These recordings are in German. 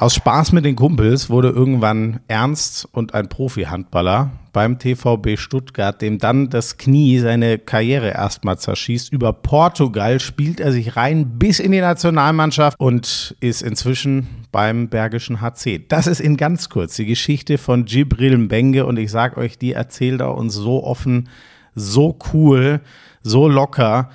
Aus Spaß mit den Kumpels wurde irgendwann ernst und ein Profi-Handballer beim TVB Stuttgart, dem dann das Knie seine Karriere erstmal zerschießt. Über Portugal spielt er sich rein bis in die Nationalmannschaft und ist inzwischen beim Bergischen HC. Das ist in ganz kurz die Geschichte von Gibril Mbenge und ich sag euch, die erzählt er uns so offen, so cool, so locker.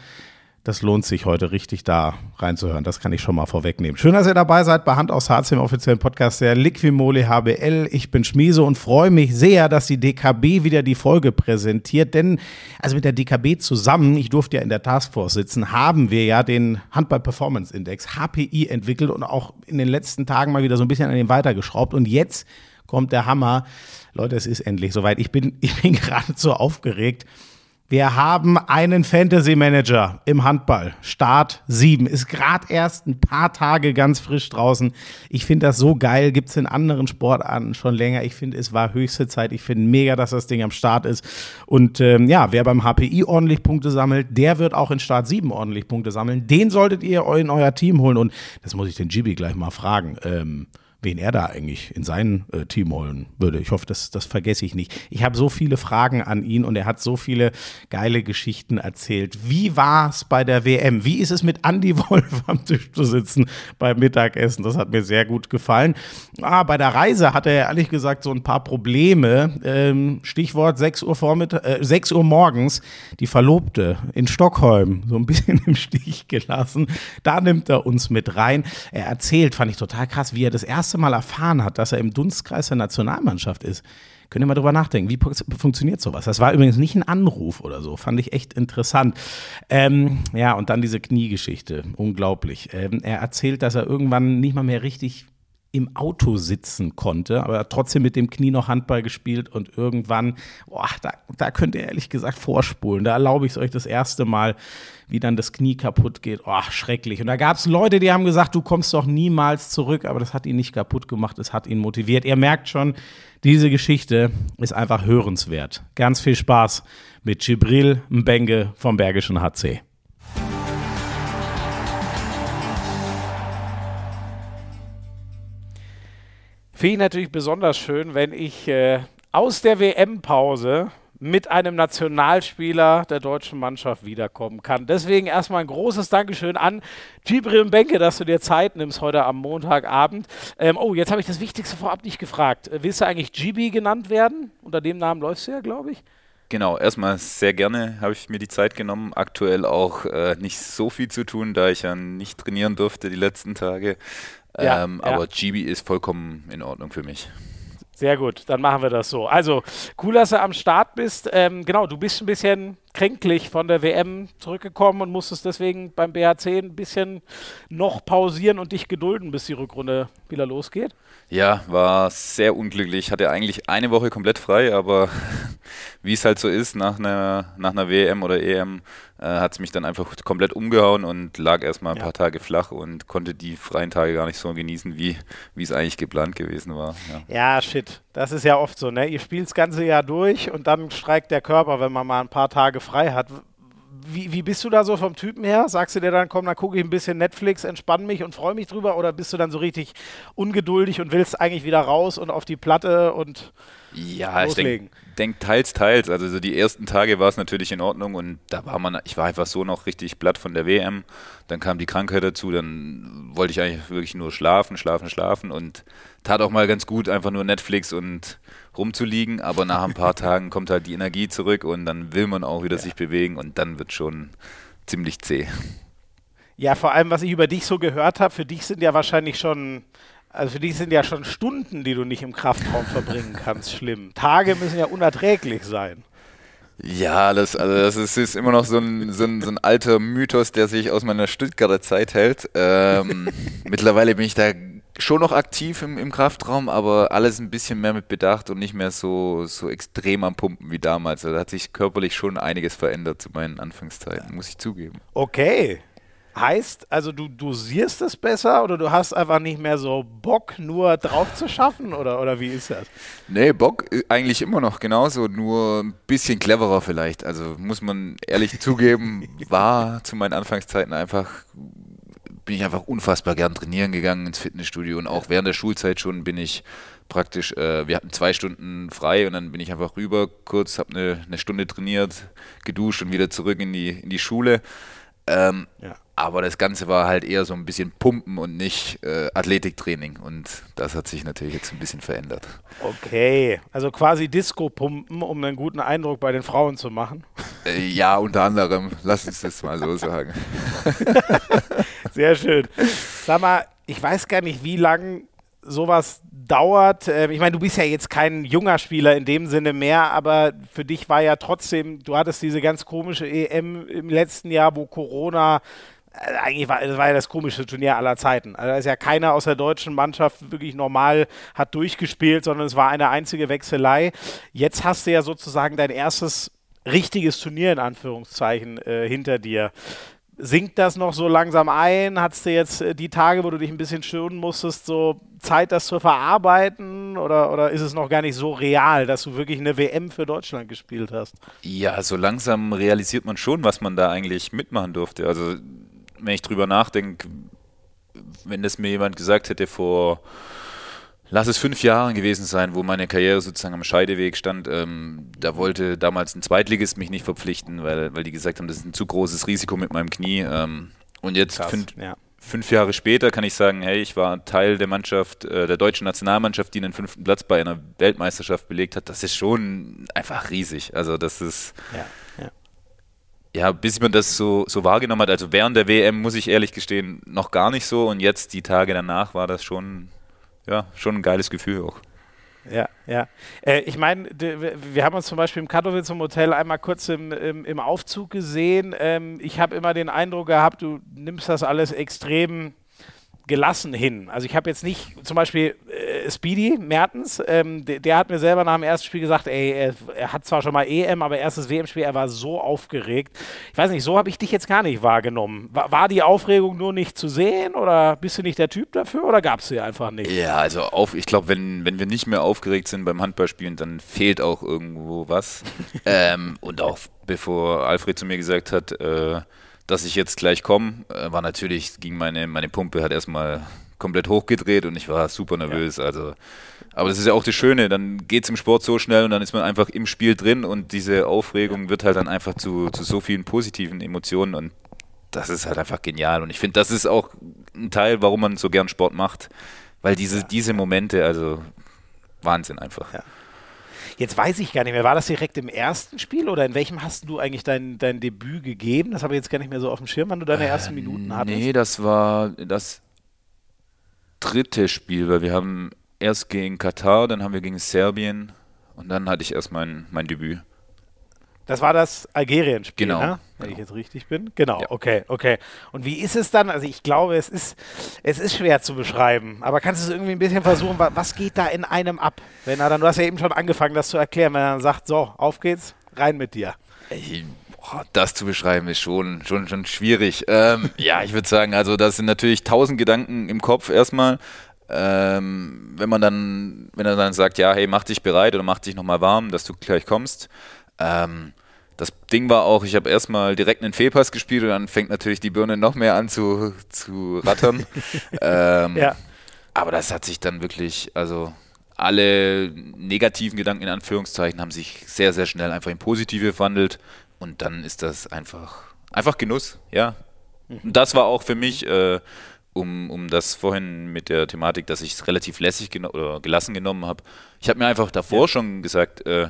Das lohnt sich heute richtig da reinzuhören. Das kann ich schon mal vorwegnehmen. Schön, dass ihr dabei seid bei Hand aus Harz, im offiziellen Podcast der Liquimole HBL. Ich bin Schmiese und freue mich sehr, dass die DKB wieder die Folge präsentiert. Denn, also mit der DKB zusammen, ich durfte ja in der Taskforce sitzen, haben wir ja den Handball Performance Index, HPI, entwickelt und auch in den letzten Tagen mal wieder so ein bisschen an den weitergeschraubt. Und jetzt kommt der Hammer. Leute, es ist endlich soweit. Ich bin, ich bin geradezu aufgeregt. Wir haben einen Fantasy Manager im Handball. Start 7. Ist gerade erst ein paar Tage ganz frisch draußen. Ich finde das so geil. Gibt es in anderen Sportarten schon länger. Ich finde, es war höchste Zeit. Ich finde mega, dass das Ding am Start ist. Und ähm, ja, wer beim HPI ordentlich Punkte sammelt, der wird auch in Start 7 ordentlich Punkte sammeln. Den solltet ihr in euer Team holen. Und das muss ich den Gibi gleich mal fragen. Ähm, wen er da eigentlich in sein äh, Team holen würde. Ich hoffe, das, das vergesse ich nicht. Ich habe so viele Fragen an ihn und er hat so viele geile Geschichten erzählt. Wie war es bei der WM? Wie ist es mit Andy Wolf am Tisch zu sitzen beim Mittagessen? Das hat mir sehr gut gefallen. Ah, bei der Reise hatte er ehrlich gesagt so ein paar Probleme. Ähm, Stichwort 6 Uhr, Vormittag, äh, 6 Uhr morgens. Die Verlobte in Stockholm so ein bisschen im Stich gelassen. Da nimmt er uns mit rein. Er erzählt, fand ich total krass, wie er das erste erste Mal erfahren hat, dass er im Dunstkreis der Nationalmannschaft ist, könnt ihr mal drüber nachdenken, wie funktioniert sowas? Das war übrigens nicht ein Anruf oder so, fand ich echt interessant. Ähm, ja, und dann diese Kniegeschichte, unglaublich. Ähm, er erzählt, dass er irgendwann nicht mal mehr richtig im Auto sitzen konnte, aber trotzdem mit dem Knie noch Handball gespielt und irgendwann, boah, da, da könnt ihr ehrlich gesagt vorspulen. Da erlaube ich es euch das erste Mal, wie dann das Knie kaputt geht. Oh, schrecklich. Und da gab es Leute, die haben gesagt, du kommst doch niemals zurück, aber das hat ihn nicht kaputt gemacht, es hat ihn motiviert. Ihr merkt schon, diese Geschichte ist einfach hörenswert. Ganz viel Spaß mit Gibril Mbenge vom Bergischen HC. Finde ich natürlich besonders schön, wenn ich äh, aus der WM-Pause mit einem Nationalspieler der deutschen Mannschaft wiederkommen kann. Deswegen erstmal ein großes Dankeschön an Gibril Benke, dass du dir Zeit nimmst heute am Montagabend. Ähm, oh, jetzt habe ich das Wichtigste vorab nicht gefragt. Äh, willst du eigentlich Gibi genannt werden? Unter dem Namen läufst du ja, glaube ich. Genau, erstmal sehr gerne habe ich mir die Zeit genommen. Aktuell auch äh, nicht so viel zu tun, da ich ja nicht trainieren durfte die letzten Tage. Ja, ähm, ja. Aber GB ist vollkommen in Ordnung für mich. Sehr gut, dann machen wir das so. Also, cool, dass du am Start bist. Ähm, genau, du bist ein bisschen kränklich von der WM zurückgekommen und musstest deswegen beim BHC ein bisschen noch pausieren und dich gedulden, bis die Rückrunde wieder losgeht. Ja, war sehr unglücklich. Hatte eigentlich eine Woche komplett frei, aber wie es halt so ist, nach einer, nach einer WM oder EM äh, hat es mich dann einfach komplett umgehauen und lag erstmal ein ja. paar Tage flach und konnte die freien Tage gar nicht so genießen, wie es eigentlich geplant gewesen war. Ja. ja, shit. Das ist ja oft so, ne? Ihr spielt das ganze Jahr durch und dann streikt der Körper, wenn man mal ein paar Tage frei hat. Wie, wie bist du da so vom Typen her? Sagst du dir dann, komm, dann gucke ich ein bisschen Netflix, entspann mich und freue mich drüber? Oder bist du dann so richtig ungeduldig und willst eigentlich wieder raus und auf die Platte und ja, loslegen? ich denke denk teils, teils. Also so die ersten Tage war es natürlich in Ordnung und da war man, ich war einfach so noch richtig platt von der WM. Dann kam die Krankheit dazu, dann wollte ich eigentlich wirklich nur schlafen, schlafen, schlafen und tat auch mal ganz gut, einfach nur Netflix und rumzuliegen, aber nach ein paar Tagen kommt halt die Energie zurück und dann will man auch wieder ja. sich bewegen und dann wird schon ziemlich zäh. Ja, vor allem, was ich über dich so gehört habe, für dich sind ja wahrscheinlich schon, also für dich sind ja schon Stunden, die du nicht im Kraftraum verbringen kannst, schlimm. Tage müssen ja unerträglich sein. Ja, das, also das ist, ist immer noch so ein, so, ein, so ein alter Mythos, der sich aus meiner Stuttgarter Zeit hält. Ähm, mittlerweile bin ich da schon noch aktiv im, im Kraftraum, aber alles ein bisschen mehr mit Bedacht und nicht mehr so, so extrem am Pumpen wie damals. Also da hat sich körperlich schon einiges verändert zu meinen Anfangszeiten, muss ich zugeben. Okay. Heißt, also du dosierst es besser oder du hast einfach nicht mehr so Bock, nur drauf zu schaffen oder, oder wie ist das? Nee, Bock eigentlich immer noch genauso, nur ein bisschen cleverer vielleicht. Also muss man ehrlich zugeben, war zu meinen Anfangszeiten einfach bin ich einfach unfassbar gern trainieren gegangen ins Fitnessstudio und auch während der Schulzeit schon bin ich praktisch, äh, wir hatten zwei Stunden frei und dann bin ich einfach rüber kurz, habe eine, eine Stunde trainiert, geduscht und wieder zurück in die, in die Schule. Ähm, ja. Aber das Ganze war halt eher so ein bisschen Pumpen und nicht äh, Athletiktraining. Und das hat sich natürlich jetzt ein bisschen verändert. Okay, also quasi Disco-Pumpen, um einen guten Eindruck bei den Frauen zu machen. Äh, ja, unter anderem. Lass uns das mal so sagen. Sehr schön. Sag mal, ich weiß gar nicht, wie lange sowas dauert. Ähm, ich meine, du bist ja jetzt kein junger Spieler in dem Sinne mehr, aber für dich war ja trotzdem, du hattest diese ganz komische EM im letzten Jahr, wo Corona äh, eigentlich war das war ja das komischste Turnier aller Zeiten. Also da ist ja keiner aus der deutschen Mannschaft wirklich normal hat durchgespielt, sondern es war eine einzige Wechselei. Jetzt hast du ja sozusagen dein erstes richtiges Turnier in Anführungszeichen äh, hinter dir sinkt das noch so langsam ein? Hattest du jetzt äh, die Tage, wo du dich ein bisschen schonen musstest, so Zeit, das zu verarbeiten? Oder, oder ist es noch gar nicht so real, dass du wirklich eine WM für Deutschland gespielt hast? Ja, so langsam realisiert man schon, was man da eigentlich mitmachen durfte. Also, wenn ich drüber nachdenke, wenn das mir jemand gesagt hätte vor lass es fünf Jahre gewesen sein, wo meine Karriere sozusagen am Scheideweg stand. Ähm, da wollte damals ein Zweitligist mich nicht verpflichten, weil, weil die gesagt haben, das ist ein zu großes Risiko mit meinem Knie. Ähm, und jetzt Krass, fünf, ja. fünf, Jahre später kann ich sagen, hey, ich war Teil der Mannschaft, äh, der deutschen Nationalmannschaft, die den fünften Platz bei einer Weltmeisterschaft belegt hat. Das ist schon einfach riesig. Also das ist ja, ja. bis man das so, so wahrgenommen hat, also während der WM muss ich ehrlich gestehen, noch gar nicht so. Und jetzt die Tage danach war das schon ja, schon ein geiles Gefühl auch. Ja, ja. Äh, ich meine, wir haben uns zum Beispiel im Katowice im Hotel einmal kurz im, im, im Aufzug gesehen. Ähm, ich habe immer den Eindruck gehabt, du nimmst das alles extrem gelassen hin. Also ich habe jetzt nicht, zum Beispiel äh, Speedy Mertens, ähm, der, der, hat mir selber nach dem ersten Spiel gesagt, ey, er, er hat zwar schon mal EM, aber erstes WM-Spiel, er war so aufgeregt. Ich weiß nicht, so habe ich dich jetzt gar nicht wahrgenommen. War, war, die Aufregung nur nicht zu sehen oder bist du nicht der Typ dafür oder gab es sie einfach nicht? Ja, also auf, ich glaube, wenn, wenn wir nicht mehr aufgeregt sind beim Handballspielen, dann fehlt auch irgendwo was. ähm, und auch bevor Alfred zu mir gesagt hat, äh, dass ich jetzt gleich komme, äh, war natürlich, ging meine, meine Pumpe hat erstmal komplett hochgedreht und ich war super nervös. Ja. Also, aber das ist ja auch das Schöne, dann geht es im Sport so schnell und dann ist man einfach im Spiel drin und diese Aufregung wird halt dann einfach zu, zu so vielen positiven Emotionen und das ist halt einfach genial. Und ich finde, das ist auch ein Teil, warum man so gern Sport macht. Weil diese, ja. diese Momente, also Wahnsinn einfach. Ja. Jetzt weiß ich gar nicht mehr, war das direkt im ersten Spiel oder in welchem hast du eigentlich dein, dein Debüt gegeben? Das habe ich jetzt gar nicht mehr so auf dem Schirm, wann du deine ersten äh, Minuten hattest. Nee, das war das dritte Spiel, weil wir haben erst gegen Katar, dann haben wir gegen Serbien und dann hatte ich erst mein, mein Debüt. Das war das Algerien-Spiel, genau, ne? wenn genau. ich jetzt richtig bin. Genau, ja. okay, okay. Und wie ist es dann? Also ich glaube, es ist, es ist schwer zu beschreiben, aber kannst du es irgendwie ein bisschen versuchen, was geht da in einem ab? Wenn er dann, du hast ja eben schon angefangen, das zu erklären, wenn er dann sagt, so, auf geht's, rein mit dir. Ey, boah, das zu beschreiben ist schon, schon, schon schwierig. Ähm, ja, ich würde sagen, also das sind natürlich tausend Gedanken im Kopf erstmal. Ähm, wenn man dann, wenn er dann sagt, ja, hey, mach dich bereit oder mach dich nochmal warm, dass du gleich kommst, ähm, das Ding war auch, ich habe erstmal direkt einen Fehlpass gespielt und dann fängt natürlich die Birne noch mehr an zu, zu rattern. ähm, ja. Aber das hat sich dann wirklich, also alle negativen Gedanken in Anführungszeichen haben sich sehr, sehr schnell einfach in positive verwandelt und dann ist das einfach, einfach Genuss, ja. Und das war auch für mich, äh, um, um das vorhin mit der Thematik, dass ich es relativ lässig oder gelassen genommen habe. Ich habe mir einfach davor ja. schon gesagt, äh,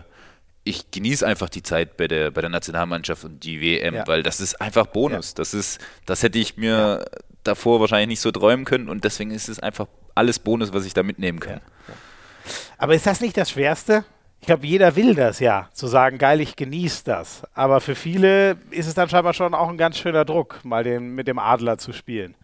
ich genieße einfach die Zeit bei der, bei der Nationalmannschaft und die WM, ja. weil das ist einfach Bonus. Ja. Das ist, das hätte ich mir ja. davor wahrscheinlich nicht so träumen können und deswegen ist es einfach alles Bonus, was ich da mitnehmen kann. Aber ist das nicht das Schwerste? Ich glaube, jeder will das ja, zu sagen, geil, ich genieße das. Aber für viele ist es dann scheinbar schon auch ein ganz schöner Druck, mal den, mit dem Adler zu spielen.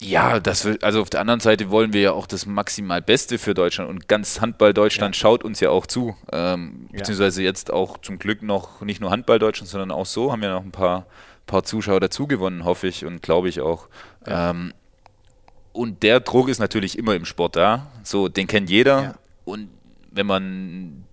Ja, das will, also auf der anderen Seite wollen wir ja auch das maximal Beste für Deutschland und ganz Handball Deutschland ja. schaut uns ja auch zu. Ähm, ja. Beziehungsweise jetzt auch zum Glück noch nicht nur Handball Deutschland, sondern auch so haben wir noch ein paar, paar Zuschauer dazu gewonnen, hoffe ich und glaube ich auch. Ja. Ähm, und der Druck ist natürlich immer im Sport da. So, den kennt jeder. Und wenn man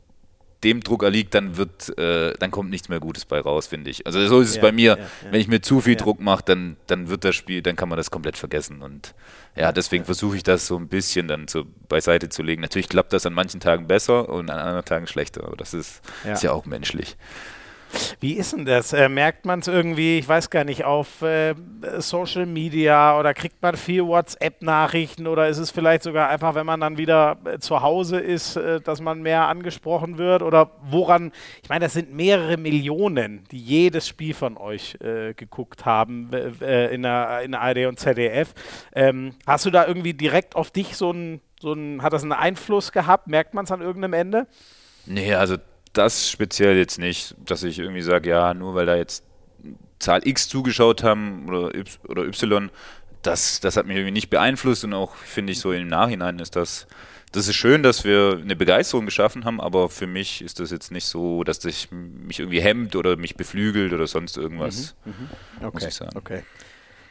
dem Druck erliegt, dann wird, äh, dann kommt nichts mehr Gutes bei raus, finde ich. Also so ist es ja, bei mir. Ja, Wenn ich mir zu viel Druck mache, dann, dann wird das Spiel, dann kann man das komplett vergessen. Und ja, deswegen versuche ich das so ein bisschen dann so beiseite zu legen. Natürlich klappt das an manchen Tagen besser und an anderen Tagen schlechter, aber das ist ja, ist ja auch menschlich. Wie ist denn das? Äh, merkt man es irgendwie, ich weiß gar nicht, auf äh, Social Media oder kriegt man viel WhatsApp-Nachrichten oder ist es vielleicht sogar einfach, wenn man dann wieder äh, zu Hause ist, äh, dass man mehr angesprochen wird? Oder woran, ich meine, das sind mehrere Millionen, die jedes Spiel von euch äh, geguckt haben äh, in, der, in der ARD und ZDF. Ähm, hast du da irgendwie direkt auf dich so ein, so ein, hat das einen Einfluss gehabt? Merkt man es an irgendeinem Ende? Nee, also das speziell jetzt nicht, dass ich irgendwie sage, ja, nur weil da jetzt Zahl X zugeschaut haben oder Y, das, das hat mich irgendwie nicht beeinflusst und auch finde ich so im Nachhinein ist das, das ist schön, dass wir eine Begeisterung geschaffen haben, aber für mich ist das jetzt nicht so, dass das mich irgendwie hemmt oder mich beflügelt oder sonst irgendwas, mhm, mh. okay, muss ich sagen. Okay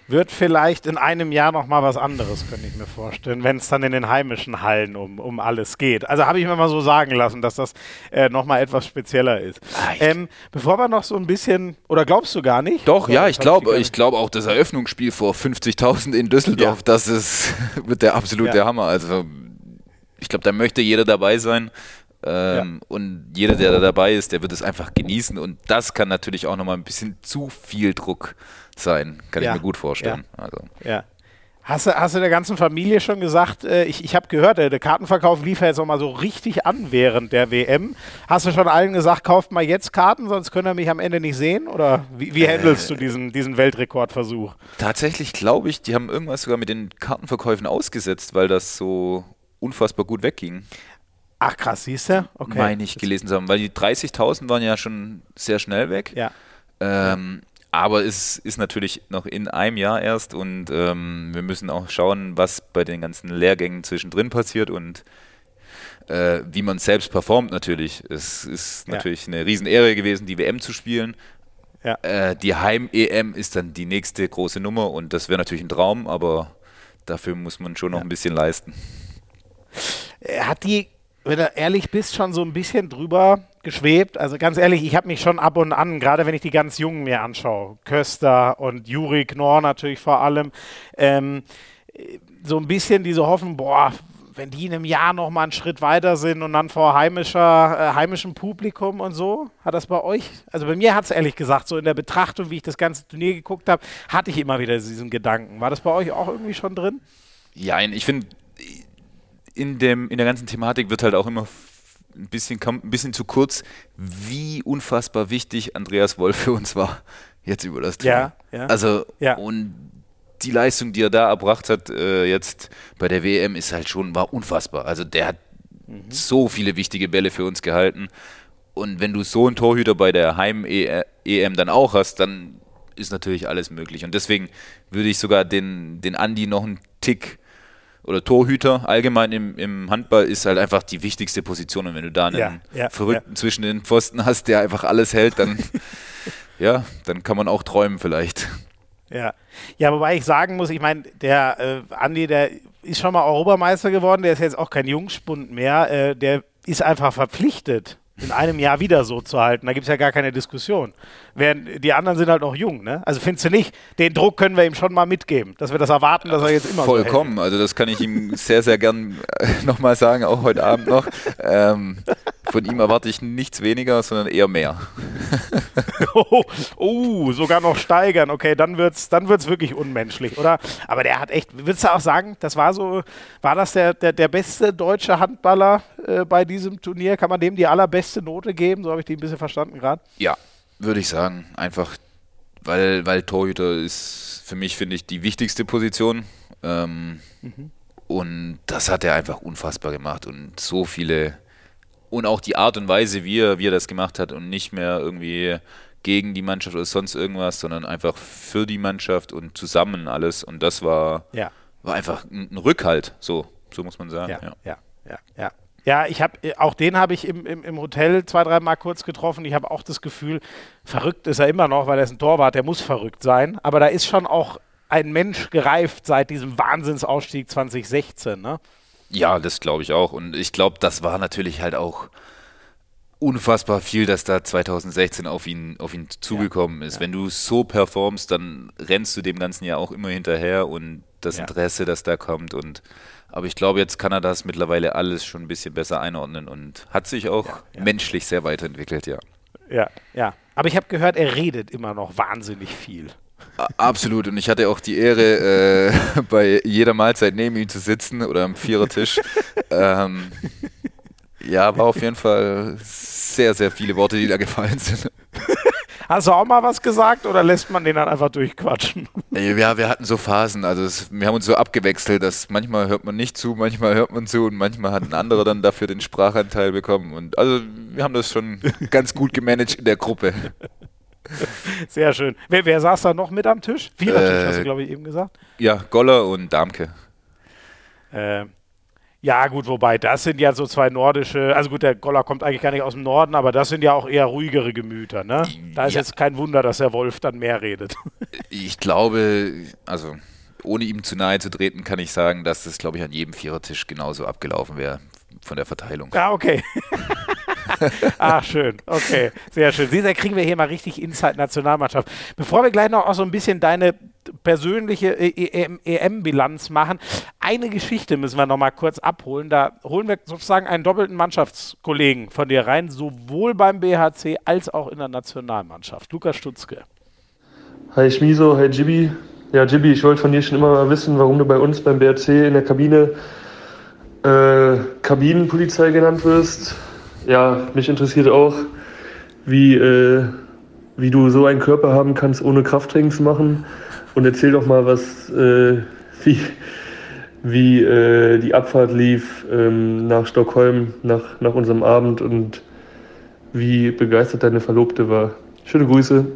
wird vielleicht in einem Jahr noch mal was anderes, könnte ich mir vorstellen, wenn es dann in den heimischen Hallen um, um alles geht. Also habe ich mir mal so sagen lassen, dass das äh, noch mal etwas spezieller ist. Ähm, bevor wir noch so ein bisschen, oder glaubst du gar nicht? Doch, ja, ich glaube ich glaube auch das Eröffnungsspiel vor 50.000 in Düsseldorf, ja. das ist wird der absolute ja. Hammer. Also ich glaube, da möchte jeder dabei sein. Ähm, ja. Und jeder, der da dabei ist, der wird es einfach genießen. Und das kann natürlich auch nochmal ein bisschen zu viel Druck sein. Kann ja. ich mir gut vorstellen. Ja. Also. ja. Hast du, hast du der ganzen Familie schon gesagt, äh, ich, ich habe gehört, der, der, Kartenverkauf lief ja jetzt auch mal so richtig an während der WM. Hast du schon allen gesagt, kauft mal jetzt Karten, sonst könnt ihr mich am Ende nicht sehen? Oder wie, wie handelst äh, du diesen, diesen Weltrekordversuch? Tatsächlich glaube ich, die haben irgendwas sogar mit den Kartenverkäufen ausgesetzt, weil das so unfassbar gut wegging. Ach krass, siehst du? Okay. Meine ich gelesen zu haben, weil die 30.000 waren ja schon sehr schnell weg. Ja. Ähm, aber es ist natürlich noch in einem Jahr erst und ähm, wir müssen auch schauen, was bei den ganzen Lehrgängen zwischendrin passiert und äh, wie man selbst performt natürlich. Es ist ja. natürlich eine Riesenehre gewesen, die WM zu spielen. Ja. Äh, die Heim-EM ist dann die nächste große Nummer und das wäre natürlich ein Traum, aber dafür muss man schon noch ja. ein bisschen leisten. Hat die wenn du ehrlich bist, schon so ein bisschen drüber geschwebt. Also ganz ehrlich, ich habe mich schon ab und an, gerade wenn ich die ganz Jungen mir anschaue, Köster und Juri Knorr natürlich vor allem, ähm, so ein bisschen diese Hoffnung, boah, wenn die in einem Jahr noch mal einen Schritt weiter sind und dann vor heimischer, äh, heimischem Publikum und so, hat das bei euch, also bei mir hat es ehrlich gesagt, so in der Betrachtung, wie ich das ganze Turnier geguckt habe, hatte ich immer wieder diesen Gedanken. War das bei euch auch irgendwie schon drin? Ja, ich finde, in, dem, in der ganzen Thematik wird halt auch immer ein bisschen, ein bisschen zu kurz, wie unfassbar wichtig Andreas Wolf für uns war, jetzt über das Thema. Ja, ja. Also, ja. und die Leistung, die er da erbracht hat, äh, jetzt bei der WM, ist halt schon, war unfassbar. Also, der hat mhm. so viele wichtige Bälle für uns gehalten. Und wenn du so einen Torhüter bei der Heim-EM dann auch hast, dann ist natürlich alles möglich. Und deswegen würde ich sogar den, den Andi noch einen Tick oder Torhüter allgemein im, im Handball ist halt einfach die wichtigste Position. Und wenn du da einen ja, ja, Verrückten ja. zwischen den Pfosten hast, der einfach alles hält, dann, ja, dann kann man auch träumen vielleicht. Ja. ja, wobei ich sagen muss, ich meine, der äh, Andi, der ist schon mal Europameister geworden, der ist jetzt auch kein Jungspund mehr, äh, der ist einfach verpflichtet, in einem Jahr wieder so zu halten. Da gibt es ja gar keine Diskussion. Während die anderen sind halt noch jung, ne? Also findest du nicht, den Druck können wir ihm schon mal mitgeben, dass wir das erwarten, dass er jetzt immer Vollkommen, so also das kann ich ihm sehr, sehr gern äh, nochmal sagen, auch heute Abend noch. Ähm, von ihm erwarte ich nichts weniger, sondern eher mehr. oh, oh, sogar noch steigern. Okay, dann wird's, dann wird's wirklich unmenschlich, oder? Aber der hat echt, würdest du auch sagen, das war so, war das der, der, der beste deutsche Handballer äh, bei diesem Turnier? Kann man dem die allerbeste Note geben? So habe ich die ein bisschen verstanden gerade. Ja, würde ich sagen. Einfach, weil, weil Torhüter ist für mich, finde ich, die wichtigste Position. Ähm, mhm. Und das hat er einfach unfassbar gemacht und so viele und auch die Art und Weise, wie er, wie er das gemacht hat und nicht mehr irgendwie gegen die Mannschaft oder sonst irgendwas, sondern einfach für die Mannschaft und zusammen alles. Und das war, ja. war einfach ein Rückhalt, so, so muss man sagen. Ja, ja, ja, ja. ja. Ja, ich habe auch den habe ich im, im, im, Hotel zwei, dreimal kurz getroffen. Ich habe auch das Gefühl, verrückt ist er immer noch, weil er ist ein Torwart, der muss verrückt sein. Aber da ist schon auch ein Mensch gereift seit diesem Wahnsinnsausstieg 2016, ne? Ja, das glaube ich auch. Und ich glaube, das war natürlich halt auch unfassbar viel, dass da 2016 auf ihn, auf ihn zugekommen ja, ist. Ja. Wenn du so performst, dann rennst du dem ganzen Jahr auch immer hinterher und das ja. Interesse, das da kommt. Und aber ich glaube, jetzt kann er das mittlerweile alles schon ein bisschen besser einordnen und hat sich auch menschlich sehr weiterentwickelt, ja. Ja, ja. Aber ich habe gehört, er redet immer noch wahnsinnig viel. Absolut. Und ich hatte auch die Ehre, äh, bei jeder Mahlzeit neben ihm zu sitzen oder am Vierertisch. ähm, ja, war auf jeden Fall sehr, sehr viele Worte, die da gefallen sind. Hast du auch mal was gesagt oder lässt man den dann einfach durchquatschen? Ja, wir hatten so Phasen. Also es, wir haben uns so abgewechselt, dass manchmal hört man nicht zu, manchmal hört man zu und manchmal hat ein anderer dann dafür den Sprachanteil bekommen. Und also wir haben das schon ganz gut gemanagt in der Gruppe. Sehr schön. Wer, wer saß da noch mit am Tisch? Vierertisch, äh, hast du, glaube ich, eben gesagt. Ja, Goller und Damke. Äh, ja, gut, wobei das sind ja so zwei nordische, also gut, der Goller kommt eigentlich gar nicht aus dem Norden, aber das sind ja auch eher ruhigere Gemüter, ne? Da ist ja. jetzt kein Wunder, dass der Wolf dann mehr redet. Ich glaube, also ohne ihm zu nahe zu treten, kann ich sagen, dass das, glaube ich, an jedem Vierertisch genauso abgelaufen wäre von der Verteilung. Ja, okay. Ach, schön. Okay, sehr schön. Siehst du, kriegen wir hier mal richtig Inside Nationalmannschaft. Bevor wir gleich noch auch so ein bisschen deine persönliche EM-Bilanz machen, eine Geschichte müssen wir noch mal kurz abholen. Da holen wir sozusagen einen doppelten Mannschaftskollegen von dir rein, sowohl beim BHC als auch in der Nationalmannschaft. Lukas Stutzke. Hi Schmiso, hi Jibi. Ja, Jibi, ich wollte von dir schon immer mal wissen, warum du bei uns beim BRC in der Kabine äh, Kabinenpolizei genannt wirst ja, mich interessiert auch, wie, äh, wie du so einen Körper haben kannst, ohne Krafttraining zu machen. Und erzähl doch mal, was, äh, wie, wie äh, die Abfahrt lief ähm, nach Stockholm, nach, nach unserem Abend und wie begeistert deine Verlobte war. Schöne Grüße.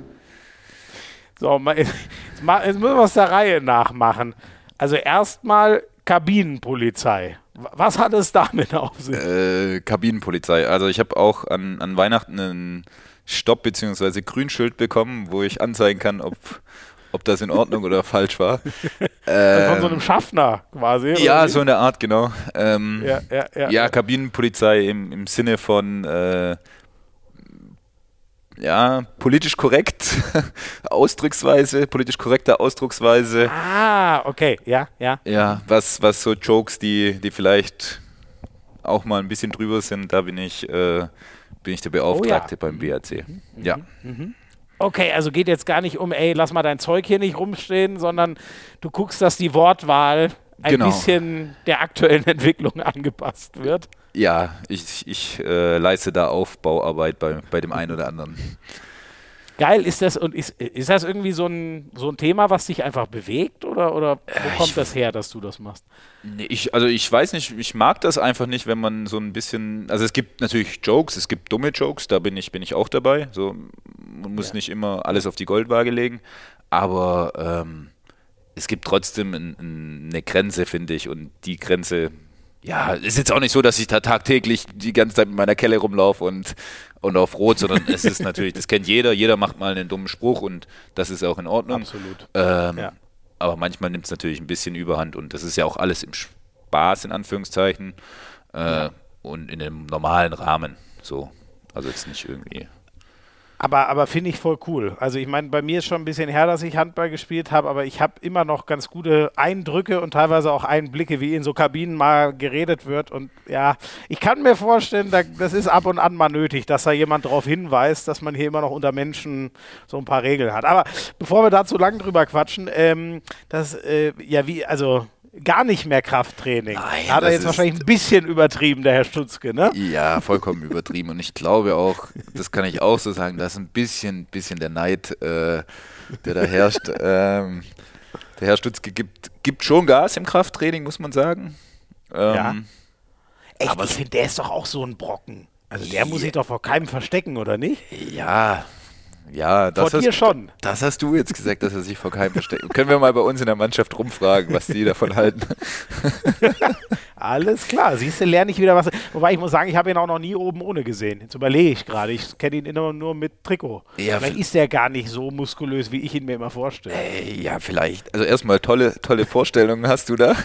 So, jetzt, müssen wir es der Reihe nachmachen. Also erstmal Kabinenpolizei. Was hat es damit auf sich? Äh, Kabinenpolizei. Also ich habe auch an, an Weihnachten einen Stopp- bzw. Grünschild bekommen, wo ich anzeigen kann, ob, ob das in Ordnung oder falsch war. Ähm, von so einem Schaffner quasi. Ja, so eine Art, genau. Ähm, ja, ja, ja, ja, Kabinenpolizei im, im Sinne von äh, ja, politisch korrekt, Ausdrucksweise, politisch korrekte Ausdrucksweise. Ah, okay, ja, ja. Ja, was, was so Jokes, die, die vielleicht auch mal ein bisschen drüber sind, da bin ich, äh, bin ich der Beauftragte oh, ja. beim. Mhm, ja. Mhm, mhm. Okay, also geht jetzt gar nicht um, ey, lass mal dein Zeug hier nicht rumstehen, sondern du guckst, dass die Wortwahl ein genau. bisschen der aktuellen Entwicklung angepasst wird. Ja, ich, ich äh, leiste da Aufbauarbeit bei, bei dem einen oder anderen. Geil, ist das und ist, ist das irgendwie so ein, so ein Thema, was dich einfach bewegt oder, oder wo äh, kommt ich, das her, dass du das machst? Nee, ich, also ich weiß nicht, ich mag das einfach nicht, wenn man so ein bisschen, also es gibt natürlich Jokes, es gibt dumme Jokes, da bin ich, bin ich auch dabei. So, man muss ja. nicht immer alles auf die Goldwaage legen, aber ähm, es gibt trotzdem ein, ein, eine Grenze, finde ich, und die Grenze ja, ist jetzt auch nicht so, dass ich da tagtäglich die ganze Zeit mit meiner Kelle rumlaufe und, und auf Rot, sondern es ist natürlich, das kennt jeder, jeder macht mal einen dummen Spruch und das ist auch in Ordnung. Absolut. Ähm, ja. Aber manchmal nimmt es natürlich ein bisschen Überhand und das ist ja auch alles im Spaß, in Anführungszeichen, äh, ja. und in einem normalen Rahmen. So. Also jetzt nicht irgendwie. Aber, aber finde ich voll cool. Also ich meine, bei mir ist schon ein bisschen her, dass ich Handball gespielt habe, aber ich habe immer noch ganz gute Eindrücke und teilweise auch Einblicke, wie in so Kabinen mal geredet wird. Und ja, ich kann mir vorstellen, da, das ist ab und an mal nötig, dass da jemand darauf hinweist, dass man hier immer noch unter Menschen so ein paar Regeln hat. Aber bevor wir da zu lang drüber quatschen, ähm, das, äh, ja, wie, also gar nicht mehr Krafttraining. Nein, Hat er jetzt wahrscheinlich ein bisschen übertrieben, der Herr Stutzke, ne? Ja, vollkommen übertrieben. Und ich glaube auch, das kann ich auch so sagen, dass ein bisschen, bisschen der Neid, äh, der da herrscht. ähm, der Herr Stutzke gibt, gibt schon Gas im Krafttraining, muss man sagen. Ähm, ja. Echt, aber ich finde, der ist doch auch so ein Brocken. Also der muss sich doch vor keinem verstecken, oder nicht? Ja, ja, das vor hast, schon. Das hast du jetzt gesagt, dass er sich vor keinem versteckt. Können wir mal bei uns in der Mannschaft rumfragen, was die davon halten? Alles klar, siehst du, lerne ich wieder was. Wobei ich muss sagen, ich habe ihn auch noch nie oben ohne gesehen. Jetzt überlege ich gerade. Ich kenne ihn immer nur mit Trikot. Ja, vielleicht ist er gar nicht so muskulös, wie ich ihn mir immer vorstelle. Äh, ja, vielleicht. Also erstmal tolle, tolle Vorstellungen hast du da.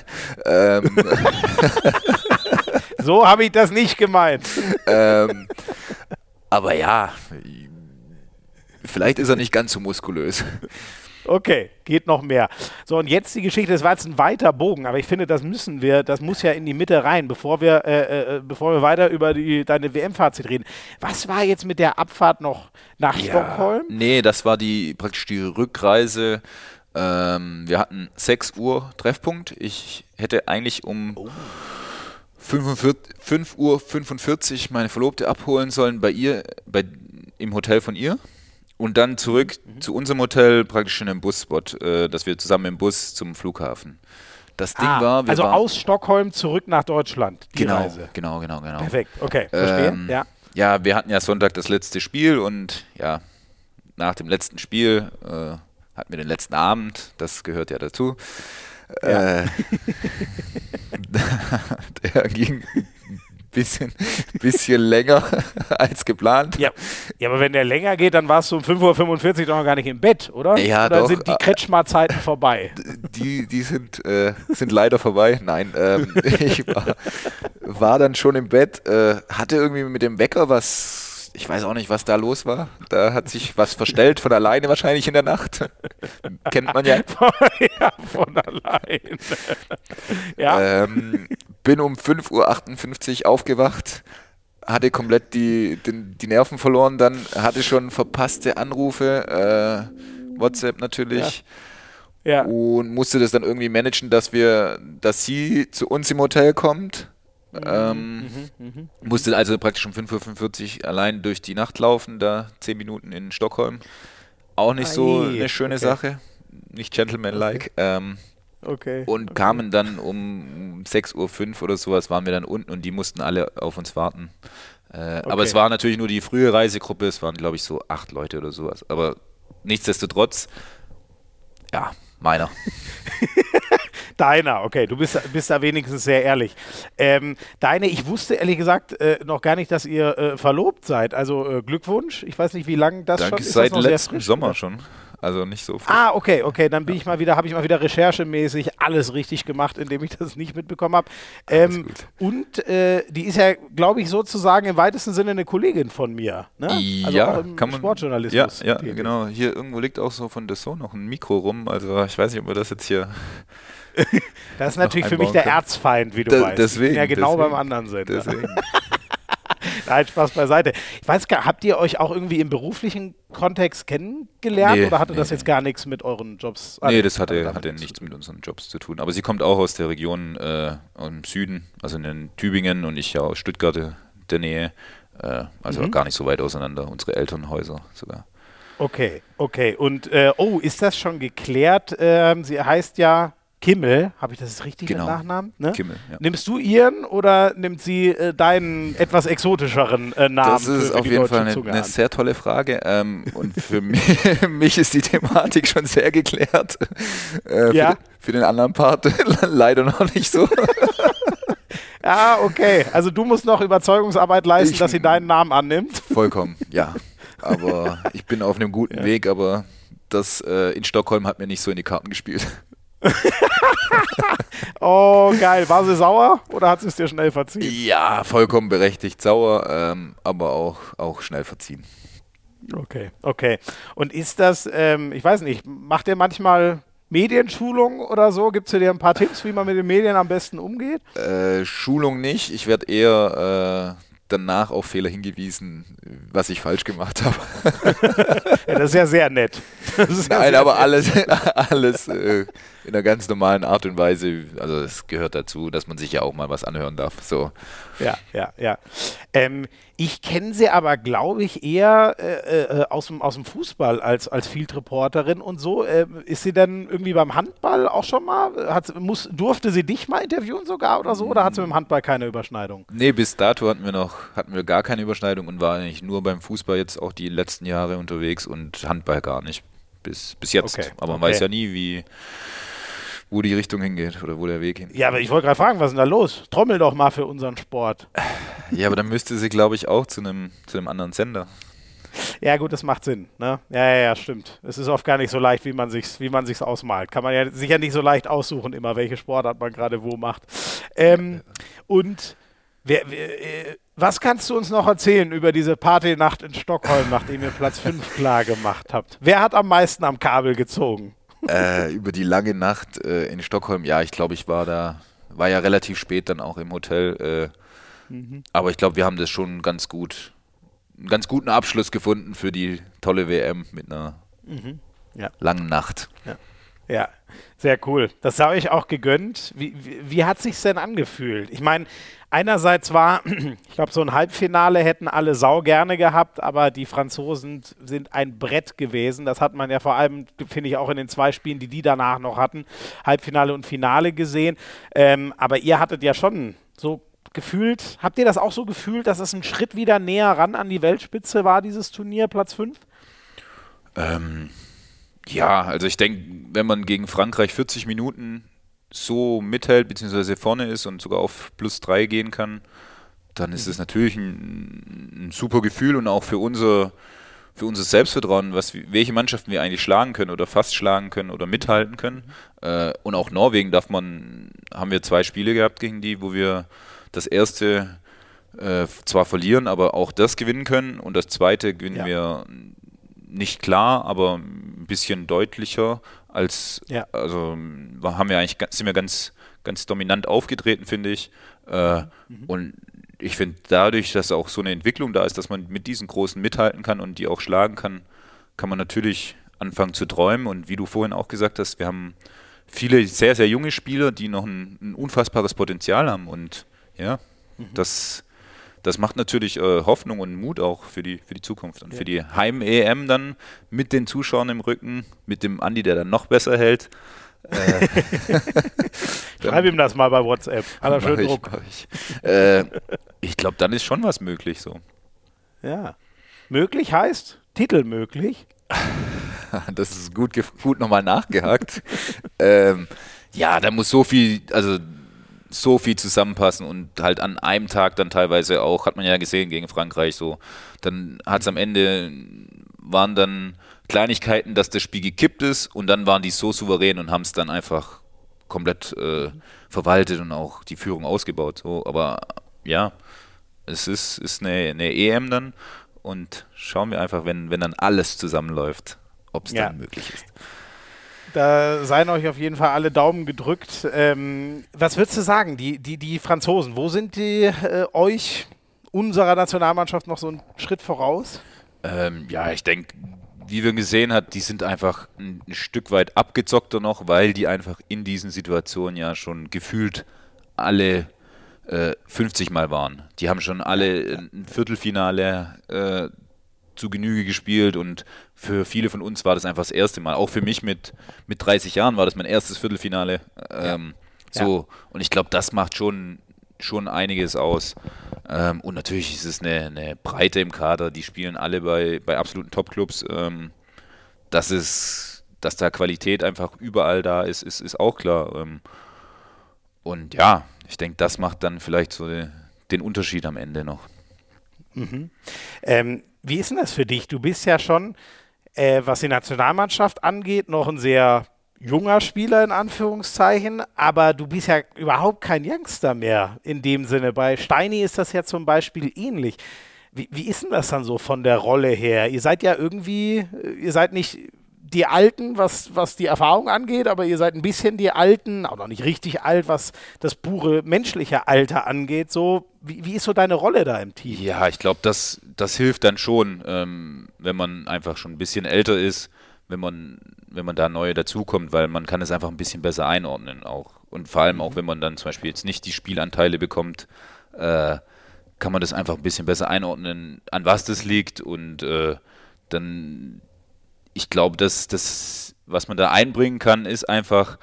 Ähm. so habe ich das nicht gemeint. ähm, Aber ja, vielleicht ist er nicht ganz so muskulös. Okay, geht noch mehr. So, und jetzt die Geschichte, das war jetzt ein weiter Bogen, aber ich finde, das müssen wir, das muss ja in die Mitte rein, bevor wir, äh, äh, bevor wir weiter über die, deine WM-Fazit reden. Was war jetzt mit der Abfahrt noch nach ja, Stockholm? Nee, das war die praktisch die Rückreise. Ähm, wir hatten 6 Uhr Treffpunkt. Ich hätte eigentlich um oh. 5 Uhr 45 meine Verlobte abholen sollen bei ihr, bei, im Hotel von ihr. Und dann zurück mhm. zu unserem Hotel, praktisch in einem Busspot, äh, dass wir zusammen im Bus zum Flughafen. Das Ding ah, war, also aus Stockholm zurück nach Deutschland. Die genau, Reise. genau, genau, genau. Perfekt, okay, verstehe. Ähm, ja. ja, wir hatten ja Sonntag das letzte Spiel und ja, nach dem letzten Spiel äh, hatten wir den letzten Abend, das gehört ja dazu. Ja. Äh, der ging bisschen, bisschen länger als geplant. Ja. ja, aber wenn der länger geht, dann warst du um 5.45 Uhr doch noch gar nicht im Bett, oder? Ja, oder doch. sind die Kretschmar-Zeiten vorbei? Die, die sind, äh, sind leider vorbei. Nein, ähm, ich war, war dann schon im Bett, äh, hatte irgendwie mit dem Wecker was ich weiß auch nicht, was da los war. Da hat sich was verstellt von alleine wahrscheinlich in der Nacht. Kennt man ja. ja, von alleine. ja. Ähm, bin um 5.58 Uhr aufgewacht, hatte komplett die, die, die, Nerven verloren, dann hatte schon verpasste Anrufe, äh, WhatsApp natürlich. Ja. ja. Und musste das dann irgendwie managen, dass wir, dass sie zu uns im Hotel kommt ähm, mhm, mhm. Musste also praktisch um 5.45 Uhr allein durch die Nacht laufen, da 10 Minuten in Stockholm. Auch nicht Ei, so eine schöne okay. Sache, nicht gentlemanlike. Okay. Ähm, okay. Und okay. kamen dann um 6.05 Uhr oder sowas, waren wir dann unten und die mussten alle auf uns warten. Äh, aber es war natürlich nur die frühe Reisegruppe, es waren glaube ich so acht Leute oder sowas. Aber nichtsdestotrotz, ja, meiner. Deiner, okay, du bist, bist da wenigstens sehr ehrlich. Ähm, deine, ich wusste ehrlich gesagt äh, noch gar nicht, dass ihr äh, verlobt seid. Also äh, Glückwunsch. Ich weiß nicht, wie lange das Danke, schon ist. Seit letztem Sommer oder? schon. Also nicht so frisch. Ah, okay, okay, dann bin ja. ich mal wieder, habe ich mal wieder recherchemäßig alles richtig gemacht, indem ich das nicht mitbekommen habe. Ähm, und äh, die ist ja, glaube ich, sozusagen im weitesten Sinne eine Kollegin von mir. Ne? Also ja, kann man. Sportjournalismus. Ja, ja genau. Hier irgendwo liegt auch so von Dessau noch ein Mikro rum. Also ich weiß nicht, ob wir das jetzt hier das ist natürlich für mich der können. Erzfeind, wie du da, weißt. Deswegen, ja genau deswegen, beim anderen sind. Deswegen. Nein, Spaß beiseite. Ich weiß gar, habt ihr euch auch irgendwie im beruflichen Kontext kennengelernt nee, oder hatte nee, das jetzt gar nichts mit euren Jobs? Nee, das hatte, hatte nichts mit unseren Jobs zu tun. Aber sie kommt auch aus der Region äh, im Süden, also in den Tübingen und ich ja aus Stuttgart der Nähe. Äh, also mhm. gar nicht so weit auseinander, unsere Elternhäuser sogar. Okay, okay. Und äh, oh, ist das schon geklärt? Ähm, sie heißt ja Kimmel, habe ich das richtig genau. Nachnamen? Ne? Kimmel, ja. Nimmst du ihren oder nimmt sie äh, deinen etwas exotischeren äh, Namen? Das ist für, für auf jeden Fall eine, eine, sehr tolle Frage. Ähm, und für mich, mich, ist die Thematik schon sehr geklärt. Äh, ja? für, für, den anderen Part leider noch nicht so. ja, okay. Also du musst noch Überzeugungsarbeit leisten, ich, dass sie deinen Namen annimmt. Vollkommen, ja. Aber ich bin auf einem guten ja. Weg, aber das äh, in Stockholm hat mir nicht so in die Karten gespielt. oh, geil. War sie sauer oder hat sie es dir schnell verziehen? Ja, vollkommen berechtigt sauer, ähm, aber auch, auch schnell verziehen. Okay, okay. Und ist das, ähm, ich weiß nicht, macht ihr manchmal Medienschulung oder so? Gibt es dir ein paar Tipps, wie man mit den Medien am besten umgeht? Äh, Schulung nicht. Ich werde eher äh, danach auf Fehler hingewiesen, was ich falsch gemacht habe. ja, das ist ja sehr nett. Nein, aber nett. alles, alles äh, in einer ganz normalen Art und Weise. Also es gehört dazu, dass man sich ja auch mal was anhören darf. So. Ja, ja, ja. Ähm, ich kenne sie aber, glaube ich, eher äh, äh, aus, dem, aus dem Fußball als, als Field-Reporterin und so. Äh, ist sie denn irgendwie beim Handball auch schon mal? Hat, muss, durfte sie dich mal interviewen sogar oder so? Oder hat sie mit dem Handball keine Überschneidung? Nee, bis dato hatten wir noch hatten wir gar keine Überschneidung und war eigentlich nur beim Fußball jetzt auch die letzten Jahre unterwegs und Handball gar nicht. Bis, bis jetzt. Okay, aber man okay. weiß ja nie, wie wo die Richtung hingeht oder wo der Weg hingeht. Ja, aber ich wollte gerade fragen, was ist denn da los? Trommel doch mal für unseren Sport. Ja, aber dann müsste sie, glaube ich, auch zu einem zu einem anderen Sender. Ja, gut, das macht Sinn. Ne? Ja, ja, ja, stimmt. Es ist oft gar nicht so leicht, wie man sich wie man sich's ausmalt. Kann man ja sicher nicht so leicht aussuchen, immer welche Sportart man gerade wo macht. Ähm, und wer, wer, äh, Was kannst du uns noch erzählen über diese Partynacht in Stockholm, nachdem ihr Platz 5 klar gemacht habt? Wer hat am meisten am Kabel gezogen? Äh, über die lange Nacht äh, in Stockholm, ja, ich glaube, ich war da, war ja relativ spät dann auch im Hotel. Äh, mhm. Aber ich glaube, wir haben das schon ganz gut, einen ganz guten Abschluss gefunden für die tolle WM mit einer mhm. ja. langen Nacht. Ja. Ja. Sehr cool. Das habe ich auch gegönnt. Wie, wie, wie hat sich denn angefühlt? Ich meine, einerseits war, ich glaube, so ein Halbfinale hätten alle sau gerne gehabt, aber die Franzosen sind ein Brett gewesen. Das hat man ja vor allem, finde ich, auch in den zwei Spielen, die die danach noch hatten, Halbfinale und Finale gesehen. Ähm, aber ihr hattet ja schon so gefühlt, habt ihr das auch so gefühlt, dass es ein Schritt wieder näher ran an die Weltspitze war, dieses Turnier, Platz 5? Ähm, ja, also ich denke, wenn man gegen Frankreich 40 Minuten so mithält, beziehungsweise vorne ist und sogar auf plus 3 gehen kann, dann ist es natürlich ein, ein, super Gefühl und auch für unser, für unser Selbstvertrauen, was, welche Mannschaften wir eigentlich schlagen können oder fast schlagen können oder mithalten können. Äh, und auch Norwegen darf man, haben wir zwei Spiele gehabt gegen die, wo wir das erste äh, zwar verlieren, aber auch das gewinnen können und das zweite gewinnen ja. wir nicht klar, aber ein bisschen deutlicher als ja. also haben wir eigentlich sind wir ganz ganz dominant aufgetreten, finde ich. Äh, mhm. Und ich finde dadurch, dass auch so eine Entwicklung da ist, dass man mit diesen großen mithalten kann und die auch schlagen kann, kann man natürlich anfangen zu träumen. Und wie du vorhin auch gesagt hast, wir haben viele sehr, sehr junge Spieler, die noch ein, ein unfassbares Potenzial haben. Und ja, mhm. das das macht natürlich äh, Hoffnung und Mut auch für die, für die Zukunft. Und ja. für die Heim-EM dann mit den Zuschauern im Rücken, mit dem Andi, der dann noch besser hält. Äh, Schreib ihm das mal bei WhatsApp. Hat er schön Druck. Ich, äh, ich glaube, dann ist schon was möglich so. Ja. Möglich heißt Titel möglich. das ist gut, gut nochmal nachgehakt. ähm, ja, da muss so viel, also so viel zusammenpassen und halt an einem Tag dann teilweise auch, hat man ja gesehen gegen Frankreich so, dann hat es am Ende, waren dann Kleinigkeiten, dass das Spiel gekippt ist und dann waren die so souverän und haben es dann einfach komplett äh, verwaltet und auch die Führung ausgebaut. So, aber ja, es ist, ist eine, eine EM dann und schauen wir einfach, wenn, wenn dann alles zusammenläuft, ob es ja. dann möglich ist. Da seien euch auf jeden Fall alle Daumen gedrückt. Ähm, was würdest du sagen, die, die, die Franzosen, wo sind die äh, euch, unserer Nationalmannschaft, noch so einen Schritt voraus? Ähm, ja, ich denke, wie wir gesehen haben, die sind einfach ein, ein, Stück weit abgezockter noch, weil die einfach in diesen Situationen ja schon gefühlt alle äh, 50 Mal waren. Die haben schon alle ein Viertelfinale äh, zu Genüge gespielt und für viele von uns war das einfach das erste Mal. Auch für mich mit, mit 30 Jahren war das mein erstes Viertelfinale. Ähm, ja. So, ja. und ich glaube, das macht schon, schon einiges aus. Ähm, und natürlich ist es eine, eine, Breite im Kader, die spielen alle bei, bei absoluten Top-Clubs. Ähm, das ist, dass da Qualität einfach überall da ist, ist, ist auch klar. Ähm, und ja, ich denke, das macht dann vielleicht so den, den Unterschied am Ende noch. Mhm. Ähm, wie ist denn das für dich? Du bist ja schon, äh, was die Nationalmannschaft angeht, noch ein sehr junger Spieler in Anführungszeichen, aber du bist ja überhaupt kein Youngster mehr in dem Sinne. Bei Steini ist das ja zum Beispiel ähnlich. Wie, wie ist denn das dann so von der Rolle her? Ihr seid ja irgendwie, ihr seid nicht die Alten, was, was die Erfahrung angeht, aber ihr seid ein bisschen die Alten, auch noch nicht richtig alt, was das pure menschliche Alter angeht. So, wie, wie ist so deine Rolle da im Team? Ja, ich glaube, das, das hilft dann schon, ähm, wenn man einfach schon ein bisschen älter ist, wenn man, wenn man da neu dazukommt, weil man kann es einfach ein bisschen besser einordnen auch. Und vor allem auch, mhm. wenn man dann zum Beispiel jetzt nicht die Spielanteile bekommt, äh, kann man das einfach ein bisschen besser einordnen, an was das liegt und äh, dann ich glaube, dass das, was man da einbringen kann, ist einfach,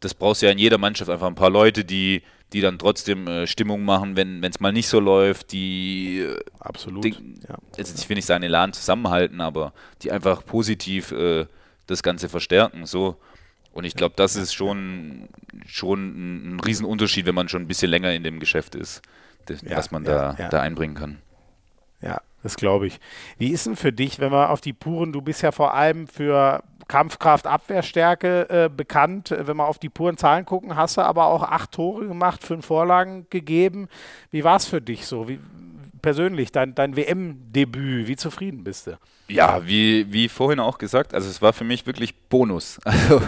das brauchst du ja in jeder Mannschaft einfach ein paar Leute, die, die dann trotzdem äh, Stimmung machen, wenn es mal nicht so läuft, die äh, absolut, die, ja. jetzt, ich will nicht sagen, den Laden zusammenhalten, aber die einfach positiv äh, das Ganze verstärken. So. Und ich glaube, das ist schon, schon ein, ein Riesenunterschied, wenn man schon ein bisschen länger in dem Geschäft ist, das, ja, was man da, ja, da einbringen kann. Ja, das glaube ich. Wie ist denn für dich, wenn wir auf die Puren, du bist ja vor allem für Kampfkraft, Abwehrstärke äh, bekannt. Wenn wir auf die puren Zahlen gucken, hast du aber auch acht Tore gemacht, fünf Vorlagen gegeben. Wie war es für dich so? Wie, persönlich, dein, dein WM-Debüt, wie zufrieden bist du? Ja, wie, wie vorhin auch gesagt, also es war für mich wirklich Bonus. Also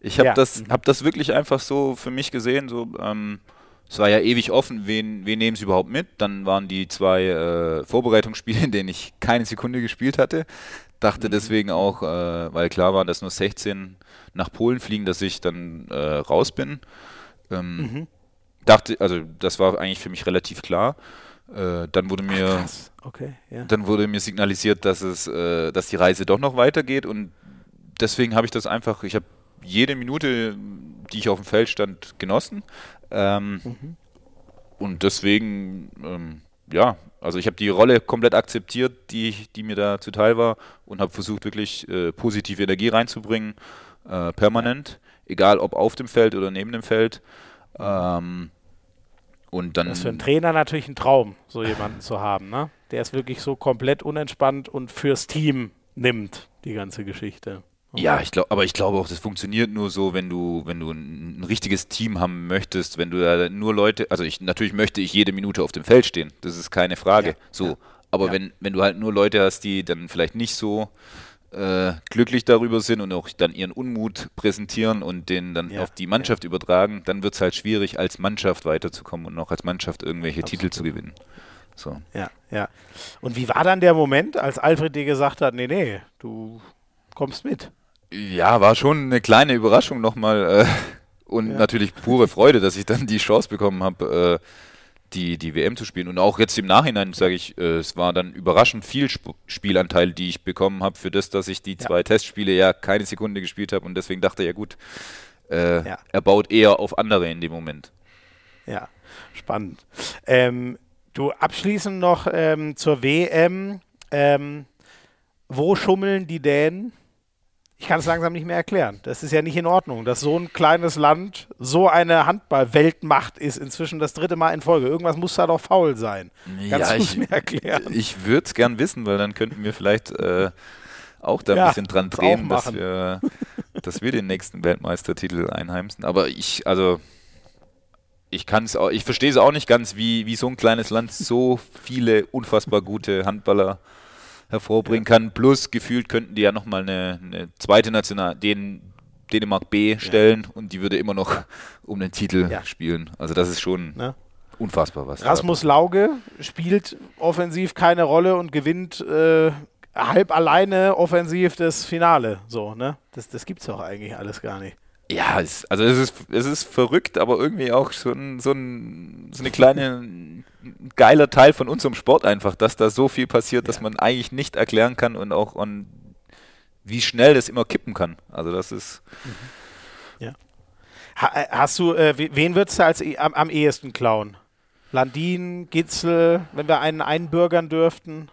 ich habe ja. das, hab das wirklich einfach so für mich gesehen, so ähm, es war ja ewig offen, wen, wen nehmen sie überhaupt mit. Dann waren die zwei äh, Vorbereitungsspiele, in denen ich keine Sekunde gespielt hatte. Dachte mhm. deswegen auch, äh, weil klar war, dass nur 16 nach Polen fliegen, dass ich dann äh, raus bin. Ähm, mhm. Dachte, also das war eigentlich für mich relativ klar. Äh, dann wurde mir, Ach, okay, ja. dann wurde mir signalisiert, dass es, äh, dass die Reise doch noch weitergeht und deswegen habe ich das einfach, ich habe jede Minute, die ich auf dem Feld stand, genossen. Ähm, mhm. Und deswegen, ähm, ja, also ich habe die Rolle komplett akzeptiert, die, die mir da zuteil war und habe versucht, wirklich äh, positive Energie reinzubringen, äh, permanent, egal ob auf dem Feld oder neben dem Feld. Ähm, und dann, das ist für einen Trainer natürlich ein Traum, so jemanden zu haben, ne? Der es wirklich so komplett unentspannt und fürs Team nimmt, die ganze Geschichte. Okay. Ja, ich glaube, aber ich glaube auch, das funktioniert nur so, wenn du, wenn du ein, ein, richtiges Team haben möchtest, wenn du da nur Leute, also ich natürlich möchte ich jede Minute auf dem Feld stehen, das ist keine Frage. Ja, so, ja, aber ja. wenn, wenn du halt nur Leute hast, die dann vielleicht nicht so äh, glücklich darüber sind und auch dann ihren Unmut präsentieren und den dann auf die Mannschaft übertragen, dann wird es halt schwierig, als Mannschaft weiterzukommen und auch als Mannschaft irgendwelche Absolut. Titel zu gewinnen. So. Ja, ja. Und wie war dann der Moment, als Alfred dir gesagt hat, nee, nee, du kommst mit? Ja, war schon eine kleine Überraschung nochmal äh, und ja. natürlich pure Freude, dass ich dann die Chance bekommen habe, äh, die, die WM zu spielen. Und auch jetzt im Nachhinein sage ich, äh, es war dann überraschend viel Sp Spielanteil, die ich bekommen habe, für das, dass ich die zwei Testspiele ja keine Sekunde gespielt habe und deswegen dachte ja gut, äh, ja. er baut eher auf andere in dem Moment. Ja, spannend. Ähm, du abschließend noch ähm, zur WM. Ähm, wo schummeln die Dänen? Ich kann es langsam nicht mehr erklären. Das ist ja nicht in Ordnung, dass so ein kleines Land so eine Handball-Weltmacht ist, inzwischen das dritte Mal in Folge. Irgendwas muss da doch faul sein. Kannst ja, ich, mir erklären? Ich würde es gern wissen, weil dann könnten wir vielleicht äh, auch da ein ja, bisschen dran drehen, dass wir, dass wir den nächsten Weltmeistertitel einheimsen. Aber ich, also ich kann es ich verstehe es auch nicht ganz, wie, wie so ein kleines Land so viele unfassbar gute Handballer hervorbringen ja. kann. Plus gefühlt könnten die ja nochmal eine, eine zweite National, den Dänemark B stellen ja. und die würde immer noch um den Titel ja. spielen. Also das ist schon ja. unfassbar was. Rasmus Lauge spielt offensiv keine Rolle und gewinnt äh, halb alleine offensiv das Finale. So, ne? Das, das es doch eigentlich alles gar nicht. Ja, es, also es ist, es ist verrückt, aber irgendwie auch ein, so, ein, so eine kleine geiler Teil von unserem Sport einfach, dass da so viel passiert, ja. dass man eigentlich nicht erklären kann und auch und wie schnell das immer kippen kann. Also das ist. Mhm. Ja. Ha, äh, hast du, äh, wen würdest du als e, am, am ehesten klauen? Landin, Gitzel, wenn wir einen einbürgern dürften?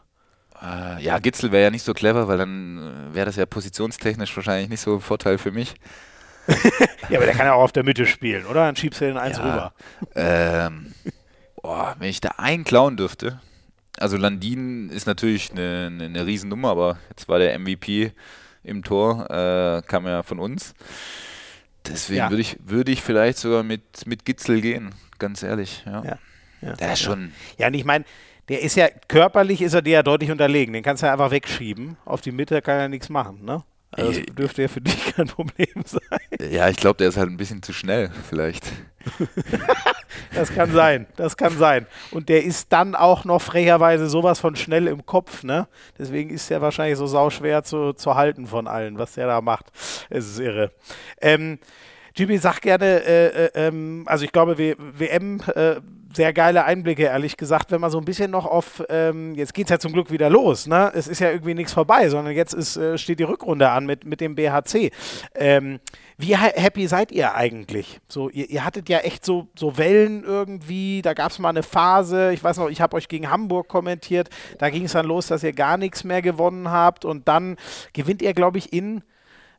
Äh, ja, Gitzel wäre ja nicht so clever, weil dann äh, wäre das ja positionstechnisch wahrscheinlich nicht so ein Vorteil für mich. ja, aber der kann ja auch auf der Mitte spielen, oder? Dann schiebst du den eins ja, rüber. Ähm, boah, wenn ich da einen klauen dürfte. Also Landin ist natürlich eine, eine, eine Riesennummer, aber jetzt war der MVP im Tor, äh, kam ja von uns. Deswegen ja. würde ich, würd ich vielleicht sogar mit, mit Gitzel gehen, ganz ehrlich. Ja, ja, ja der ist schon. Ja, und ich meine, der ist ja körperlich ist er dir ja deutlich unterlegen. Den kannst du ja einfach wegschieben. Auf die Mitte kann er nichts machen, ne? Also das dürfte ja für dich kein Problem sein. Ja, ich glaube, der ist halt ein bisschen zu schnell, vielleicht. das kann sein, das kann sein. Und der ist dann auch noch frecherweise sowas von schnell im Kopf, ne? Deswegen ist er wahrscheinlich so sauschwer zu, zu halten von allen, was der da macht. Es ist irre. Ähm, Jimmy, sag gerne, äh, äh, ähm, also ich glaube, w WM, äh, sehr geile Einblicke, ehrlich gesagt, wenn man so ein bisschen noch auf, ähm, jetzt geht es ja zum Glück wieder los, ne? Es ist ja irgendwie nichts vorbei, sondern jetzt ist, äh, steht die Rückrunde an mit, mit dem BHC. Ähm, wie happy seid ihr eigentlich? So, ihr, ihr hattet ja echt so, so Wellen irgendwie, da gab es mal eine Phase, ich weiß noch, ich habe euch gegen Hamburg kommentiert, da ging es dann los, dass ihr gar nichts mehr gewonnen habt und dann gewinnt ihr, glaube ich, in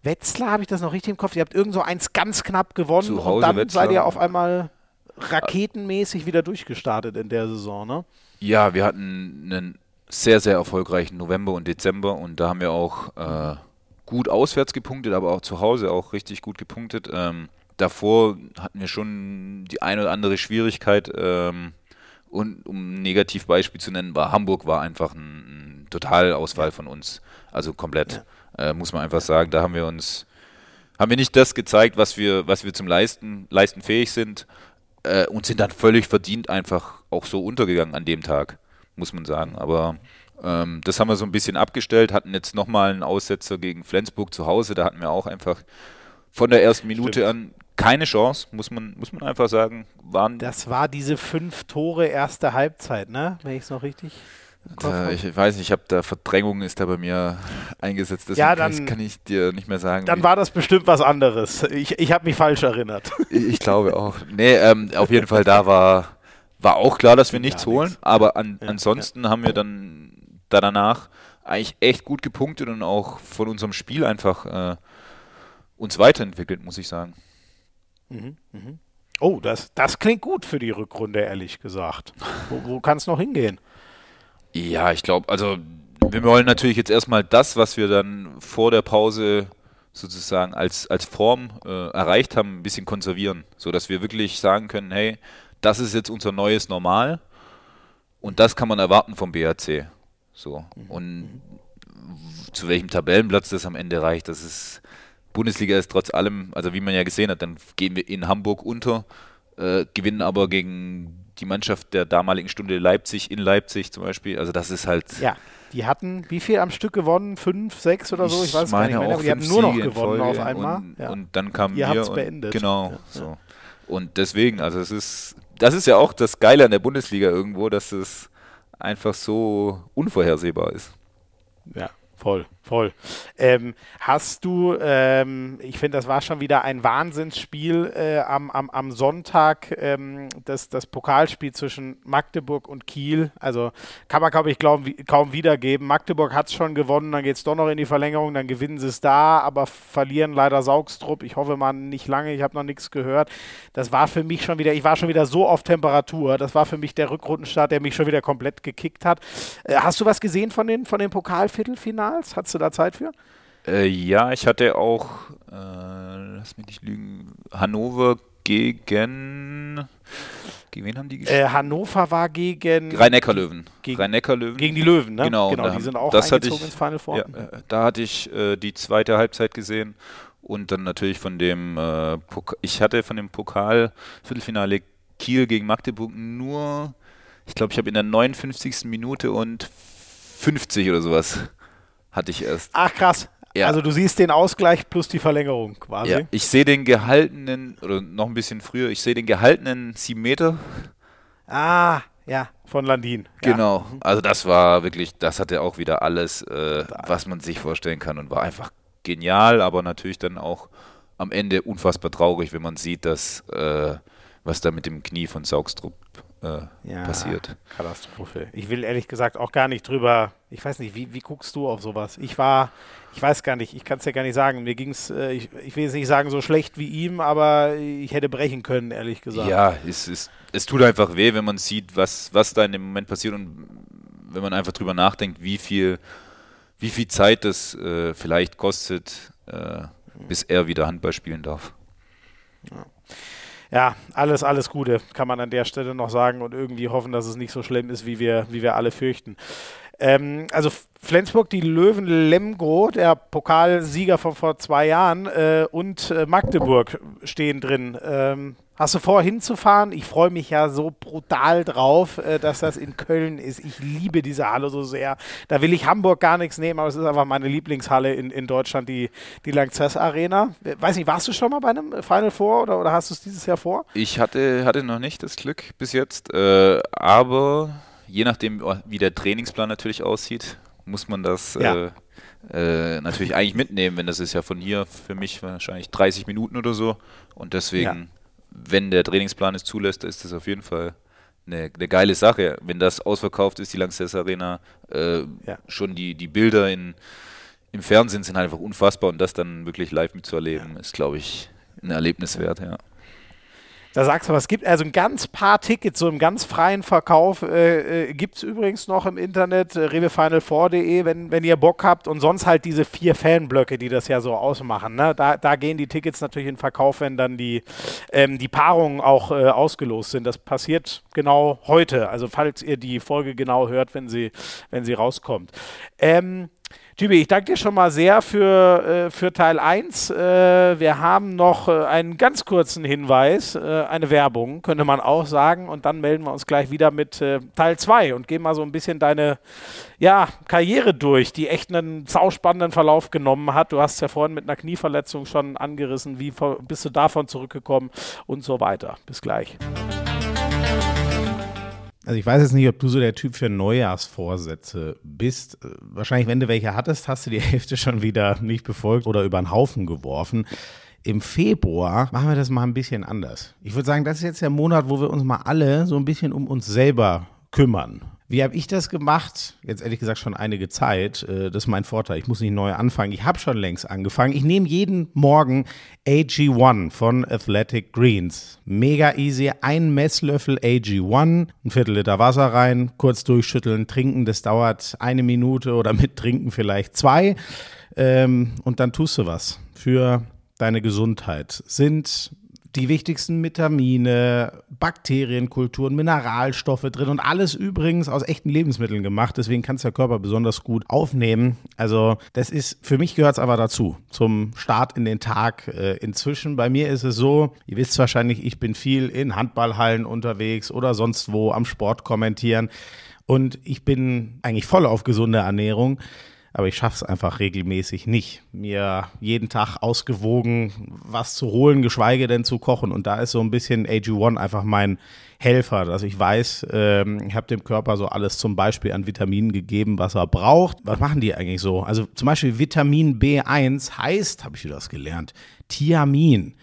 Wetzlar, habe ich das noch richtig im Kopf? Ihr habt irgend so eins ganz knapp gewonnen und dann Wetzlar. seid ihr auf einmal raketenmäßig wieder durchgestartet in der Saison, ne? Ja, wir hatten einen sehr, sehr erfolgreichen November und Dezember und da haben wir auch äh, gut auswärts gepunktet, aber auch zu Hause auch richtig gut gepunktet. Ähm, davor hatten wir schon die eine oder andere Schwierigkeit ähm, Und um ein Negativbeispiel zu nennen, war Hamburg war einfach ein, ein Totalausfall von uns. Also komplett, ja. äh, muss man einfach sagen. Da haben wir uns, haben wir nicht das gezeigt, was wir, was wir zum Leisten, Leisten fähig sind äh, und sind dann völlig verdient einfach auch so untergegangen an dem Tag, muss man sagen. Aber ähm, das haben wir so ein bisschen abgestellt, hatten jetzt nochmal einen Aussetzer gegen Flensburg zu Hause, da hatten wir auch einfach von der ersten Minute Stimmt. an keine Chance, muss man, muss man einfach sagen. Waren das war diese fünf Tore erste Halbzeit, ne? Wenn ich es noch richtig. Da, ich weiß nicht, ich habe da Verdrängung ist da bei mir eingesetzt. Deswegen ja, dann, kann, ich, kann ich dir nicht mehr sagen. Dann war das bestimmt was anderes. Ich, ich habe mich falsch erinnert. Ich, ich glaube auch. Nee, ähm, auf jeden Fall da war, war auch klar, dass wir nichts ja, holen. Nichts. Aber an, ja, ansonsten ja. haben wir dann da danach eigentlich echt gut gepunktet und auch von unserem Spiel einfach äh, uns weiterentwickelt, muss ich sagen. Mhm, mhm. Oh, das, das klingt gut für die Rückrunde, ehrlich gesagt. Wo, wo kann es noch hingehen? Ja, ich glaube, also wir wollen natürlich jetzt erstmal das, was wir dann vor der Pause sozusagen als, als Form äh, erreicht haben, ein bisschen konservieren, sodass wir wirklich sagen können, hey, das ist jetzt unser neues Normal und das kann man erwarten vom BAC. So. Mhm. Und zu welchem Tabellenplatz das am Ende reicht, das ist Bundesliga ist trotz allem, also wie man ja gesehen hat, dann gehen wir in Hamburg unter, äh, gewinnen aber gegen die Mannschaft der damaligen Stunde Leipzig in Leipzig zum Beispiel. Also das ist halt. Ja, die hatten wie viel am Stück gewonnen? Fünf, sechs oder so? Ich weiß gar nicht mehr. Aber die hatten nur noch gewonnen auf einmal. Und, ja. und dann kamen Ihr. Und, beendet. Genau. Ja, so. Und deswegen, also es ist, das ist ja auch das Geile an der Bundesliga irgendwo, dass es einfach so unvorhersehbar ist. Ja, voll. Voll. Ähm, hast du, ähm, ich finde, das war schon wieder ein Wahnsinnsspiel äh, am, am, am Sonntag, ähm, das, das Pokalspiel zwischen Magdeburg und Kiel. Also kann man, glaube ich, glaub, kaum wiedergeben. Magdeburg hat es schon gewonnen, dann geht es doch noch in die Verlängerung, dann gewinnen sie es da, aber verlieren leider Saugstrupp. Ich hoffe mal nicht lange, ich habe noch nichts gehört. Das war für mich schon wieder, ich war schon wieder so auf Temperatur. Das war für mich der Rückrundenstart, der mich schon wieder komplett gekickt hat. Äh, hast du was gesehen von den, von den Pokalviertelfinals? Hat's du da Zeit für? Äh, ja, ich hatte auch, äh, lass mich nicht lügen, Hannover gegen. Gegen wen haben die gespielt? Äh, Hannover war gegen. Rhein-Neckar-Löwen. Gegen, Rhein-Neckar-Löwen. Gegen die Löwen, ne? Genau, genau die sind auch das eingezogen ich, ins Final Four. Ja, äh, da hatte ich äh, die zweite Halbzeit gesehen und dann natürlich von dem. Äh, ich hatte von dem Pokal-Viertelfinale Kiel gegen Magdeburg nur. Ich glaube, ich habe in der 59. Minute und 50 oder sowas hatte ich erst. Ach krass. Ja. Also du siehst den Ausgleich plus die Verlängerung quasi. Ja, ich sehe den gehaltenen, oder noch ein bisschen früher, ich sehe den gehaltenen 7 Meter. Ah, ja, von Landin. Genau, ja. also das war wirklich, das hatte auch wieder alles, äh, was man sich vorstellen kann und war einfach genial, aber natürlich dann auch am Ende unfassbar traurig, wenn man sieht, dass äh, was da mit dem Knie von Saugstrup äh, ja, passiert. Katastrophe. Ich will ehrlich gesagt auch gar nicht drüber, ich weiß nicht, wie, wie guckst du auf sowas? Ich war, ich weiß gar nicht, ich kann es ja gar nicht sagen. Mir ging es, äh, ich, ich will jetzt nicht sagen so schlecht wie ihm, aber ich hätte brechen können, ehrlich gesagt. Ja, es, es, es tut einfach weh, wenn man sieht, was, was da in dem Moment passiert und wenn man einfach drüber nachdenkt, wie viel, wie viel Zeit das äh, vielleicht kostet, äh, bis er wieder Handball spielen darf. Ja ja, alles, alles Gute, kann man an der Stelle noch sagen und irgendwie hoffen, dass es nicht so schlimm ist, wie wir, wie wir alle fürchten. Ähm, also Flensburg, die Löwen Lemgo, der Pokalsieger von vor zwei Jahren, äh, und äh, Magdeburg stehen drin. Ähm, Hast du vor, hinzufahren? Ich freue mich ja so brutal drauf, äh, dass das in Köln ist. Ich liebe diese Halle so sehr. Da will ich Hamburg gar nichts nehmen, aber es ist einfach meine Lieblingshalle in, in Deutschland, die, die Lanxess Arena. Weiß nicht, warst du schon mal bei einem Final Four oder, oder hast du es dieses Jahr vor? Ich hatte, hatte noch nicht das Glück bis jetzt, äh, aber je nachdem, wie der Trainingsplan natürlich aussieht, muss man das ja. äh, äh, natürlich eigentlich mitnehmen, wenn das ist ja von hier für mich wahrscheinlich 30 Minuten oder so und deswegen wenn der Trainingsplan es zulässt, ist das auf jeden Fall eine, eine geile Sache. Wenn das ausverkauft ist, die Lanxess Arena, äh, ja. schon die, die Bilder in, im Fernsehen sind einfach unfassbar und das dann wirklich live mitzuerleben, ja. ist, glaube ich, ein Erlebnis wert, ja. Da sagst du, was gibt also ein ganz paar Tickets, so im ganz freien Verkauf äh, äh, gibt es übrigens noch im Internet, äh, rewefinal4.de, wenn, wenn ihr Bock habt und sonst halt diese vier Fanblöcke, die das ja so ausmachen. Ne? Da, da gehen die Tickets natürlich in Verkauf, wenn dann die, ähm, die Paarungen auch äh, ausgelost sind. Das passiert genau heute, also falls ihr die Folge genau hört, wenn sie, wenn sie rauskommt. Ähm, Jibi, ich danke dir schon mal sehr für, äh, für Teil 1. Äh, wir haben noch äh, einen ganz kurzen Hinweis, äh, eine Werbung, könnte man auch sagen. Und dann melden wir uns gleich wieder mit äh, Teil 2 und gehen mal so ein bisschen deine ja, Karriere durch, die echt einen sauspannenden Verlauf genommen hat. Du hast ja vorhin mit einer Knieverletzung schon angerissen. Wie bist du davon zurückgekommen und so weiter. Bis gleich. Also ich weiß jetzt nicht, ob du so der Typ für Neujahrsvorsätze bist. Wahrscheinlich, wenn du welche hattest, hast du die Hälfte schon wieder nicht befolgt oder über den Haufen geworfen. Im Februar machen wir das mal ein bisschen anders. Ich würde sagen, das ist jetzt der Monat, wo wir uns mal alle so ein bisschen um uns selber kümmern. Wie habe ich das gemacht? Jetzt ehrlich gesagt schon einige Zeit. Äh, das ist mein Vorteil. Ich muss nicht neu anfangen. Ich habe schon längst angefangen. Ich nehme jeden Morgen AG1 von Athletic Greens. Mega easy. Ein Messlöffel AG1, ein Viertel Liter Wasser rein, kurz durchschütteln, trinken. Das dauert eine Minute oder mit Trinken vielleicht zwei. Ähm, und dann tust du was für deine Gesundheit. Sind die wichtigsten Vitamine, Bakterienkulturen, Mineralstoffe drin und alles übrigens aus echten Lebensmitteln gemacht. Deswegen kann es der Körper besonders gut aufnehmen. Also das ist, für mich gehört es aber dazu, zum Start in den Tag. Äh, inzwischen bei mir ist es so, ihr wisst wahrscheinlich, ich bin viel in Handballhallen unterwegs oder sonst wo am Sport kommentieren. Und ich bin eigentlich voll auf gesunde Ernährung aber ich schaffe es einfach regelmäßig nicht, mir jeden Tag ausgewogen was zu holen, geschweige denn zu kochen. Und da ist so ein bisschen AG1 einfach mein Helfer, dass ich weiß, ähm, ich habe dem Körper so alles zum Beispiel an Vitaminen gegeben, was er braucht. Was machen die eigentlich so? Also zum Beispiel Vitamin B1 heißt, habe ich wieder das gelernt, Thiamin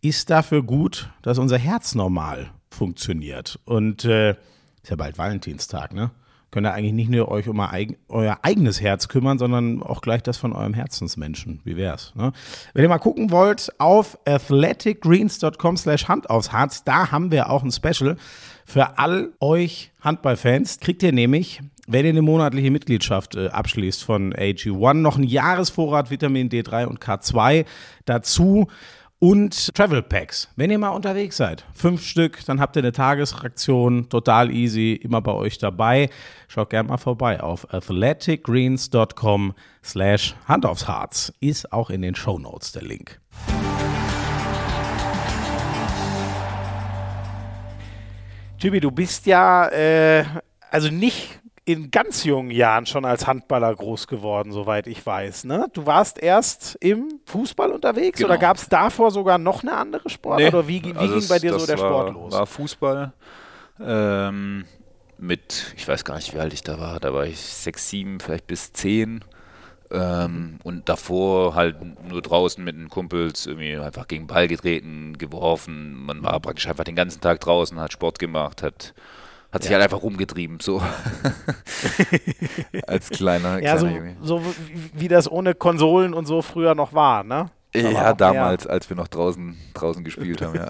ist dafür gut, dass unser Herz normal funktioniert. Und äh, ist ja bald Valentinstag, ne? Könnt ihr eigentlich nicht nur euch um euer eigenes Herz kümmern, sondern auch gleich das von eurem Herzensmenschen. Wie wär's? Ne? Wenn ihr mal gucken wollt, auf athleticgreens.com slash Hand aufs Herz, da haben wir auch ein Special für all euch Handballfans. Kriegt ihr nämlich, wenn ihr eine monatliche Mitgliedschaft äh, abschließt von AG1, noch einen Jahresvorrat Vitamin D3 und K2 dazu und Travel Packs. Wenn ihr mal unterwegs seid, fünf Stück, dann habt ihr eine Tagesfraktion, total easy, immer bei euch dabei. Schaut gerne mal vorbei auf athleticgreens.com slash Hand aufs Harz. Ist auch in den Show Notes der Link. Jimmy, du bist ja äh, also nicht in ganz jungen Jahren schon als Handballer groß geworden, soweit ich weiß. Ne? Du warst erst im Fußball unterwegs genau. oder gab es davor sogar noch eine andere Sportart? Nee, oder wie, wie also ging bei dir so der war, Sport los? War Fußball. Ähm, mit, ich weiß gar nicht, wie alt ich da war, da war ich sechs, sieben, vielleicht bis zehn. Ähm, und davor halt nur draußen mit den Kumpels irgendwie einfach gegen Ball getreten, geworfen. Man war praktisch einfach den ganzen Tag draußen, hat Sport gemacht, hat hat sich ja. halt einfach rumgetrieben, so. Als kleiner, ja, kleiner so, so wie das ohne Konsolen und so früher noch war, ne? ja, damals, mehr. als wir noch draußen, draußen gespielt haben, ja.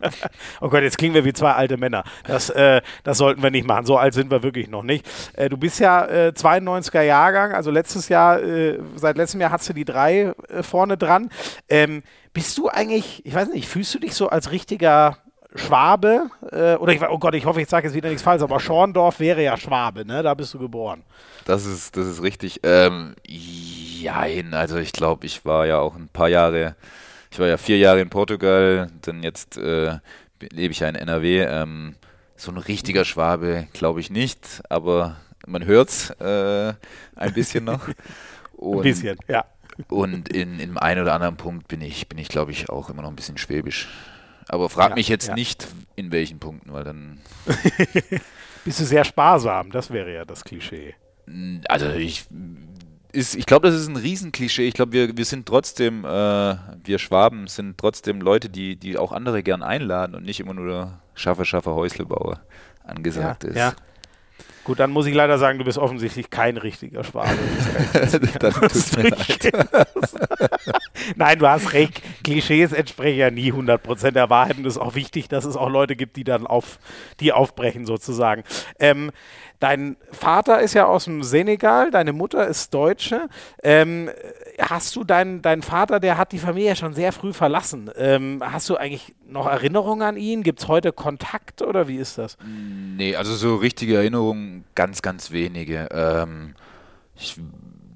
oh Gott, jetzt klingen wir wie zwei alte Männer. Das, äh, das sollten wir nicht machen. So alt sind wir wirklich noch nicht. Äh, du bist ja äh, 92er Jahrgang, also letztes Jahr, äh, seit letztem Jahr hast du die drei äh, vorne dran. Ähm, bist du eigentlich, ich weiß nicht, fühlst du dich so als richtiger Schwabe, äh, oder ich, oh Gott, ich hoffe, ich sage jetzt wieder nichts Falsches, aber Schorndorf wäre ja Schwabe, ne? Da bist du geboren. Das ist, das ist richtig. Ähm, jein, also ich glaube, ich war ja auch ein paar Jahre, ich war ja vier Jahre in Portugal, dann jetzt äh, lebe ich ja in NRW. Ähm, so ein richtiger Schwabe glaube ich nicht, aber man hört es äh, ein bisschen noch. Und, ein bisschen, ja. Und in, in einem oder anderen Punkt bin ich, bin ich glaube ich, auch immer noch ein bisschen schwäbisch. Aber frag ja, mich jetzt ja. nicht, in welchen Punkten, weil dann. Bist du sehr sparsam, das wäre ja das Klischee. Also ich. ich glaube, das ist ein Riesenklischee. Ich glaube, wir, wir sind trotzdem, äh, wir Schwaben sind trotzdem Leute, die, die auch andere gern einladen und nicht immer nur Schaffe, Schaffe, Häuslebauer angesagt ja, ist. Ja. Gut, dann muss ich leider sagen, du bist offensichtlich kein richtiger Schwabe. dann tut's mir leid. Nein, du hast recht. Klischees entsprechen ja nie 100% der Wahrheit und es ist auch wichtig, dass es auch Leute gibt, die dann auf, die aufbrechen sozusagen. Ähm, dein Vater ist ja aus dem Senegal, deine Mutter ist Deutsche. Ähm, hast du deinen dein Vater, der hat die Familie schon sehr früh verlassen. Ähm, hast du eigentlich noch Erinnerungen an ihn? Gibt es heute Kontakt oder wie ist das? Nee, also so richtige Erinnerungen ganz, ganz wenige. Ähm, ich,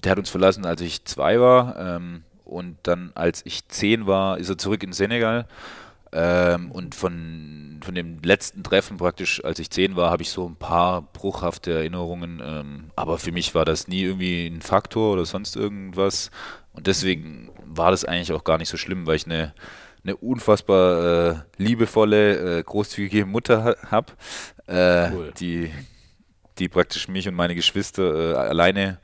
der hat uns verlassen, als ich zwei war. Ähm, und dann, als ich zehn war, ist er zurück in Senegal. Ähm, und von, von dem letzten Treffen praktisch, als ich zehn war, habe ich so ein paar bruchhafte Erinnerungen. Ähm, aber für mich war das nie irgendwie ein Faktor oder sonst irgendwas. Und deswegen war das eigentlich auch gar nicht so schlimm, weil ich eine, eine unfassbar äh, liebevolle, äh, großzügige Mutter ha habe, äh, cool. die, die praktisch mich und meine Geschwister äh, alleine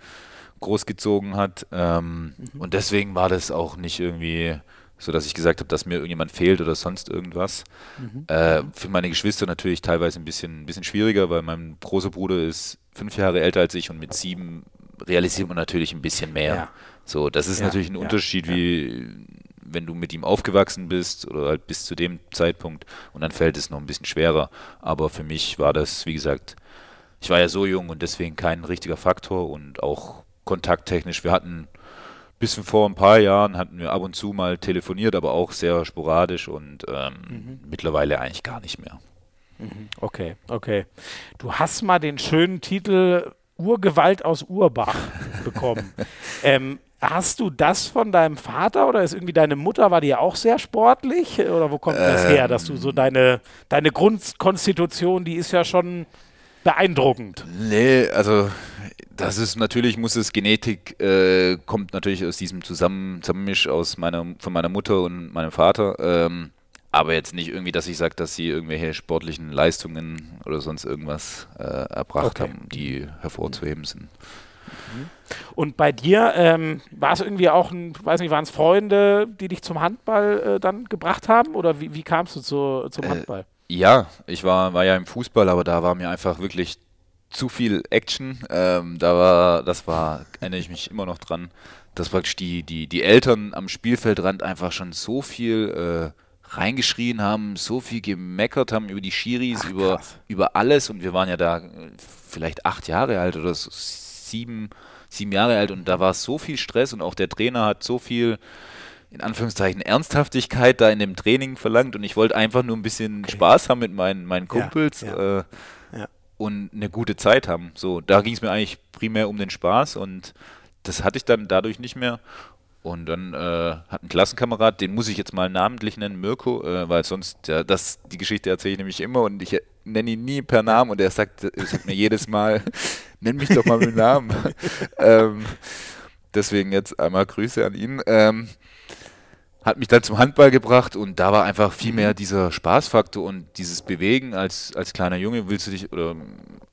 großgezogen hat. Ähm, mhm. Und deswegen war das auch nicht irgendwie so, dass ich gesagt habe, dass mir irgendjemand fehlt oder sonst irgendwas. Mhm. Äh, für meine Geschwister natürlich teilweise ein bisschen, ein bisschen schwieriger, weil mein großer Bruder ist fünf Jahre älter als ich und mit sieben realisiert man natürlich ein bisschen mehr. Ja. So, das ist ja, natürlich ein ja, Unterschied, wie wenn du mit ihm aufgewachsen bist oder halt bis zu dem Zeitpunkt und dann fällt es noch ein bisschen schwerer. Aber für mich war das, wie gesagt, ich war ja so jung und deswegen kein richtiger Faktor und auch kontakttechnisch. Wir hatten bis vor ein paar Jahren hatten wir ab und zu mal telefoniert, aber auch sehr sporadisch und ähm, mhm. mittlerweile eigentlich gar nicht mehr. Mhm. Okay, okay. Du hast mal den schönen Titel Urgewalt aus Urbach bekommen. ähm, hast du das von deinem Vater oder ist irgendwie deine Mutter, war die ja auch sehr sportlich? Oder wo kommt ähm, das her, dass du so deine, deine Grundkonstitution, die ist ja schon beeindruckend. Nee, also das ist natürlich, muss es Genetik, äh, kommt natürlich aus diesem Zusammen, Zusammenmisch aus meiner, von meiner Mutter und meinem Vater. Ähm, aber jetzt nicht irgendwie, dass ich sage, dass sie irgendwelche sportlichen Leistungen oder sonst irgendwas äh, erbracht okay. haben, die hervorzuheben sind. Mhm. Und bei dir ähm, war es irgendwie auch ein, weiß nicht, waren es Freunde, die dich zum Handball äh, dann gebracht haben? Oder wie, wie kamst du zu, zum äh, Handball? Ja, ich war, war ja im Fußball, aber da war mir einfach wirklich zu viel Action. Ähm, da war, das war, erinnere ich mich immer noch dran, dass praktisch die, die, die Eltern am Spielfeldrand einfach schon so viel äh, reingeschrien haben, so viel gemeckert haben über die Schiris, Ach, über, über alles. Und wir waren ja da äh, vielleicht acht Jahre alt oder so, sieben, sieben Jahre alt und da war so viel Stress und auch der Trainer hat so viel in Anführungszeichen Ernsthaftigkeit da in dem Training verlangt und ich wollte einfach nur ein bisschen okay. Spaß haben mit meinen, meinen Kumpels. Ja, ja. Äh, und eine gute Zeit haben. So, da ging es mir eigentlich primär um den Spaß und das hatte ich dann dadurch nicht mehr. Und dann äh, hat ein Klassenkamerad, den muss ich jetzt mal namentlich nennen, Mirko, äh, weil sonst, ja, das, die Geschichte erzähle ich nämlich immer und ich nenne ihn nie per Namen und er sagt, er sagt mir jedes Mal, nenn mich doch mal mit Namen. ähm, deswegen jetzt einmal Grüße an ihn. Ähm, hat mich dann zum Handball gebracht und da war einfach viel mehr dieser Spaßfaktor und dieses Bewegen als, als kleiner Junge willst du dich oder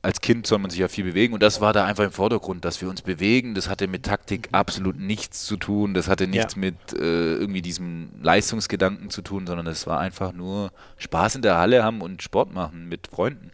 als Kind soll man sich ja viel bewegen und das war da einfach im Vordergrund, dass wir uns bewegen. Das hatte mit Taktik absolut nichts zu tun, das hatte nichts ja. mit äh, irgendwie diesem Leistungsgedanken zu tun, sondern es war einfach nur Spaß in der Halle haben und Sport machen mit Freunden.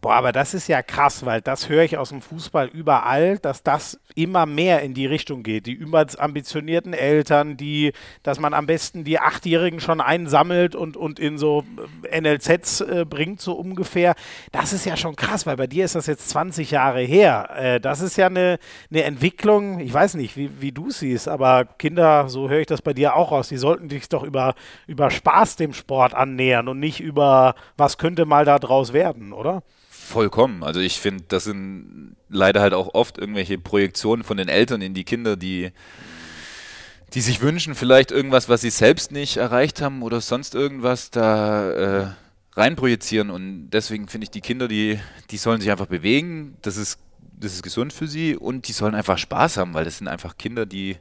Boah, aber das ist ja krass, weil das höre ich aus dem Fußball überall, dass das immer mehr in die Richtung geht. Die überambitionierten Eltern, die, dass man am besten die Achtjährigen schon einsammelt und, und in so äh, NLZs äh, bringt, so ungefähr. Das ist ja schon krass, weil bei dir ist das jetzt 20 Jahre her. Äh, das ist ja eine, eine Entwicklung, ich weiß nicht, wie, wie du siehst, aber Kinder, so höre ich das bei dir auch aus, die sollten sich doch über, über Spaß dem Sport annähern und nicht über, was könnte mal da draus werden, oder? Vollkommen. Also ich finde, das sind leider halt auch oft irgendwelche Projektionen von den Eltern in die Kinder, die, die sich wünschen, vielleicht irgendwas, was sie selbst nicht erreicht haben oder sonst irgendwas da äh, reinprojizieren. Und deswegen finde ich, die Kinder, die, die sollen sich einfach bewegen. Das ist, das ist gesund für sie und die sollen einfach Spaß haben, weil das sind einfach Kinder, die,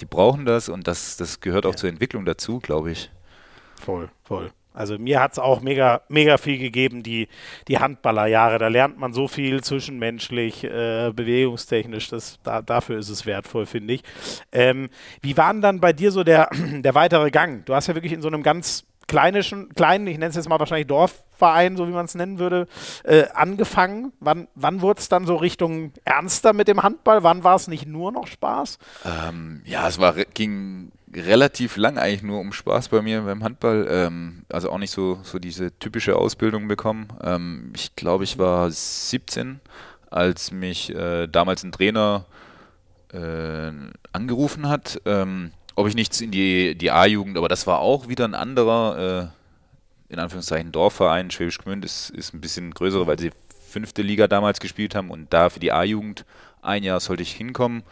die brauchen das und das, das gehört auch ja. zur Entwicklung dazu, glaube ich. Voll, voll. Also mir hat es auch mega, mega viel gegeben, die, die Handballerjahre. Da lernt man so viel zwischenmenschlich, äh, bewegungstechnisch. Das, da, dafür ist es wertvoll, finde ich. Ähm, wie war denn dann bei dir so der, der weitere Gang? Du hast ja wirklich in so einem ganz kleinischen, kleinen, ich nenne es jetzt mal wahrscheinlich Dorfverein, so wie man es nennen würde, äh, angefangen. Wann, wann wurde es dann so Richtung ernster mit dem Handball? Wann war es nicht nur noch Spaß? Ähm, ja, es war, ging relativ lang eigentlich nur um Spaß bei mir beim Handball. Ähm, also auch nicht so, so diese typische Ausbildung bekommen. Ähm, ich glaube, ich war 17, als mich äh, damals ein Trainer äh, angerufen hat, ähm, ob ich nichts in die, die A-Jugend, aber das war auch wieder ein anderer, äh, in Anführungszeichen, Dorfverein. Schwäbisch Gmünd ist, ist ein bisschen größer, weil sie fünfte Liga damals gespielt haben und da für die A-Jugend ein Jahr sollte ich hinkommen.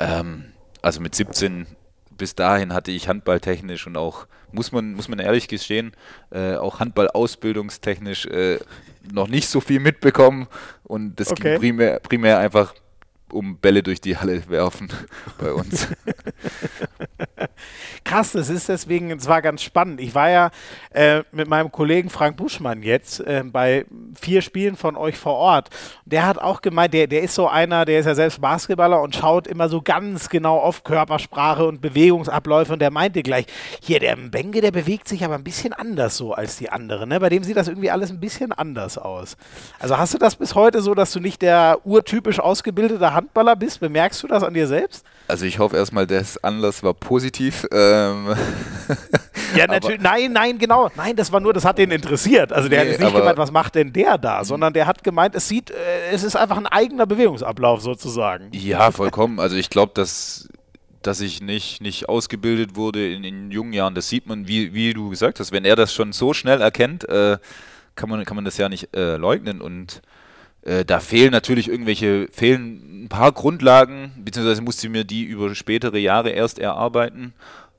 Ähm, also mit 17 bis dahin hatte ich handballtechnisch und auch, muss man, muss man ehrlich gestehen, äh, auch handballausbildungstechnisch äh, noch nicht so viel mitbekommen. Und das okay. ging primär, primär einfach um Bälle durch die Halle werfen bei uns. Krass, das ist deswegen, es war ganz spannend. Ich war ja äh, mit meinem Kollegen Frank Buschmann jetzt äh, bei vier Spielen von euch vor Ort. Der hat auch gemeint, der, der ist so einer, der ist ja selbst Basketballer und schaut immer so ganz genau auf Körpersprache und Bewegungsabläufe und der meinte gleich, hier, der Benge, der bewegt sich aber ein bisschen anders so als die anderen. Ne? Bei dem sieht das irgendwie alles ein bisschen anders aus. Also hast du das bis heute so, dass du nicht der urtypisch ausgebildete Handballer bist? Bemerkst du das an dir selbst? Also ich hoffe erstmal, der Anlass war positiv. Ähm ja, natürlich. Nein, nein, genau. Nein, das war nur, das hat den interessiert. Also der nee, hat nicht gemeint, was macht denn der da, sondern der hat gemeint, es sieht, äh, es ist einfach ein eigener Bewegungsablauf sozusagen. Ja, vollkommen. Also ich glaube, dass dass ich nicht, nicht ausgebildet wurde in, in jungen Jahren, das sieht man, wie, wie du gesagt hast, wenn er das schon so schnell erkennt, äh, kann, man, kann man das ja nicht äh, leugnen und äh, da fehlen natürlich irgendwelche, fehlen ein paar Grundlagen, beziehungsweise musste ich mir die über spätere Jahre erst erarbeiten,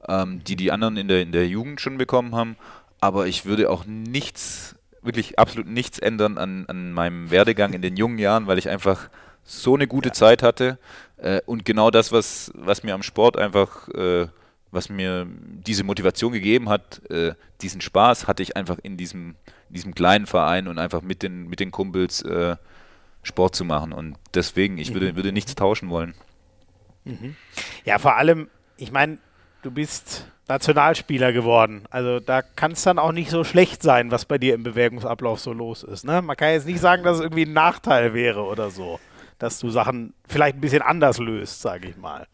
ähm, die die anderen in der, in der Jugend schon bekommen haben. Aber ich würde auch nichts, wirklich absolut nichts ändern an, an meinem Werdegang in den jungen Jahren, weil ich einfach so eine gute ja. Zeit hatte. Äh, und genau das, was, was mir am Sport einfach, äh, was mir diese Motivation gegeben hat, äh, diesen Spaß hatte ich einfach in diesem, in diesem kleinen Verein und einfach mit den, mit den Kumpels äh, Sport zu machen. Und deswegen, ich würde, mhm. würde nichts tauschen wollen. Mhm. Ja, vor allem, ich meine, du bist Nationalspieler geworden. Also da kann es dann auch nicht so schlecht sein, was bei dir im Bewegungsablauf so los ist. Ne? Man kann jetzt nicht sagen, dass es irgendwie ein Nachteil wäre oder so, dass du Sachen vielleicht ein bisschen anders löst, sage ich mal.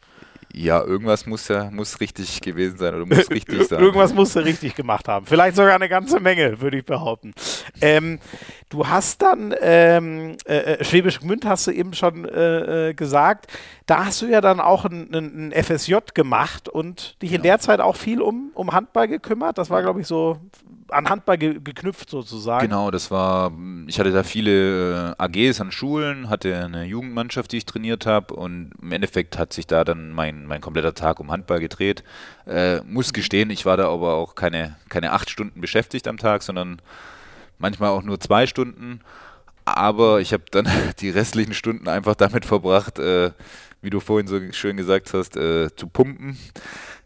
Ja, irgendwas muss ja muss richtig gewesen sein oder muss richtig sein. irgendwas musst du richtig gemacht haben. Vielleicht sogar eine ganze Menge, würde ich behaupten. Ähm, du hast dann ähm, äh, äh Schwäbisch Gmünd hast du eben schon äh, äh, gesagt. Da hast du ja dann auch ein, ein, ein FSJ gemacht und dich in der Zeit auch viel um, um Handball gekümmert. Das war, glaube ich, so an Handball ge geknüpft sozusagen. Genau, das war, ich hatte da viele äh, AGs an Schulen, hatte eine Jugendmannschaft, die ich trainiert habe und im Endeffekt hat sich da dann mein, mein kompletter Tag um Handball gedreht. Äh, muss gestehen, ich war da aber auch keine, keine acht Stunden beschäftigt am Tag, sondern manchmal auch nur zwei Stunden. Aber ich habe dann die restlichen Stunden einfach damit verbracht, äh, wie du vorhin so schön gesagt hast, äh, zu pumpen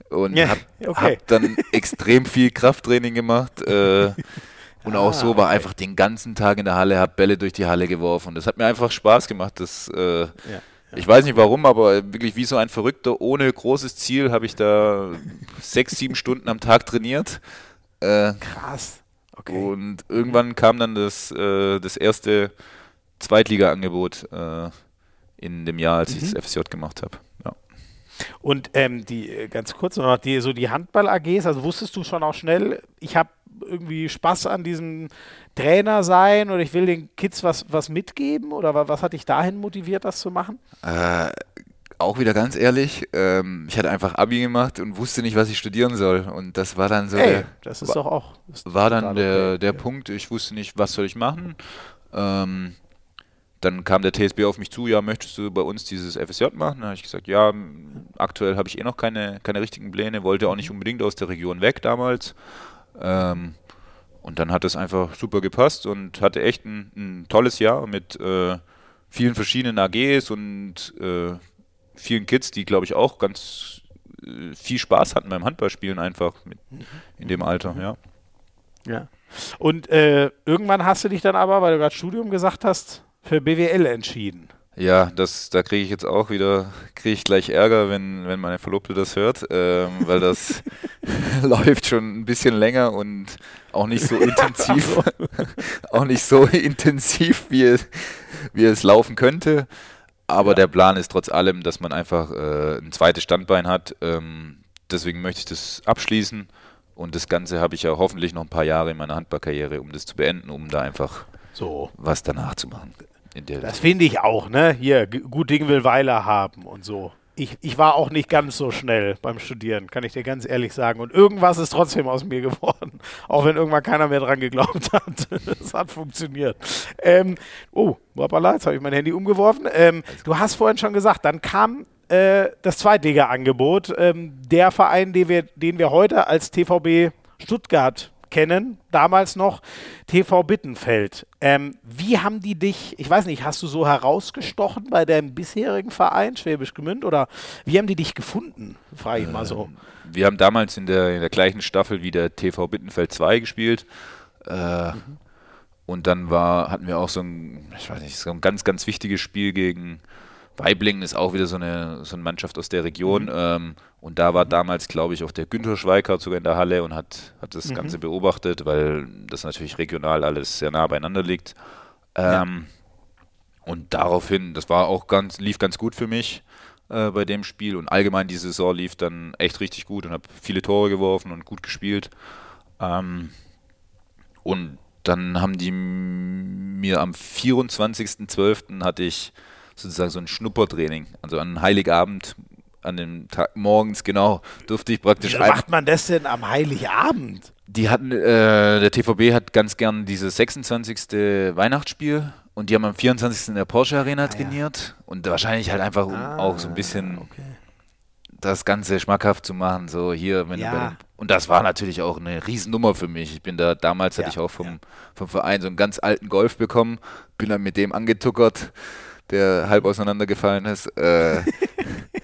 und ja, habe okay. hab dann extrem viel Krafttraining gemacht. Äh, und auch ah, so war okay. einfach den ganzen Tag in der Halle, habe Bälle durch die Halle geworfen. Das hat mir einfach Spaß gemacht. Das, äh, ja, ja. Ich weiß nicht warum, aber wirklich wie so ein Verrückter, ohne großes Ziel, habe ich da sechs, sieben Stunden am Tag trainiert. Äh, Krass. Okay. Und irgendwann kam dann das, äh, das erste Zweitliga-Angebot äh, in dem Jahr, als mhm. ich das FSJ gemacht habe. Und ähm, die, äh, ganz kurz noch, die, so die Handball-AGs, also wusstest du schon auch schnell, ich habe irgendwie Spaß an diesem Trainer sein oder ich will den Kids was, was mitgeben? Oder was hat dich dahin motiviert, das zu machen? Äh, auch wieder ganz ehrlich, ähm, ich hatte einfach Abi gemacht und wusste nicht, was ich studieren soll. Und das war dann so. Hey, der, das ist war, doch auch. War dann der, der ja. Punkt, ich wusste nicht, was soll ich machen. Ähm, dann kam der TSB auf mich zu, ja, möchtest du bei uns dieses FSJ machen? Dann habe ich gesagt, ja, aktuell habe ich eh noch keine, keine richtigen Pläne, wollte auch nicht unbedingt aus der Region weg damals. Ähm, und dann hat es einfach super gepasst und hatte echt ein, ein tolles Jahr mit äh, vielen verschiedenen AGs und äh, vielen Kids, die, glaube ich, auch ganz äh, viel Spaß hatten beim Handballspielen einfach mit, in dem Alter, ja. Ja. Und äh, irgendwann hast du dich dann aber, weil du gerade Studium gesagt hast, für BWL entschieden. Ja, das, da kriege ich jetzt auch wieder, kriege ich gleich Ärger, wenn, wenn meine Verlobte das hört, ähm, weil das läuft schon ein bisschen länger und auch nicht so intensiv, auch nicht so intensiv, wie es, wie es laufen könnte. Aber ja. der Plan ist trotz allem, dass man einfach äh, ein zweites Standbein hat, ähm, deswegen möchte ich das abschließen. Und das Ganze habe ich ja hoffentlich noch ein paar Jahre in meiner Handballkarriere, um das zu beenden, um da einfach so was danach zu machen. Das finde ich auch, ne? Hier, gut Ding will Weiler haben und so. Ich, ich war auch nicht ganz so schnell beim Studieren, kann ich dir ganz ehrlich sagen. Und irgendwas ist trotzdem aus mir geworden. Auch wenn irgendwann keiner mehr dran geglaubt hat. Es hat funktioniert. Ähm, oh, hoppala, jetzt habe ich mein Handy umgeworfen. Ähm, du hast vorhin schon gesagt, dann kam äh, das Zweitliga-Angebot. Ähm, der Verein, den wir, den wir heute als TVB Stuttgart kennen, damals noch TV Bittenfeld. Ähm, wie haben die dich, ich weiß nicht, hast du so herausgestochen bei deinem bisherigen Verein, Schwäbisch Gemünd, oder wie haben die dich gefunden, frage ich mal so. Ähm, wir haben damals in der, in der gleichen Staffel wie der TV Bittenfeld 2 gespielt. Äh, mhm. Und dann war, hatten wir auch so ein, ich weiß nicht, so ein ganz, ganz wichtiges Spiel gegen Weiblingen ist auch wieder so eine, so eine Mannschaft aus der Region. Mhm. Ähm, und da war damals, glaube ich, auch der Günther Schweikart sogar in der Halle und hat, hat das mhm. Ganze beobachtet, weil das natürlich regional alles sehr nah beieinander liegt. Ähm, ja. Und daraufhin, das war auch ganz, lief ganz gut für mich äh, bei dem Spiel. Und allgemein die Saison lief dann echt richtig gut und habe viele Tore geworfen und gut gespielt. Ähm, und dann haben die mir am 24.12. hatte ich sozusagen so ein Schnuppertraining. Also an Heiligabend, an dem Tag morgens, genau, durfte ich praktisch. Wie macht man das denn am Heiligabend? Die hatten, äh, der TVB hat ganz gern dieses 26. Weihnachtsspiel und die haben am 24. in der Porsche Arena ah, trainiert ja. und wahrscheinlich halt einfach, um ah, auch so ein bisschen okay. das Ganze schmackhaft zu machen, so hier, wenn ja. du und das war natürlich auch eine Riesennummer für mich. Ich bin da, damals ja, hatte ich auch vom, vom Verein so einen ganz alten Golf bekommen, bin dann mit dem angetuckert der halb auseinandergefallen ist. Äh,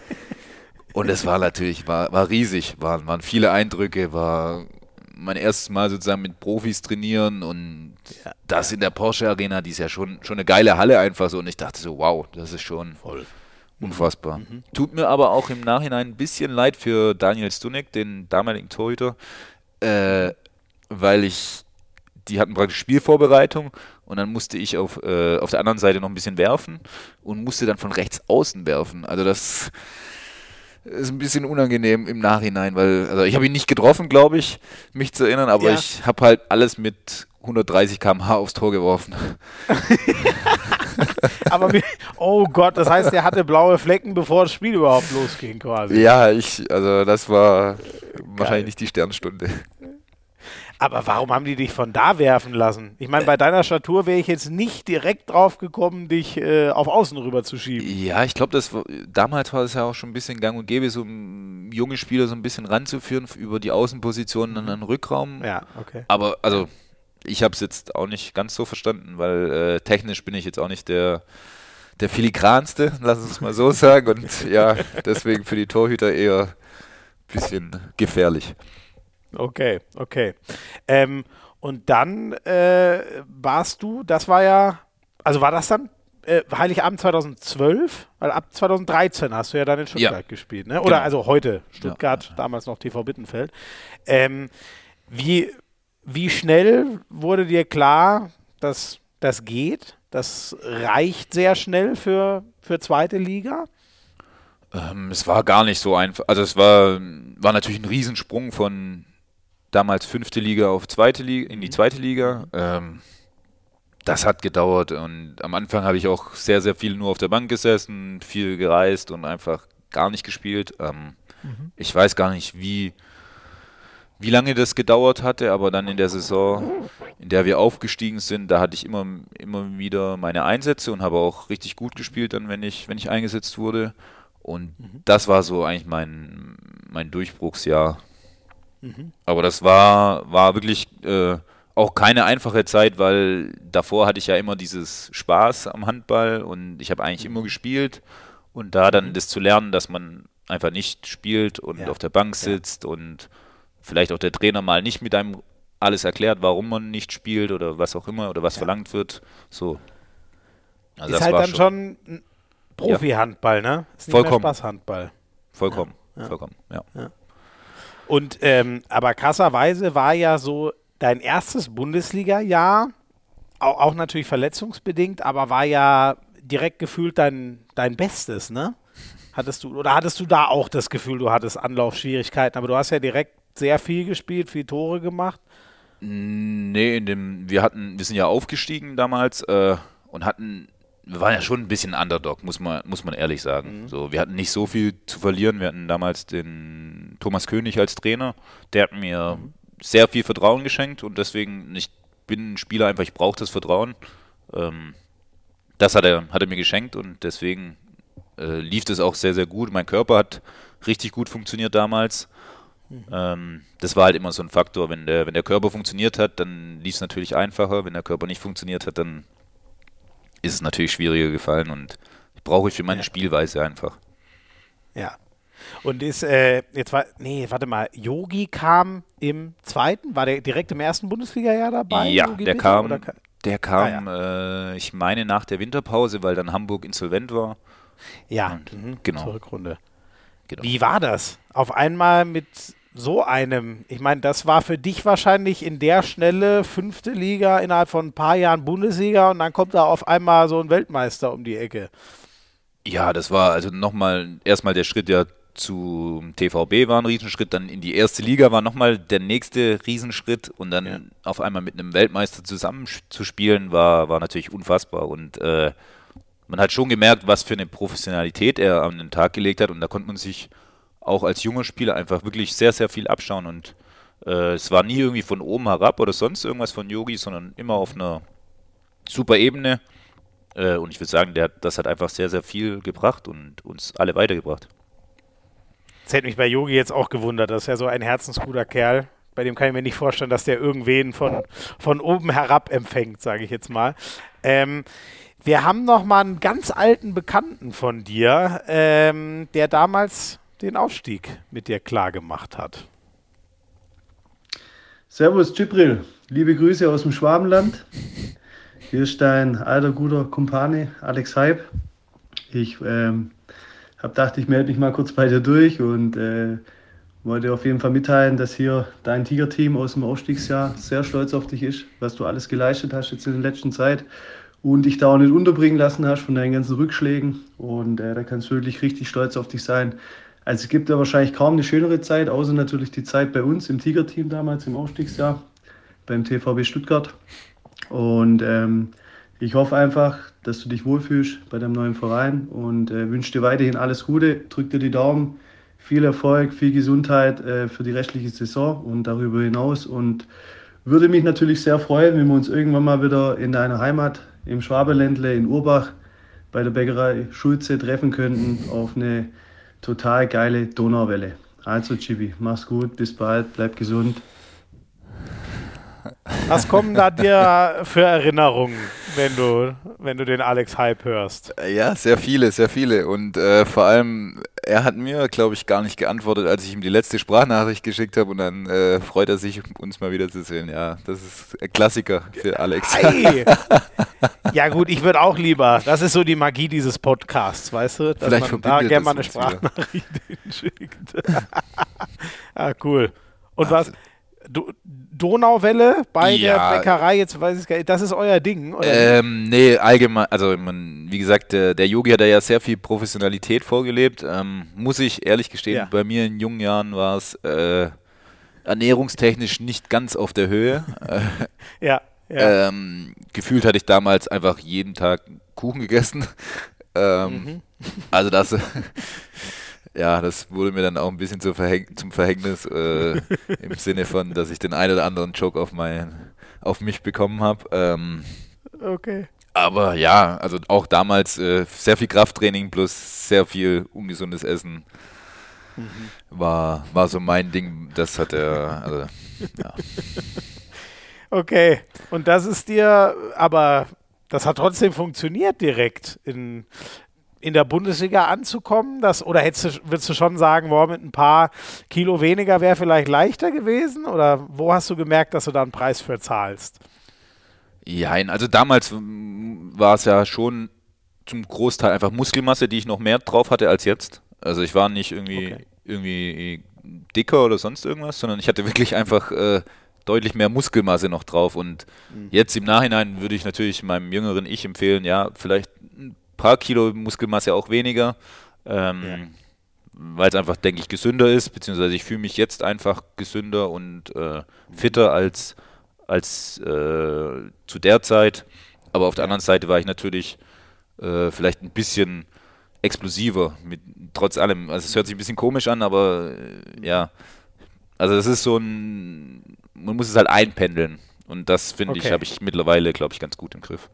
und es war natürlich, war, war riesig, waren, waren viele Eindrücke, war mein erstes Mal sozusagen mit Profis trainieren und ja. das in der Porsche Arena, die ist ja schon, schon eine geile Halle einfach so. Und ich dachte so, wow, das ist schon Voll. unfassbar. Mhm. mhm. Tut mir aber auch im Nachhinein ein bisschen leid für Daniel Stunek, den damaligen Torhüter, äh, weil ich, die hatten praktisch Spielvorbereitung und dann musste ich auf, äh, auf der anderen Seite noch ein bisschen werfen und musste dann von rechts außen werfen. Also das ist ein bisschen unangenehm im Nachhinein, weil also ich habe ihn nicht getroffen, glaube ich, mich zu erinnern, aber ja. ich habe halt alles mit 130 km/h aufs Tor geworfen. aber wie, oh Gott, das heißt, er hatte blaue Flecken, bevor das Spiel überhaupt losging, quasi. Ja, ich, also das war Geil. wahrscheinlich nicht die Sternstunde. Aber warum haben die dich von da werfen lassen? Ich meine, bei deiner Statur wäre ich jetzt nicht direkt drauf gekommen, dich äh, auf Außen rüber zu schieben. Ja, ich glaube, damals war es ja auch schon ein bisschen gang und gäbe, so junge Spieler so ein bisschen ranzuführen über die Außenpositionen in den Rückraum. Ja, okay. Aber also, ich habe es jetzt auch nicht ganz so verstanden, weil äh, technisch bin ich jetzt auch nicht der der filigranste, lass uns mal so sagen. Und ja, deswegen für die Torhüter eher ein bisschen gefährlich. Okay, okay. Ähm, und dann äh, warst du, das war ja, also war das dann äh, Heiligabend 2012? Weil ab 2013 hast du ja dann in Stuttgart ja. gespielt, ne? Oder genau. also heute Stuttgart, ja. damals noch TV Bittenfeld. Ähm, wie, wie schnell wurde dir klar, dass das geht? Das reicht sehr schnell für, für zweite Liga? Ähm, es war gar nicht so einfach. Also es war, war natürlich ein Riesensprung von damals fünfte Liga auf zweite Liga, in die zweite Liga. Ähm, das hat gedauert und am Anfang habe ich auch sehr, sehr viel nur auf der Bank gesessen, viel gereist und einfach gar nicht gespielt. Ähm, mhm. Ich weiß gar nicht, wie, wie lange das gedauert hatte, aber dann in der Saison, in der wir aufgestiegen sind, da hatte ich immer, immer wieder meine Einsätze und habe auch richtig gut gespielt, dann, wenn ich, wenn ich eingesetzt wurde. Und mhm. das war so eigentlich mein, mein Durchbruchsjahr Mhm. Aber das war, war wirklich äh, auch keine einfache Zeit, weil davor hatte ich ja immer dieses Spaß am Handball und ich habe eigentlich mhm. immer gespielt. Und da dann mhm. das zu lernen, dass man einfach nicht spielt und ja. auf der Bank sitzt ja. und vielleicht auch der Trainer mal nicht mit einem alles erklärt, warum man nicht spielt oder was auch immer oder was ja. verlangt wird. So. Also ist halt dann schon, schon Profi-Handball, ne? Ist nicht Vollkommen. Spaß-Handball. Vollkommen. Vollkommen, ja. Und ähm, aber krasserweise war ja so dein erstes Bundesliga-Jahr, auch, auch, natürlich verletzungsbedingt, aber war ja direkt gefühlt dein, dein Bestes, ne? Hattest du, oder hattest du da auch das Gefühl, du hattest Anlaufschwierigkeiten? Aber du hast ja direkt sehr viel gespielt, viel Tore gemacht. Nee, in dem, wir hatten, wir sind ja aufgestiegen damals äh, und hatten, wir waren ja schon ein bisschen Underdog, muss man, muss man ehrlich sagen. Mhm. So, wir hatten nicht so viel zu verlieren. Wir hatten damals den Thomas König als Trainer, der hat mir mhm. sehr viel Vertrauen geschenkt und deswegen, ich bin ein Spieler einfach, ich brauche das Vertrauen. Ähm, das hat er, hat er mir geschenkt und deswegen äh, lief das auch sehr, sehr gut. Mein Körper hat richtig gut funktioniert damals. Mhm. Ähm, das war halt immer so ein Faktor. Wenn der, wenn der Körper funktioniert hat, dann lief es natürlich einfacher. Wenn der Körper nicht funktioniert hat, dann ist es natürlich schwieriger gefallen und brauche ich für meine ja. Spielweise einfach. Ja. Und ist, äh, jetzt war, nee, warte mal, Yogi kam im zweiten, war der direkt im ersten Bundesliga-Jahr dabei? Ja, Yogi der kam, der kam, ah, ja. äh, ich meine, nach der Winterpause, weil dann Hamburg insolvent war. Ja, und, mhm, genau. zur Rückrunde. Genau. Wie war das? Auf einmal mit so einem, ich meine, das war für dich wahrscheinlich in der Schnelle fünfte Liga innerhalb von ein paar Jahren Bundesliga und dann kommt da auf einmal so ein Weltmeister um die Ecke. Ja, das war also nochmal erstmal der Schritt ja zu TVB war ein Riesenschritt, dann in die erste Liga war nochmal der nächste Riesenschritt und dann ja. auf einmal mit einem Weltmeister zusammenzuspielen war, war natürlich unfassbar und äh, man hat schon gemerkt, was für eine Professionalität er an den Tag gelegt hat und da konnte man sich auch als junger Spieler einfach wirklich sehr, sehr viel abschauen und äh, es war nie irgendwie von oben herab oder sonst irgendwas von Yogi, sondern immer auf einer super Ebene äh, und ich würde sagen, der, das hat einfach sehr, sehr viel gebracht und uns alle weitergebracht. Das hätte mich bei Yogi jetzt auch gewundert, das ist ja so ein herzensguter Kerl, bei dem kann ich mir nicht vorstellen, dass der irgendwen von, von oben herab empfängt, sage ich jetzt mal. Ähm, wir haben noch mal einen ganz alten Bekannten von dir, ähm, der damals den Aufstieg mit dir klar gemacht hat. Servus, Gibril. Liebe Grüße aus dem Schwabenland. Hier ist dein alter guter Kumpane Alex Hype. Ich ähm, habe gedacht, ich melde mich mal kurz bei dir durch und äh, wollte auf jeden Fall mitteilen, dass hier dein Tiger-Team aus dem Aufstiegsjahr sehr stolz auf dich ist, was du alles geleistet hast jetzt in der letzten Zeit und dich da auch nicht unterbringen lassen hast von deinen ganzen Rückschlägen. Und äh, da kannst du wirklich richtig stolz auf dich sein. Also es gibt ja wahrscheinlich kaum eine schönere Zeit, außer natürlich die Zeit bei uns im Tiger-Team damals im Aufstiegsjahr beim TVB Stuttgart. Und ähm, ich hoffe einfach, dass du dich wohlfühlst bei deinem neuen Verein und äh, wünsche dir weiterhin alles Gute. Drück dir die Daumen, viel Erfolg, viel Gesundheit äh, für die restliche Saison und darüber hinaus. Und würde mich natürlich sehr freuen, wenn wir uns irgendwann mal wieder in deiner Heimat im Schwabeländle in Urbach bei der Bäckerei Schulze treffen könnten auf eine total geile Donauwelle. Also Chibi, mach's gut, bis bald, bleib gesund. Was kommen da dir für Erinnerungen, wenn du, wenn du den Alex Hype hörst? Ja, sehr viele, sehr viele. Und äh, vor allem, er hat mir, glaube ich, gar nicht geantwortet, als ich ihm die letzte Sprachnachricht geschickt habe. Und dann äh, freut er sich, uns mal wieder zu sehen. Ja, das ist ein Klassiker für Alex. Hey. ja, gut, ich würde auch lieber. Das ist so die Magie dieses Podcasts, weißt du? Dass Vielleicht man da gerne mal eine Sprachnachricht schickt. ah, cool. Und was? Du, Donauwelle bei ja. der Bäckerei, jetzt weiß ich gar nicht, das ist euer Ding, oder? Ähm, nee, allgemein, also man, wie gesagt, der, der Yogi hat da ja sehr viel Professionalität vorgelebt. Ähm, muss ich ehrlich gestehen, ja. bei mir in jungen Jahren war es äh, ernährungstechnisch nicht ganz auf der Höhe. ja. ja. Ähm, gefühlt hatte ich damals einfach jeden Tag Kuchen gegessen. Ähm, mhm. Also das ja, das wurde mir dann auch ein bisschen zum, Verhäng zum Verhängnis äh, im Sinne von, dass ich den einen oder anderen Joke auf, mein, auf mich bekommen habe. Ähm, okay. Aber ja, also auch damals äh, sehr viel Krafttraining plus sehr viel ungesundes Essen mhm. war, war so mein Ding. Das hat er, also, ja. Okay, und das ist dir, aber das hat trotzdem funktioniert direkt in, in der Bundesliga anzukommen? Das, oder hättest du, würdest du schon sagen, boah, mit ein paar Kilo weniger wäre vielleicht leichter gewesen? Oder wo hast du gemerkt, dass du da einen Preis für zahlst? Ja, also damals war es ja schon zum Großteil einfach Muskelmasse, die ich noch mehr drauf hatte als jetzt. Also ich war nicht irgendwie, okay. irgendwie dicker oder sonst irgendwas, sondern ich hatte wirklich einfach äh, deutlich mehr Muskelmasse noch drauf. Und mhm. jetzt im Nachhinein würde ich natürlich meinem jüngeren Ich empfehlen, ja, vielleicht ein paar Kilo Muskelmasse auch weniger. Ähm, ja. Weil es einfach, denke ich, gesünder ist, beziehungsweise ich fühle mich jetzt einfach gesünder und äh, fitter als, als äh, zu der Zeit. Aber auf der anderen Seite war ich natürlich äh, vielleicht ein bisschen explosiver, mit, trotz allem. Also es hört sich ein bisschen komisch an, aber äh, ja. Also es ist so ein, man muss es halt einpendeln. Und das, finde okay. ich, habe ich mittlerweile, glaube ich, ganz gut im Griff.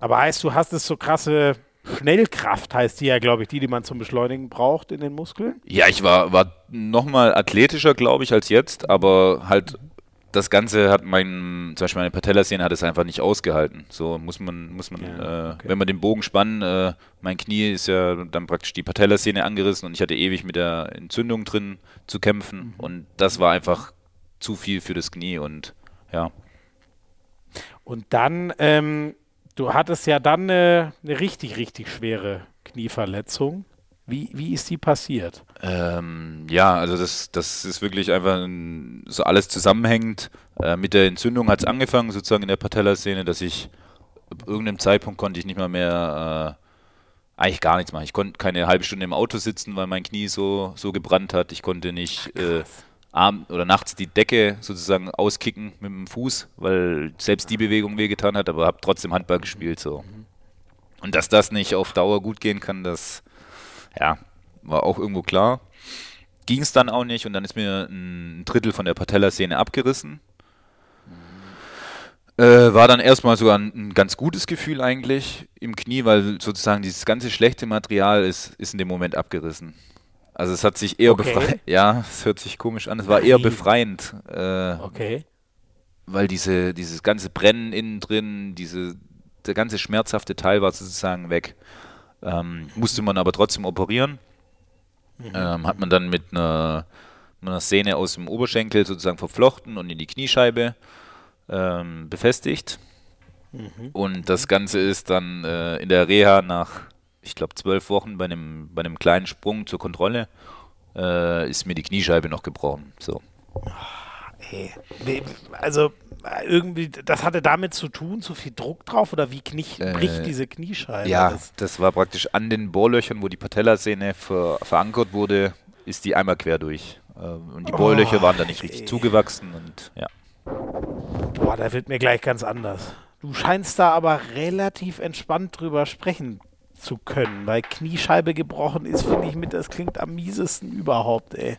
Aber heißt, du hast es so krasse Schnellkraft, heißt die ja, glaube ich, die, die man zum Beschleunigen braucht in den Muskeln? Ja, ich war, war nochmal athletischer, glaube ich, als jetzt, aber halt das Ganze hat mein, zum Beispiel meine Patellasehne hat es einfach nicht ausgehalten. So muss man, muss man, ja, okay. äh, wenn man den Bogen spannen, äh, mein Knie ist ja dann praktisch die Patellasehne angerissen und ich hatte ewig mit der Entzündung drin zu kämpfen mhm. und das war einfach zu viel für das Knie und ja. Und dann, ähm, du hattest ja dann eine, eine richtig, richtig schwere Knieverletzung. Wie, wie ist die passiert? Ähm, ja, also das, das ist wirklich einfach ein, so alles zusammenhängend. Äh, mit der Entzündung hat es angefangen, sozusagen in der Patellasehne, dass ich ab irgendeinem Zeitpunkt konnte ich nicht mal mehr äh, eigentlich gar nichts machen. Ich konnte keine halbe Stunde im Auto sitzen, weil mein Knie so, so gebrannt hat. Ich konnte nicht äh, abend oder nachts die Decke sozusagen auskicken mit dem Fuß, weil selbst die Bewegung wehgetan hat, aber habe trotzdem Handball gespielt. So. Und dass das nicht auf Dauer gut gehen kann, das ja, war auch irgendwo klar. Ging es dann auch nicht und dann ist mir ein Drittel von der Patellasehne abgerissen. Äh, war dann erstmal sogar ein, ein, ganz gutes Gefühl eigentlich im Knie, weil sozusagen dieses ganze schlechte Material ist, ist in dem Moment abgerissen. Also es hat sich eher okay. befreit. Ja, es hört sich komisch an. Es war eher befreiend. Äh, okay. Weil diese, dieses ganze Brennen innen drin, diese, der ganze schmerzhafte Teil war sozusagen weg. Ähm, musste man aber trotzdem operieren. Mhm. Ähm, hat man dann mit einer, mit einer Sehne aus dem Oberschenkel sozusagen verflochten und in die Kniescheibe ähm, befestigt. Mhm. Und das Ganze ist dann äh, in der Reha nach, ich glaube, zwölf Wochen bei einem, bei einem kleinen Sprung zur Kontrolle, äh, ist mir die Kniescheibe noch gebrochen. So. Oh, ey. Also irgendwie, das hatte damit zu tun, zu viel Druck drauf oder wie knie, äh, bricht diese Kniescheibe? Ja, das? das? war praktisch an den Bohrlöchern, wo die Patellasehne ver, verankert wurde, ist die einmal quer durch. Ähm, und die Bohrlöcher oh, waren da nicht richtig ey. zugewachsen und ja. Boah, da wird mir gleich ganz anders. Du scheinst da aber relativ entspannt drüber sprechen zu können, weil Kniescheibe gebrochen ist, finde ich mit, das klingt am miesesten überhaupt, ey.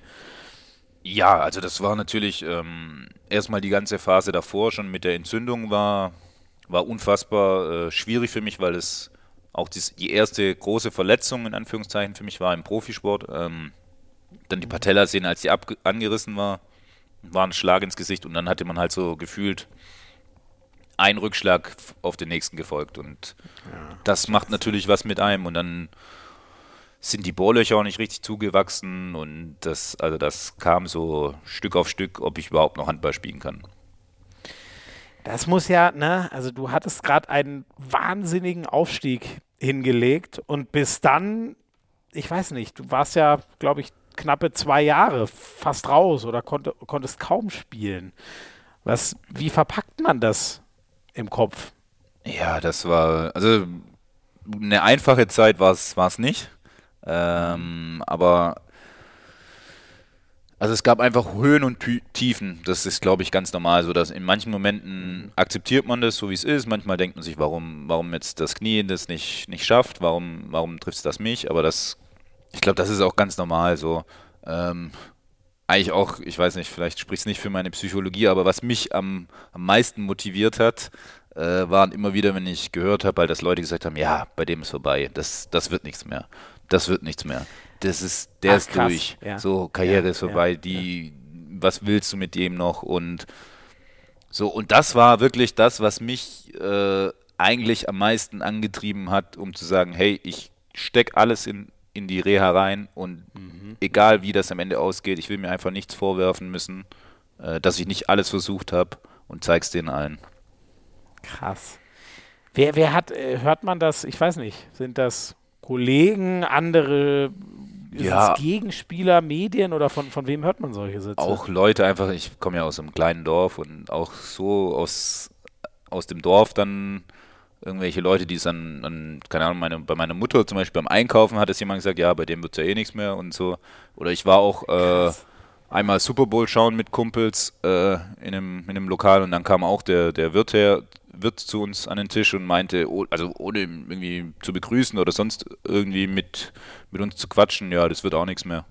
Ja, also das war natürlich ähm, erstmal die ganze Phase davor schon mit der Entzündung war, war unfassbar äh, schwierig für mich, weil es auch dies, die erste große Verletzung in Anführungszeichen für mich war im Profisport. Ähm, dann die Patellasehne, als sie ab, angerissen war, war ein Schlag ins Gesicht und dann hatte man halt so gefühlt ein Rückschlag auf den nächsten gefolgt und ja, das macht natürlich was mit einem und dann sind die Bohrlöcher auch nicht richtig zugewachsen und das, also das kam so Stück auf Stück, ob ich überhaupt noch Handball spielen kann. Das muss ja, ne, also du hattest gerade einen wahnsinnigen Aufstieg hingelegt und bis dann, ich weiß nicht, du warst ja, glaube ich, knappe zwei Jahre fast raus oder konnt, konntest kaum spielen. Was, wie verpackt man das im Kopf? Ja, das war, also eine einfache Zeit war es nicht. Ähm, aber also es gab einfach Höhen und Tiefen. Das ist, glaube ich, ganz normal. So dass in manchen Momenten akzeptiert man das so wie es ist. Manchmal denkt man sich, warum, warum jetzt das Knie das nicht, nicht schafft, warum, warum trifft das mich? Aber das, ich glaube, das ist auch ganz normal. So ähm, eigentlich auch, ich weiß nicht, vielleicht spricht es nicht für meine Psychologie, aber was mich am, am meisten motiviert hat, äh, waren immer wieder, wenn ich gehört habe, halt, dass Leute gesagt haben, ja, bei dem ist vorbei, das, das wird nichts mehr das wird nichts mehr. Das ist, der Ach, ist krass. durch. Ja. So, Karriere ja, ist vorbei. Ja, die, was willst du mit dem noch? Und so, und das war wirklich das, was mich äh, eigentlich am meisten angetrieben hat, um zu sagen, hey, ich steck alles in, in die Reha rein und mhm. egal wie das am Ende ausgeht, ich will mir einfach nichts vorwerfen müssen, äh, dass ich nicht alles versucht habe und zeig's denen allen. Krass. Wer, wer hat, äh, hört man das, ich weiß nicht, sind das Kollegen, andere ja. Gegenspieler, Medien oder von, von wem hört man solche Sätze? Auch Leute einfach, ich komme ja aus einem kleinen Dorf und auch so aus, aus dem Dorf dann irgendwelche Leute, die es dann, an, keine Ahnung, meine, bei meiner Mutter zum Beispiel beim Einkaufen hat es jemand gesagt, ja, bei dem wird ja eh nichts mehr und so. Oder ich war auch äh, einmal Super Bowl schauen mit Kumpels äh, in, einem, in einem Lokal und dann kam auch der, der Wirt her, Wirt zu uns an den Tisch und meinte, also ohne irgendwie zu begrüßen oder sonst irgendwie mit, mit uns zu quatschen, ja, das wird auch nichts mehr.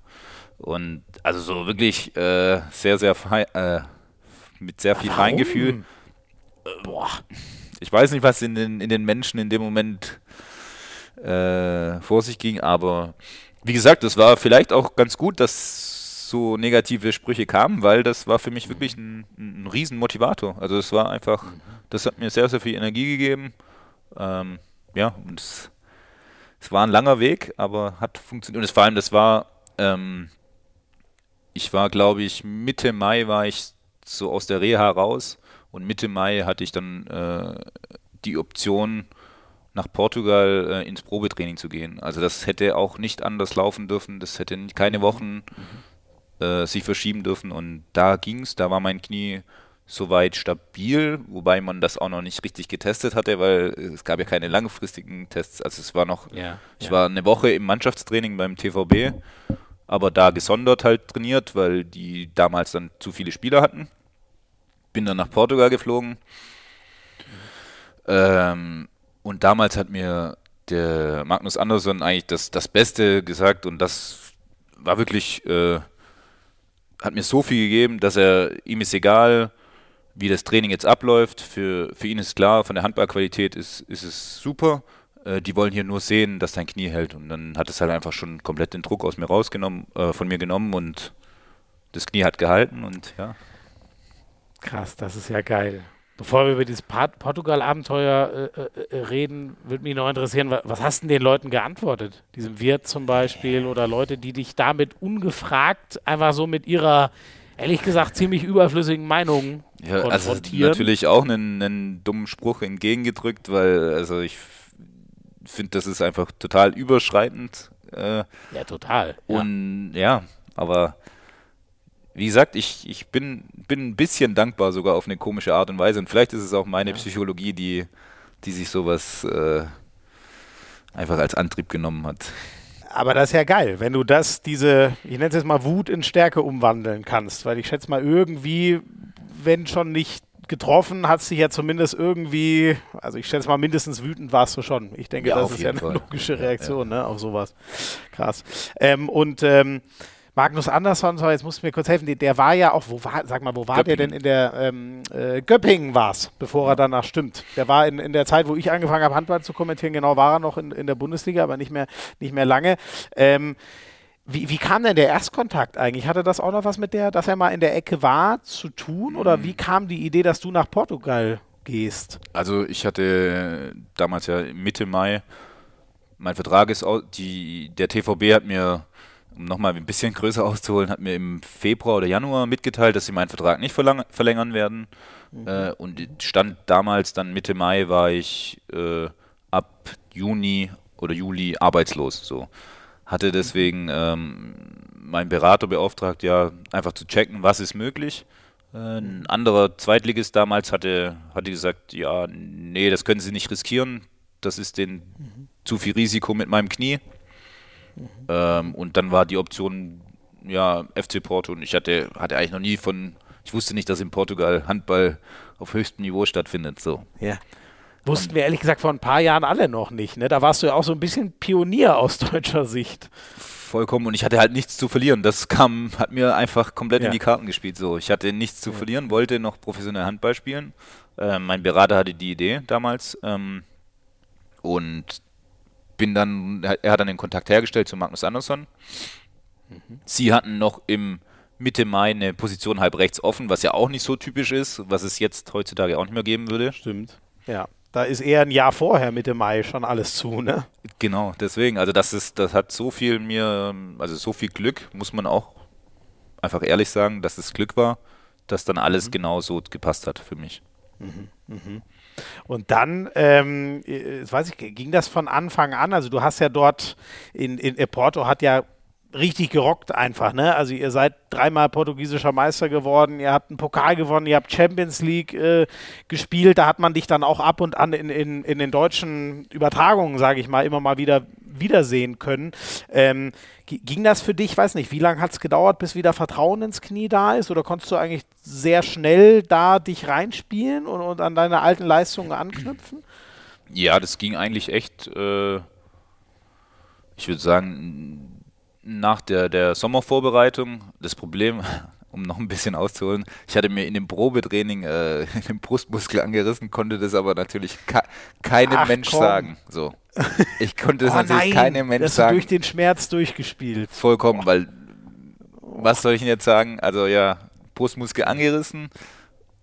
Und also so wirklich äh, sehr, sehr fein, äh, mit sehr viel Feingefühl. Äh, boah, ich weiß nicht, was in den, in den Menschen in dem Moment äh, vor sich ging, aber wie gesagt, es war vielleicht auch ganz gut, dass so negative Sprüche kamen, weil das war für mich wirklich ein, ein Riesenmotivator. Also es war einfach, das hat mir sehr, sehr viel Energie gegeben. Ähm, ja, und es, es, war ein langer Weg, aber hat funktioniert. Und es, vor allem, das war, ähm, ich war, glaube ich, Mitte Mai war ich so aus der Reha raus und Mitte Mai hatte ich dann äh, die Option, nach Portugal äh, ins Probetraining zu gehen. Also das hätte auch nicht anders laufen dürfen. Das hätte keine Wochen äh, sich verschieben dürfen. Und da ging es. Da war mein Knie soweit stabil, wobei man das auch noch nicht richtig getestet hatte, weil es gab ja keine langfristigen Tests. Also es war noch, ja, ich ja. war eine Woche im Mannschaftstraining beim TVB, aber da gesondert halt trainiert, weil die damals dann zu viele Spieler hatten bin dann nach Portugal geflogen. Ähm, und damals hat mir der Magnus Andersson eigentlich das, das Beste gesagt und das war wirklich, äh, hat mir so viel gegeben, dass er, ihm ist egal, wie das Training jetzt abläuft. Für, für ihn ist klar, von der Handballqualität ist, ist es super. Äh, die wollen hier nur sehen, dass dein Knie hält. Und dann hat es halt einfach schon komplett den Druck aus mir rausgenommen, äh, von mir genommen und das Knie hat gehalten und ja. Krass, das ist ja geil. Bevor wir über dieses Portugal-Abenteuer äh, äh, äh, reden, würde mich noch interessieren, was hast denn den Leuten geantwortet? Diesem Wirt zum Beispiel oder Leute, die dich damit ungefragt einfach so mit ihrer, ehrlich gesagt, ziemlich überflüssigen Meinung ja, konfrontieren? Also natürlich auch einen, einen dummen Spruch entgegengedrückt, weil also ich finde, das ist einfach total überschreitend. Äh, ja, total. Und ja, ja aber wie gesagt, ich, ich bin, bin ein bisschen dankbar sogar auf eine komische Art und Weise. Und vielleicht ist es auch meine ja. Psychologie, die, die sich sowas äh, einfach als Antrieb genommen hat. Aber das ist ja geil, wenn du das, diese, ich nenne es jetzt mal Wut in Stärke umwandeln kannst. Weil ich schätze mal irgendwie, wenn schon nicht getroffen, hat sich ja zumindest irgendwie, also ich schätze mal, mindestens wütend warst du schon. Ich denke, ja, das ist ja eine Fall. logische Reaktion ja. Ne, auf sowas. Krass. Ähm, und ähm, Magnus Andersson, so jetzt musst du mir kurz helfen, der, war ja auch, wo war, sag mal, wo war Göppingen. der denn in der ähm, äh, Göppingen war es, bevor er danach stimmt. Der war in, in der Zeit, wo ich angefangen habe, Handball zu kommentieren, genau war er noch in, in der Bundesliga, aber nicht mehr, nicht mehr lange. Ähm, wie, wie, kam denn der Erstkontakt eigentlich? Hatte das auch noch was mit der, dass er mal in der Ecke war, zu tun? Oder mhm. wie kam die Idee, dass du nach Portugal gehst? Also ich hatte damals ja Mitte Mai, mein Vertrag ist, die, der TVB hat mir um nochmal ein bisschen größer auszuholen, hat mir im Februar oder Januar mitgeteilt, dass sie meinen Vertrag nicht verlängern werden. Mhm. Äh, und stand damals, dann Mitte Mai, war ich äh, ab Juni oder Juli arbeitslos. So. Hatte deswegen ähm, meinen Berater beauftragt, ja, einfach zu checken, was ist möglich. Äh, ein anderer Zweitligist damals hatte, hatte gesagt, ja, nee, das können Sie nicht riskieren. Das ist den mhm. zu viel Risiko mit meinem Knie. Ähm, und dann war die Option, ja, FC Porto. Und ich hatte, hatte eigentlich noch nie von, ich wusste nicht, dass in Portugal Handball auf höchstem Niveau stattfindet. So. Ja. Wussten wir ehrlich gesagt vor ein paar Jahren alle noch nicht. Ne? Da warst du ja auch so ein bisschen Pionier aus deutscher Sicht. Vollkommen. Und ich hatte halt nichts zu verlieren. Das kam, hat mir einfach komplett ja. in die Karten gespielt. So, ich hatte nichts zu ja. verlieren, wollte noch professionell Handball spielen. Ähm, mein Berater hatte die Idee damals. Ähm, und bin dann, er hat dann den Kontakt hergestellt zu Magnus Andersson. Mhm. Sie hatten noch im Mitte Mai eine Position halb rechts offen, was ja auch nicht so typisch ist, was es jetzt heutzutage auch nicht mehr geben würde. Stimmt. Ja. Da ist eher ein Jahr vorher, Mitte Mai, schon alles zu, ne? Genau, deswegen. Also das ist, das hat so viel mir, also so viel Glück, muss man auch einfach ehrlich sagen, dass es Glück war, dass dann alles mhm. genau so gepasst hat für mich. Mhm. Mhm. Und dann, ähm, äh, weiß ich, ging das von Anfang an? Also du hast ja dort in, in Porto hat ja richtig gerockt einfach, ne? Also ihr seid dreimal portugiesischer Meister geworden, ihr habt einen Pokal gewonnen, ihr habt Champions League äh, gespielt, da hat man dich dann auch ab und an in, in, in den deutschen Übertragungen, sage ich mal, immer mal wieder wiedersehen können. Ähm, ging das für dich, weiß nicht, wie lange hat es gedauert, bis wieder Vertrauen ins Knie da ist? Oder konntest du eigentlich sehr schnell da dich reinspielen und, und an deine alten Leistungen anknüpfen? Ja, das ging eigentlich echt, äh, ich würde sagen, nach der, der Sommervorbereitung, das Problem, um noch ein bisschen auszuholen, ich hatte mir in dem Probetraining äh, den Brustmuskel angerissen, konnte das aber natürlich ka keinem Ach, Mensch komm. sagen. So. Ich konnte das oh, natürlich nein, keinem Mensch das sagen. durch den Schmerz durchgespielt. Vollkommen, weil was soll ich Ihnen jetzt sagen? Also ja, Brustmuskel angerissen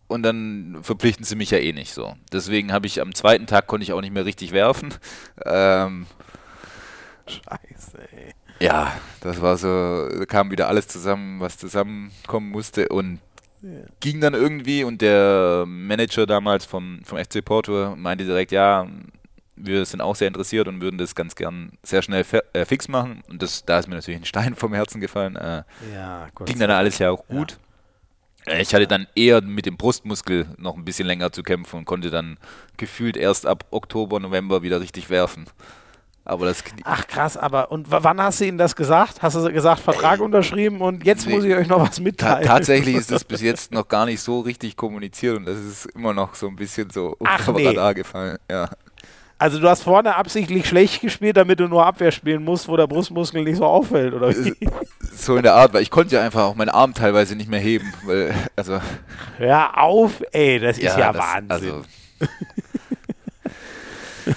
und dann verpflichten sie mich ja eh nicht so. Deswegen habe ich am zweiten Tag konnte ich auch nicht mehr richtig werfen. Ähm, Scheiße, ey. Ja, das war so, da kam wieder alles zusammen, was zusammenkommen musste und ja. ging dann irgendwie und der Manager damals vom, vom FC Porto meinte direkt, ja, wir sind auch sehr interessiert und würden das ganz gern sehr schnell äh, fix machen. Und das, da ist mir natürlich ein Stein vom Herzen gefallen. Äh, ja, ging dann alles ja auch gut. Ja. Äh, ich hatte dann eher mit dem Brustmuskel noch ein bisschen länger zu kämpfen und konnte dann gefühlt erst ab Oktober, November wieder richtig werfen. Aber das Ach krass, aber und wann hast du ihnen das gesagt? Hast du gesagt, Vertrag Ey, unterschrieben und jetzt nee, muss ich euch noch was mitteilen? Ta tatsächlich ist das bis jetzt noch gar nicht so richtig kommuniziert und das ist immer noch so ein bisschen so unter nee. Radar gefallen. Ja. Also du hast vorne absichtlich schlecht gespielt, damit du nur Abwehr spielen musst, wo der Brustmuskel nicht so auffällt, oder wie? So in der Art, weil ich konnte ja einfach auch meinen Arm teilweise nicht mehr heben. Weil, also Hör auf, ey, das ist ja, ja das, Wahnsinn. Also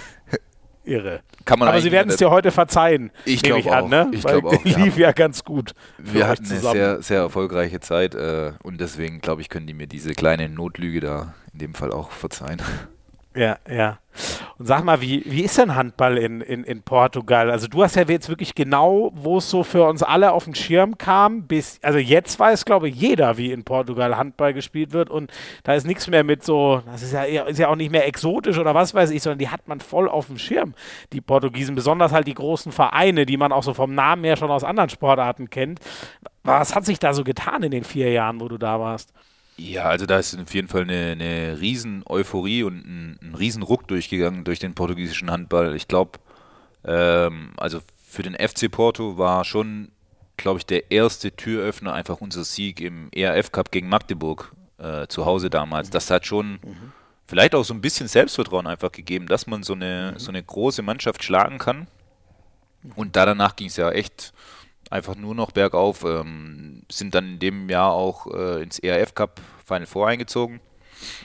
Irre. Aber sie werden es dir heute verzeihen. Ich glaube auch. Ne? Ich glaube auch. Lief ja ganz gut. Wir hatten eine sehr, sehr erfolgreiche Zeit äh, und deswegen glaube ich, können die mir diese kleine Notlüge da in dem Fall auch verzeihen. Ja, ja. Und sag mal, wie, wie ist denn Handball in, in, in Portugal? Also du hast ja jetzt wirklich genau, wo es so für uns alle auf den Schirm kam, bis, also jetzt weiß, glaube ich, jeder, wie in Portugal Handball gespielt wird und da ist nichts mehr mit so, das ist ja, ist ja auch nicht mehr exotisch oder was weiß ich, sondern die hat man voll auf dem Schirm, die Portugiesen, besonders halt die großen Vereine, die man auch so vom Namen her schon aus anderen Sportarten kennt. Was hat sich da so getan in den vier Jahren, wo du da warst? Ja, also da ist auf jeden Fall eine, eine riesen Euphorie und ein, ein riesen Ruck durchgegangen durch den portugiesischen Handball. Ich glaube, ähm, also für den FC Porto war schon, glaube ich, der erste Türöffner einfach unser Sieg im ERF Cup gegen Magdeburg äh, zu Hause damals. Das hat schon mhm. vielleicht auch so ein bisschen Selbstvertrauen einfach gegeben, dass man so eine, mhm. so eine große Mannschaft schlagen kann. Und da danach ging es ja echt einfach nur noch bergauf. Ähm, sind dann in dem Jahr auch äh, ins ERF Cup Final Four eingezogen.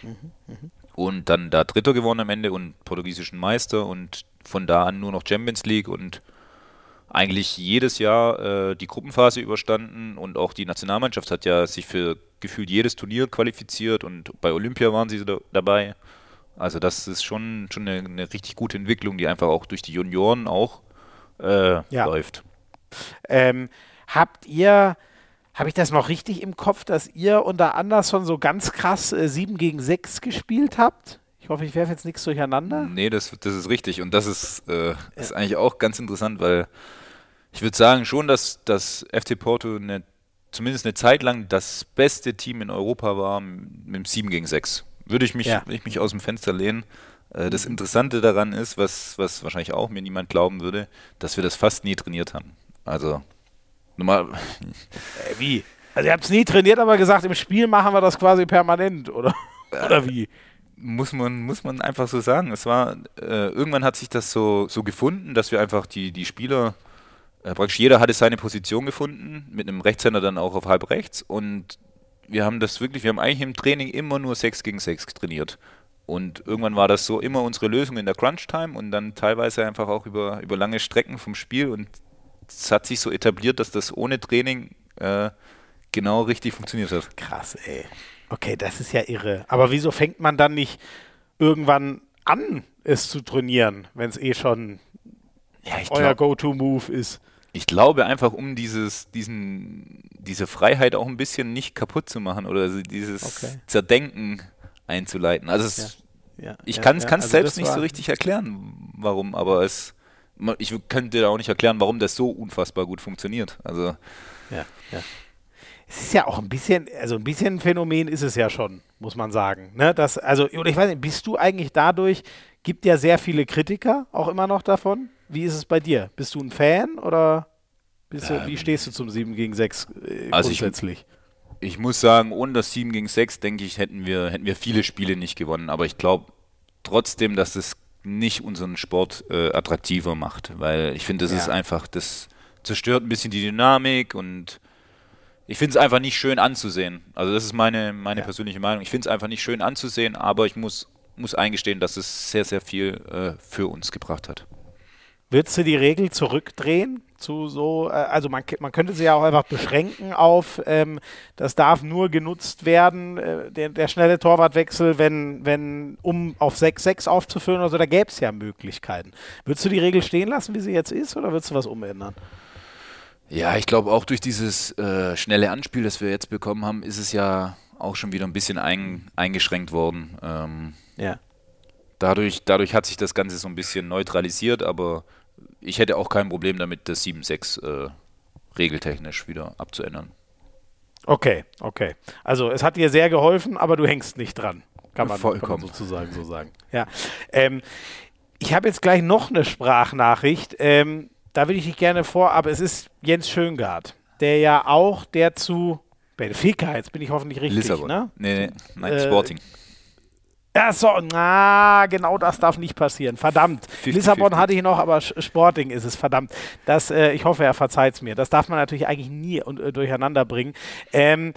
Mhm, mh. Und dann da Dritter geworden am Ende und portugiesischen Meister und von da an nur noch Champions League und eigentlich jedes Jahr äh, die Gruppenphase überstanden und auch die Nationalmannschaft hat ja sich für gefühlt jedes Turnier qualifiziert und bei Olympia waren sie da, dabei. Also das ist schon, schon eine, eine, richtig gute Entwicklung, die einfach auch durch die Junioren auch äh, ja. läuft. Ähm, habt ihr, habe ich das noch richtig im Kopf, dass ihr unter Anderson so ganz krass äh, 7 gegen 6 gespielt habt? Ich hoffe, ich werfe jetzt nichts durcheinander. Nee, das, das ist richtig. Und das ist, äh, ist ja. eigentlich auch ganz interessant, weil ich würde sagen schon, dass das FC Porto eine, zumindest eine Zeit lang das beste Team in Europa war mit dem 7 gegen 6. Würde ich mich, ja. ich mich aus dem Fenster lehnen. Äh, das Interessante daran ist, was, was wahrscheinlich auch mir niemand glauben würde, dass wir das fast nie trainiert haben. Also, normal. Äh, wie? Also, ihr habt es nie trainiert, aber gesagt, im Spiel machen wir das quasi permanent, oder? oder wie? Muss man, muss man einfach so sagen. Es war, äh, irgendwann hat sich das so, so gefunden, dass wir einfach die, die Spieler, äh, praktisch jeder hatte seine Position gefunden, mit einem Rechtshänder dann auch auf halb rechts und wir haben das wirklich, wir haben eigentlich im Training immer nur 6 gegen 6 trainiert. Und irgendwann war das so immer unsere Lösung in der Crunch-Time und dann teilweise einfach auch über, über lange Strecken vom Spiel und es hat sich so etabliert, dass das ohne Training äh, genau richtig funktioniert hat. Krass, ey. Okay, das ist ja irre. Aber wieso fängt man dann nicht irgendwann an, es zu trainieren, wenn es eh schon ja, euer Go-To-Move ist? Ich glaube einfach, um dieses, diesen, diese Freiheit auch ein bisschen nicht kaputt zu machen oder dieses okay. Zerdenken einzuleiten. Also es, ja. Ja, ich kann es also selbst nicht so richtig erklären, warum, aber es ich könnte dir auch nicht erklären, warum das so unfassbar gut funktioniert. Also ja, ja. Es ist ja auch ein bisschen, also ein bisschen ein Phänomen ist es ja schon, muss man sagen. Ne? Das, also, oder ich weiß nicht, bist du eigentlich dadurch, gibt ja sehr viele Kritiker auch immer noch davon. Wie ist es bei dir? Bist du ein Fan oder bist du, ähm, wie stehst du zum 7 gegen 6 äh, also grundsätzlich? Ich, ich, muss sagen, ohne das 7 gegen 6, denke ich, hätten wir, hätten wir viele Spiele nicht gewonnen. Aber ich glaube trotzdem, dass es nicht unseren Sport äh, attraktiver macht, weil ich finde, das ja. ist einfach, das zerstört ein bisschen die Dynamik und ich finde es einfach nicht schön anzusehen. Also das ist meine, meine ja. persönliche Meinung. Ich finde es einfach nicht schön anzusehen, aber ich muss, muss eingestehen, dass es sehr, sehr viel äh, für uns gebracht hat. Würdest du die Regel zurückdrehen zu so, äh, also man, man könnte sie ja auch einfach beschränken auf, ähm, das darf nur genutzt werden, äh, der, der, schnelle Torwartwechsel, wenn, wenn, um auf 6-6 aufzuführen oder so, da gäbe es ja Möglichkeiten. Würdest du die Regel stehen lassen, wie sie jetzt ist, oder würdest du was umändern? Ja, ich glaube auch durch dieses äh, schnelle Anspiel, das wir jetzt bekommen haben, ist es ja auch schon wieder ein bisschen ein, eingeschränkt worden. Ähm, ja. Dadurch, dadurch hat sich das Ganze so ein bisschen neutralisiert, aber ich hätte auch kein Problem damit, das 7-6 äh, regeltechnisch wieder abzuändern. Okay, okay. Also es hat dir sehr geholfen, aber du hängst nicht dran. Kann man. Kann man sozusagen so sagen. Ja. Ähm, ich habe jetzt gleich noch eine Sprachnachricht. Ähm, da will ich dich gerne vor, aber es ist Jens Schöngard, der ja auch der zu Benfica, jetzt bin ich hoffentlich richtig, Lissabon. ne? Nee, nee, nein, äh, Sporting. Ja, so, na, genau das darf nicht passieren. Verdammt. 50, Lissabon 50. hatte ich noch, aber Sporting ist es, verdammt. Das, äh, ich hoffe, er verzeiht es mir. Das darf man natürlich eigentlich nie äh, durcheinander bringen. Ähm,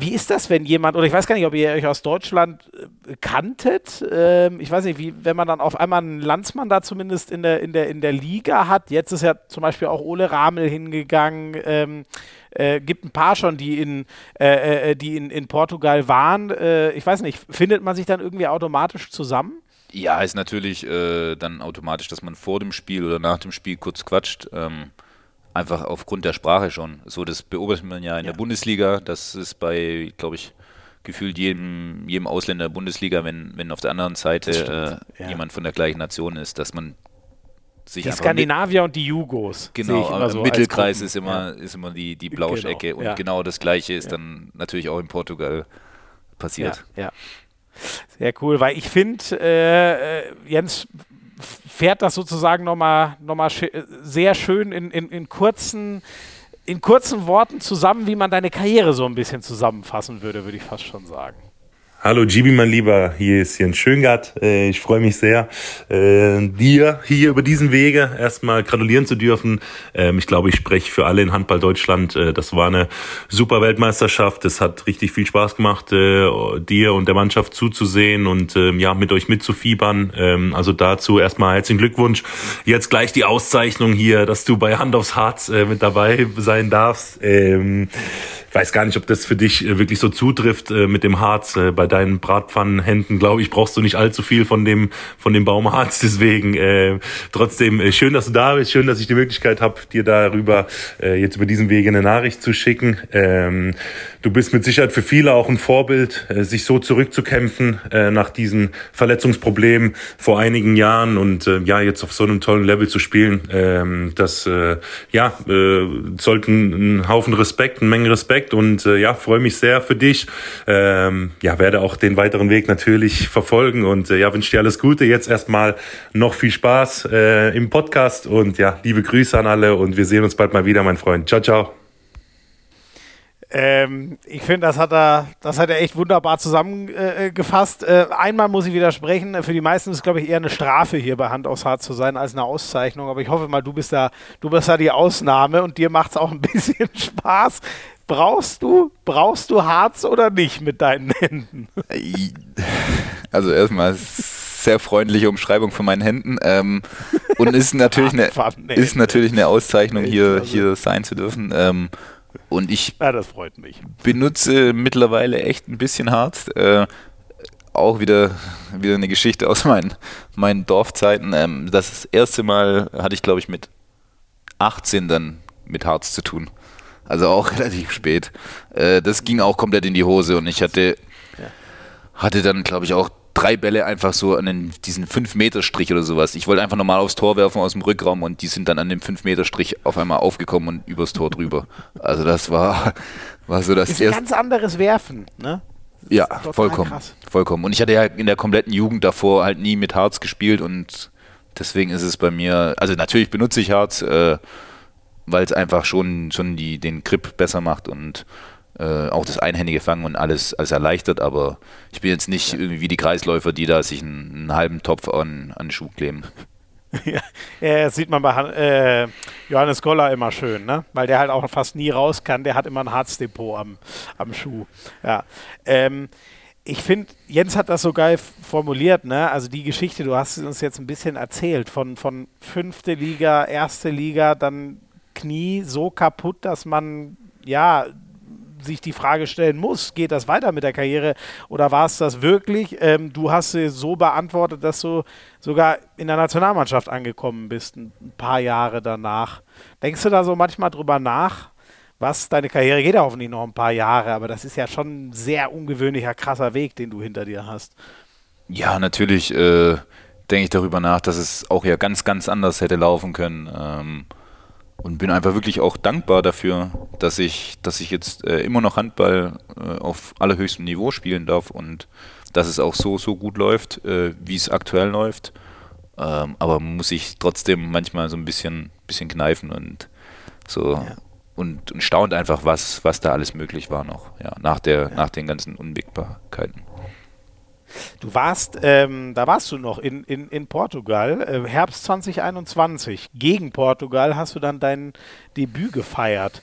wie ist das, wenn jemand, oder ich weiß gar nicht, ob ihr euch aus Deutschland äh, kanntet, ähm, ich weiß nicht, wie, wenn man dann auf einmal einen Landsmann da zumindest in der, in der, in der Liga hat, jetzt ist ja zum Beispiel auch Ole Ramel hingegangen, ähm, äh, gibt ein paar schon, die in, äh, äh, die in, in Portugal waren. Äh, ich weiß nicht, findet man sich dann irgendwie automatisch zusammen? Ja, ist natürlich dann automatisch, dass man vor dem Spiel oder nach dem Spiel kurz quatscht. Ähm, einfach aufgrund der Sprache schon. So, das beobachtet man ja in ja. der Bundesliga. Das ist bei, glaube ich, gefühlt jedem, jedem Ausländer der Bundesliga, wenn, wenn auf der anderen Seite äh, ja. jemand von der gleichen Nation ist, dass man sich die Skandinavier und die Jugos. Genau, im so Mittelkreis ist immer, ja. ist immer die, die Blauschecke genau, und genau das gleiche ist dann natürlich auch in Portugal passiert. Ja, sehr cool, weil ich finde, äh, äh, Jens fährt das sozusagen nochmal noch mal sehr schön in, in, in kurzen in kurzen Worten zusammen, wie man deine Karriere so ein bisschen zusammenfassen würde, würde ich fast schon sagen. Hallo Gibi, mein Lieber, hier ist Jens Schöngart. Äh, ich freue mich sehr, äh, dir hier über diesen Wege erstmal gratulieren zu dürfen. Ähm, ich glaube, ich spreche für alle in Handball Deutschland. Äh, das war eine super Weltmeisterschaft. Es hat richtig viel Spaß gemacht, dir und der Mannschaft zuzusehen und ähm, ja, mit euch mitzufiebern. Ähm, also dazu erstmal herzlichen Glückwunsch. Jetzt gleich die Auszeichnung hier, dass du bei Hand aufs Harz mit dabei sein darfst. Ich weiß gar nicht, ob das für dich wirklich so zutrifft mit dem Harz bei deinen Bratpfannenhänden, glaube ich, brauchst du nicht allzu viel von dem, von dem Baumarzt. Deswegen äh, trotzdem äh, schön, dass du da bist. Schön, dass ich die Möglichkeit habe, dir darüber äh, jetzt über diesen Wege eine Nachricht zu schicken. Ähm, du bist mit Sicherheit für viele auch ein Vorbild, äh, sich so zurückzukämpfen äh, nach diesen Verletzungsproblemen vor einigen Jahren und äh, ja, jetzt auf so einem tollen Level zu spielen. Ähm, das ja, sollten ein Haufen Respekt, eine Menge Respekt und ja, freue mich sehr für dich. Ähm, ja, werde auch den weiteren Weg natürlich verfolgen und ja, wünsche dir alles Gute. Jetzt erstmal noch viel Spaß im Podcast und ja, liebe Grüße an alle und wir sehen uns bald mal wieder, mein Freund. Ciao, ciao. Ähm, ich finde, das hat er, das hat er echt wunderbar zusammengefasst. Äh, äh, einmal muss ich widersprechen. Für die meisten ist es, glaube ich, eher eine Strafe, hier bei Hand aufs Hart zu sein, als eine Auszeichnung. Aber ich hoffe mal, du bist da, du bist da die Ausnahme und dir macht es auch ein bisschen Spaß, brauchst du, brauchst du Harz oder nicht mit deinen Händen? Also erstmal sehr freundliche Umschreibung von meinen Händen. Ähm, und ist natürlich eine, ist natürlich eine Auszeichnung, hier, hier sein zu dürfen. Ähm, und ich ja, das freut mich. benutze mittlerweile echt ein bisschen Harz. Äh, auch wieder, wieder eine Geschichte aus meinen, meinen Dorfzeiten. Ähm, das erste Mal hatte ich, glaube ich, mit 18 dann mit Harz zu tun. Also auch relativ spät. Äh, das ging auch komplett in die Hose und ich hatte, hatte dann, glaube ich, auch drei Bälle einfach so an den, diesen 5-Meter-Strich oder sowas. Ich wollte einfach normal aufs Tor werfen aus dem Rückraum und die sind dann an dem 5-Meter-Strich auf einmal aufgekommen und übers Tor drüber. Also das war, war so das ist ein ganz anderes Werfen, ne? Ja, vollkommen. Krass. Vollkommen. Und ich hatte ja in der kompletten Jugend davor halt nie mit Harz gespielt und deswegen ist es bei mir, also natürlich benutze ich Harz, äh, weil es einfach schon, schon die, den Grip besser macht und äh, auch das einhändige Fangen und alles, alles erleichtert, aber ich bin jetzt nicht irgendwie wie die Kreisläufer, die da sich einen, einen halben Topf an, an den Schuh kleben. Ja, das sieht man bei äh, Johannes Goller immer schön, ne? weil der halt auch fast nie raus kann. Der hat immer ein Harzdepot am, am Schuh. Ja. Ähm, ich finde, Jens hat das so geil formuliert, ne? Also die Geschichte, du hast uns jetzt ein bisschen erzählt, von, von fünfte Liga, erste Liga, dann Knie so kaputt, dass man ja sich die Frage stellen muss, geht das weiter mit der Karriere oder war es das wirklich? Ähm, du hast sie so beantwortet, dass du sogar in der Nationalmannschaft angekommen bist, ein paar Jahre danach. Denkst du da so manchmal drüber nach? Was, deine Karriere geht hoffentlich noch ein paar Jahre, aber das ist ja schon ein sehr ungewöhnlicher, krasser Weg, den du hinter dir hast. Ja, natürlich äh, denke ich darüber nach, dass es auch ja ganz, ganz anders hätte laufen können. Ähm, und bin einfach wirklich auch dankbar dafür, dass ich, dass ich jetzt äh, immer noch Handball äh, auf allerhöchstem Niveau spielen darf und dass es auch so, so gut läuft, äh, wie es aktuell läuft. Ähm, aber muss ich trotzdem manchmal so ein bisschen, bisschen kneifen und so ja. und, und staunt einfach, was, was da alles möglich war noch, ja, nach der, ja. nach den ganzen Unwägbarkeiten. Du warst, ähm, da warst du noch in, in, in Portugal, äh, Herbst 2021. Gegen Portugal hast du dann dein Debüt gefeiert.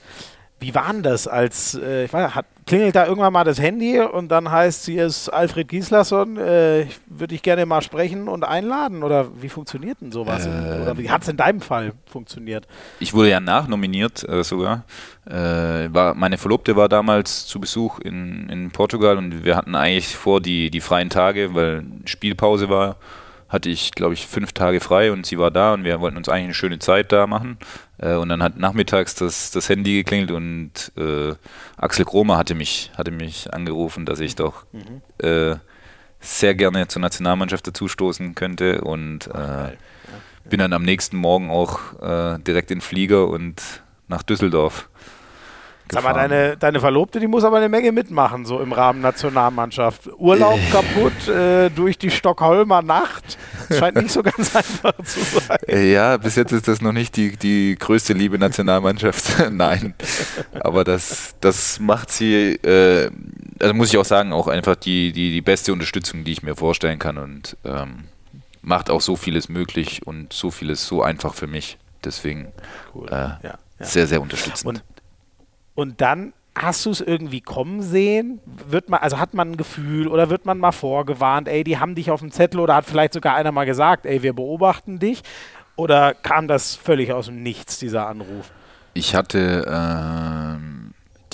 Wie war denn das als, äh, ich weiß, hat, klingelt da irgendwann mal das Handy und dann heißt, sie ist Alfred Gislason, äh, würde ich gerne mal sprechen und einladen? Oder wie funktioniert denn sowas? Äh, Oder wie hat es in deinem Fall funktioniert? Ich wurde ja nachnominiert äh, sogar. Äh, war, meine Verlobte war damals zu Besuch in, in Portugal und wir hatten eigentlich vor die, die freien Tage, weil Spielpause war hatte ich, glaube ich, fünf Tage frei und sie war da und wir wollten uns eigentlich eine schöne Zeit da machen. Äh, und dann hat nachmittags das, das Handy geklingelt und äh, Axel Kromer hatte mich, hatte mich angerufen, dass ich doch mhm. äh, sehr gerne zur Nationalmannschaft dazustoßen könnte und äh, bin dann am nächsten Morgen auch äh, direkt in den Flieger und nach Düsseldorf. Sag mal, deine, deine Verlobte, die muss aber eine Menge mitmachen, so im Rahmen Nationalmannschaft. Urlaub äh. kaputt äh, durch die Stockholmer Nacht. Scheint nicht so ganz einfach zu sein. Äh, ja, bis jetzt ist das noch nicht die, die größte Liebe Nationalmannschaft. Nein. Aber das, das macht sie, äh, also muss ich auch sagen, auch einfach die, die, die beste Unterstützung, die ich mir vorstellen kann und ähm, macht auch so vieles möglich und so vieles so einfach für mich. Deswegen cool. äh, ja, ja. sehr, sehr unterstützend. Und und dann hast du es irgendwie kommen sehen? Wird man, also hat man ein Gefühl oder wird man mal vorgewarnt, ey, die haben dich auf dem Zettel oder hat vielleicht sogar einer mal gesagt, ey, wir beobachten dich? Oder kam das völlig aus dem Nichts, dieser Anruf? Ich hatte ähm,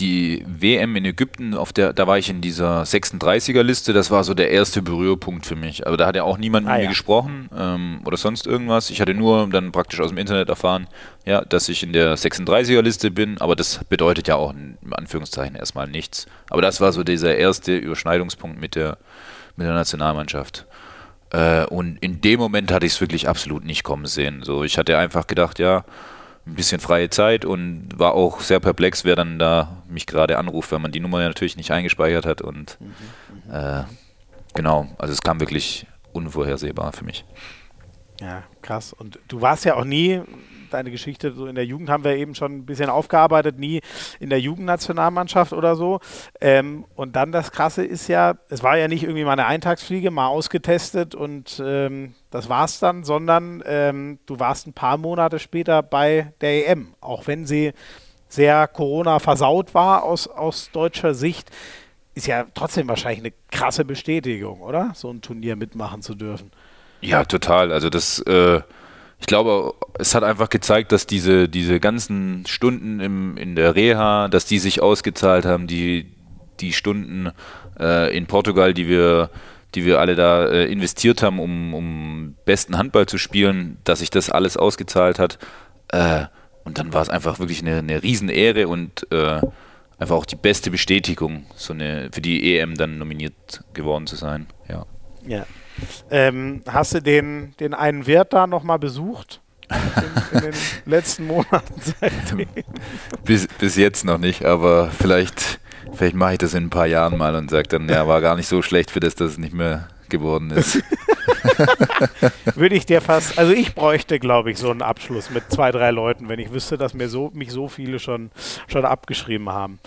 die WM in Ägypten, auf der, da war ich in dieser 36er-Liste, das war so der erste Berührpunkt für mich. Aber da hat ja auch niemand ah, mit mir ja. gesprochen ähm, oder sonst irgendwas. Ich hatte nur dann praktisch aus dem Internet erfahren, ja, dass ich in der 36er-Liste bin, aber das bedeutet ja auch in Anführungszeichen erstmal nichts. Aber das war so dieser erste Überschneidungspunkt mit der, mit der Nationalmannschaft. Äh, und in dem Moment hatte ich es wirklich absolut nicht kommen sehen. So, ich hatte einfach gedacht, ja, ein bisschen freie Zeit und war auch sehr perplex, wer dann da mich gerade anruft, weil man die Nummer ja natürlich nicht eingespeichert hat und mhm, mhm. äh, genau, also es kam wirklich unvorhersehbar für mich. Ja, krass. Und du warst ja auch nie, deine Geschichte so in der Jugend haben wir eben schon ein bisschen aufgearbeitet, nie in der Jugendnationalmannschaft oder so. Ähm, und dann das Krasse ist ja, es war ja nicht irgendwie mal eine Eintagsfliege, mal ausgetestet und ähm, das war's dann, sondern ähm, du warst ein paar Monate später bei der EM, auch wenn sie sehr Corona versaut war aus, aus deutscher Sicht. Ist ja trotzdem wahrscheinlich eine krasse Bestätigung, oder? So ein Turnier mitmachen zu dürfen. Ja, total. Also das, äh, ich glaube, es hat einfach gezeigt, dass diese, diese ganzen Stunden im, in der Reha, dass die sich ausgezahlt haben, die, die Stunden äh, in Portugal, die wir, die wir alle da äh, investiert haben, um, um besten Handball zu spielen, dass sich das alles ausgezahlt hat. Äh, und dann war es einfach wirklich eine, eine Riesenehre und äh, einfach auch die beste Bestätigung, so eine für die EM dann nominiert geworden zu sein. Ja. Ja. Ähm, hast du den, den einen Wirt da nochmal besucht? In, in, den letzten Monaten seitdem? Bis, bis jetzt noch nicht, aber vielleicht, vielleicht mache ich das in ein paar Jahren mal und sage dann, ja, war gar nicht so schlecht für das, dass es nicht mehr geworden ist. Würde ich dir fast, also ich bräuchte, glaube ich, so einen Abschluss mit zwei, drei Leuten, wenn ich wüsste, dass mir so, mich so viele schon, schon abgeschrieben haben.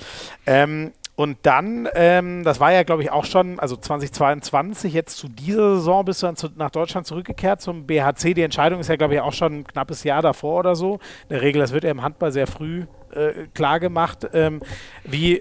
Ähm, und dann, ähm, das war ja, glaube ich, auch schon, also 2022, jetzt zu dieser Saison bist du dann zu, nach Deutschland zurückgekehrt zum BHC. Die Entscheidung ist ja, glaube ich, auch schon ein knappes Jahr davor oder so. In der Regel, das wird ja im Handball sehr früh äh, klar gemacht. Ähm, wie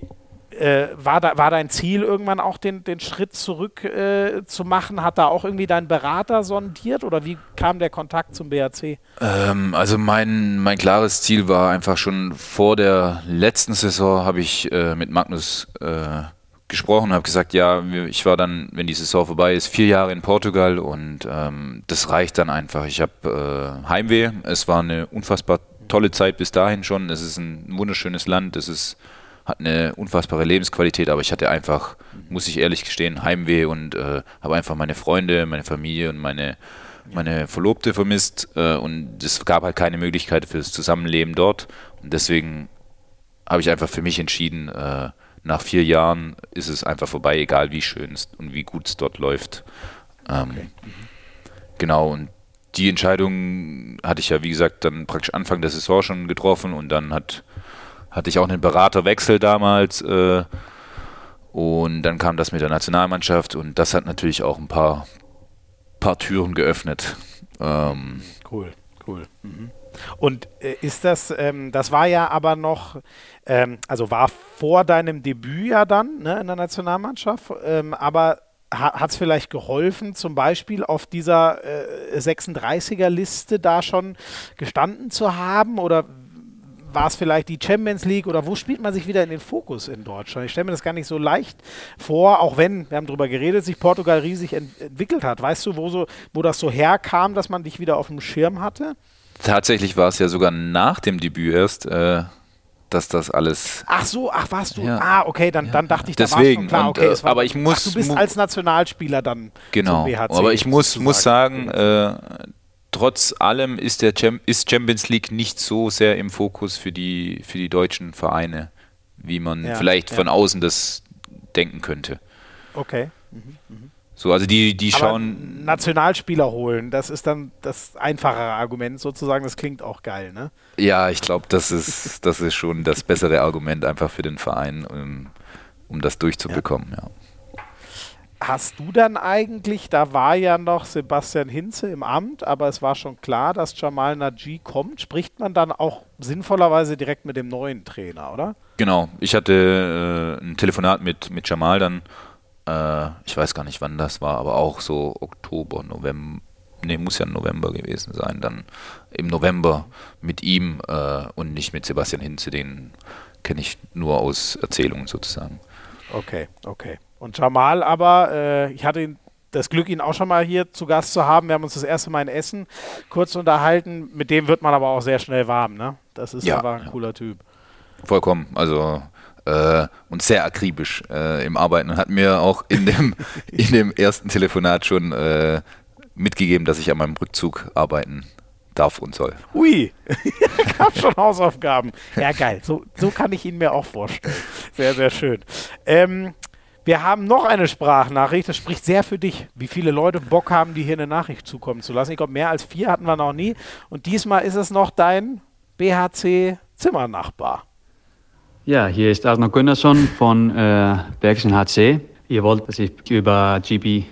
äh, war, da, war dein Ziel irgendwann auch den, den Schritt zurück äh, zu machen? Hat da auch irgendwie dein Berater sondiert oder wie kam der Kontakt zum BAC? Ähm, also mein, mein klares Ziel war einfach schon vor der letzten Saison habe ich äh, mit Magnus äh, gesprochen, habe gesagt, ja, ich war dann, wenn die Saison vorbei ist, vier Jahre in Portugal und ähm, das reicht dann einfach. Ich habe äh, Heimweh. Es war eine unfassbar tolle Zeit bis dahin schon. Es ist ein wunderschönes Land. Es ist hat eine unfassbare Lebensqualität, aber ich hatte einfach, muss ich ehrlich gestehen, Heimweh und äh, habe einfach meine Freunde, meine Familie und meine, meine Verlobte vermisst äh, und es gab halt keine Möglichkeit für das Zusammenleben dort und deswegen habe ich einfach für mich entschieden, äh, nach vier Jahren ist es einfach vorbei, egal wie schön es und wie gut es dort läuft. Ähm, okay. Genau, und die Entscheidung hatte ich ja, wie gesagt, dann praktisch Anfang der Saison schon getroffen und dann hat hatte ich auch einen Beraterwechsel damals. Äh, und dann kam das mit der Nationalmannschaft und das hat natürlich auch ein paar, paar Türen geöffnet. Ähm, cool, cool. Mhm. Und äh, ist das, ähm, das war ja aber noch, ähm, also war vor deinem Debüt ja dann ne, in der Nationalmannschaft, ähm, aber hat es vielleicht geholfen, zum Beispiel auf dieser äh, 36er-Liste da schon gestanden zu haben? Oder war es vielleicht die Champions League oder wo spielt man sich wieder in den Fokus in Deutschland? Ich stelle mir das gar nicht so leicht vor, auch wenn, wir haben darüber geredet, sich Portugal riesig ent entwickelt hat. Weißt du, wo, so, wo das so herkam, dass man dich wieder auf dem Schirm hatte? Tatsächlich war es ja sogar nach dem Debüt erst, äh, dass das alles. Ach so, ach warst du. Ja. Ah, okay, dann, dann dachte ich, da Deswegen, klar. Und, okay, äh, war, aber ich muss. Ach, du bist als Nationalspieler dann. Genau. aber ich muss, muss sagen, äh, trotz allem ist der Cham ist Champions League nicht so sehr im Fokus für die, für die deutschen Vereine, wie man ja, vielleicht ja. von außen das denken könnte. Okay. Mhm, mh. So, also die, die schauen. Aber Nationalspieler holen, das ist dann das einfachere Argument sozusagen, das klingt auch geil, ne? Ja, ich glaube, das ist, das ist schon das bessere Argument einfach für den Verein, um, um das durchzubekommen, ja. ja hast du dann eigentlich, da war ja noch Sebastian Hinze im Amt, aber es war schon klar, dass Jamal Naji kommt. Spricht man dann auch sinnvollerweise direkt mit dem neuen Trainer, oder? Genau. Ich hatte äh, ein Telefonat mit, mit Jamal dann, äh, ich weiß gar nicht, wann das war, aber auch so Oktober, November. Nee, muss ja November gewesen sein. Dann im November mit ihm äh, und nicht mit Sebastian Hinze, den kenne ich nur aus Erzählungen sozusagen. Okay, okay. Und Jamal aber, äh, ich hatte ihn, das Glück, ihn auch schon mal hier zu Gast zu haben. Wir haben uns das erste Mal in Essen kurz unterhalten. Mit dem wird man aber auch sehr schnell warm, ne? Das ist ja, aber ein cooler Typ. Vollkommen. Also äh, und sehr akribisch äh, im Arbeiten und hat mir auch in dem, in dem ersten Telefonat schon äh, mitgegeben, dass ich an meinem Rückzug arbeiten darf und soll. Ui, gab schon Hausaufgaben. Ja, geil. So, so kann ich ihn mir auch vorstellen. Sehr, sehr schön. Ähm, wir haben noch eine Sprachnachricht, das spricht sehr für dich, wie viele Leute Bock haben, die hier eine Nachricht zukommen zu lassen. Ich glaube, mehr als vier hatten wir noch nie. Und diesmal ist es noch dein BHC-Zimmernachbar. Ja, hier ist Arno Gunnarsson von äh, Bergischen HC. Ihr wollt, dass ich über GB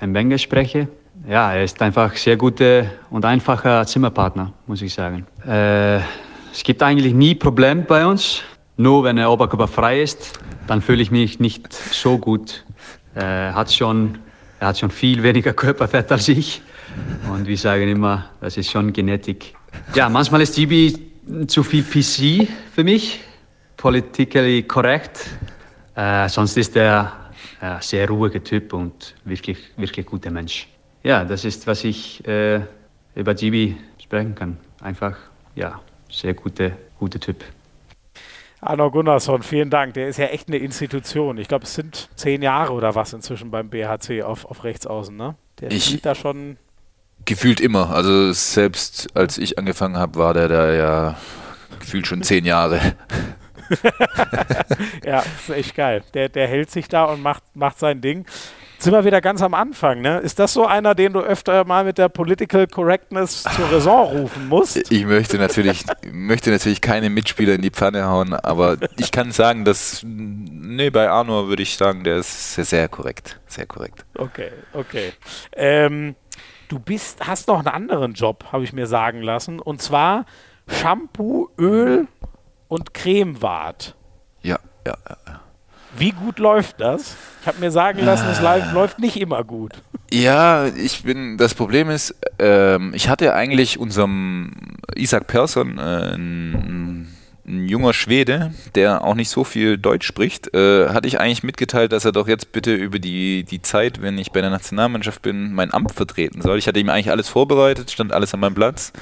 Mbenge spreche. Ja, er ist einfach sehr guter und einfacher Zimmerpartner, muss ich sagen. Äh, es gibt eigentlich nie Probleme bei uns. Nur wenn der Oberkörper frei ist, dann fühle ich mich nicht so gut. Er hat schon, er hat schon viel weniger Körperfett als ich. Und wir sagen immer, das ist schon Genetik. Ja, manchmal ist Gibi zu viel PC für mich, politically correct. Äh, sonst ist er ein sehr ruhiger Typ und wirklich, wirklich guter Mensch. Ja, das ist, was ich äh, über Gibi sprechen kann. Einfach, ja, sehr guter, guter Typ. Arno Gunnarsson, vielen Dank. Der ist ja echt eine Institution. Ich glaube, es sind zehn Jahre oder was inzwischen beim BHC auf, auf Rechtsaußen, ne? Der ich spielt da schon. Gefühlt immer. Also selbst als ich angefangen habe, war der da ja gefühlt schon zehn Jahre. ja, ist echt geil. Der, der hält sich da und macht, macht sein Ding. Sind wir wieder ganz am Anfang, ne? Ist das so einer, den du öfter mal mit der Political Correctness zur Raison rufen musst? Ich möchte natürlich, möchte natürlich keine Mitspieler in die Pfanne hauen, aber ich kann sagen, dass, nee, bei Arno würde ich sagen, der ist sehr, sehr korrekt. Sehr korrekt. Okay, okay. Ähm, du bist, hast noch einen anderen Job, habe ich mir sagen lassen, und zwar Shampoo, Öl und Cremewart. Ja, ja, ja. Wie gut läuft das? Ich habe mir sagen lassen, es äh. läuft nicht immer gut. Ja, ich bin. Das Problem ist, ähm, ich hatte eigentlich unserem Isaac Persson, äh, ein, ein, junger Schwede, der auch nicht so viel Deutsch spricht, äh, hatte ich eigentlich mitgeteilt, dass er doch jetzt bitte über die, die Zeit, wenn ich bei der Nationalmannschaft bin, mein Amt vertreten soll. Ich hatte ihm eigentlich alles vorbereitet, stand alles an meinem Platz.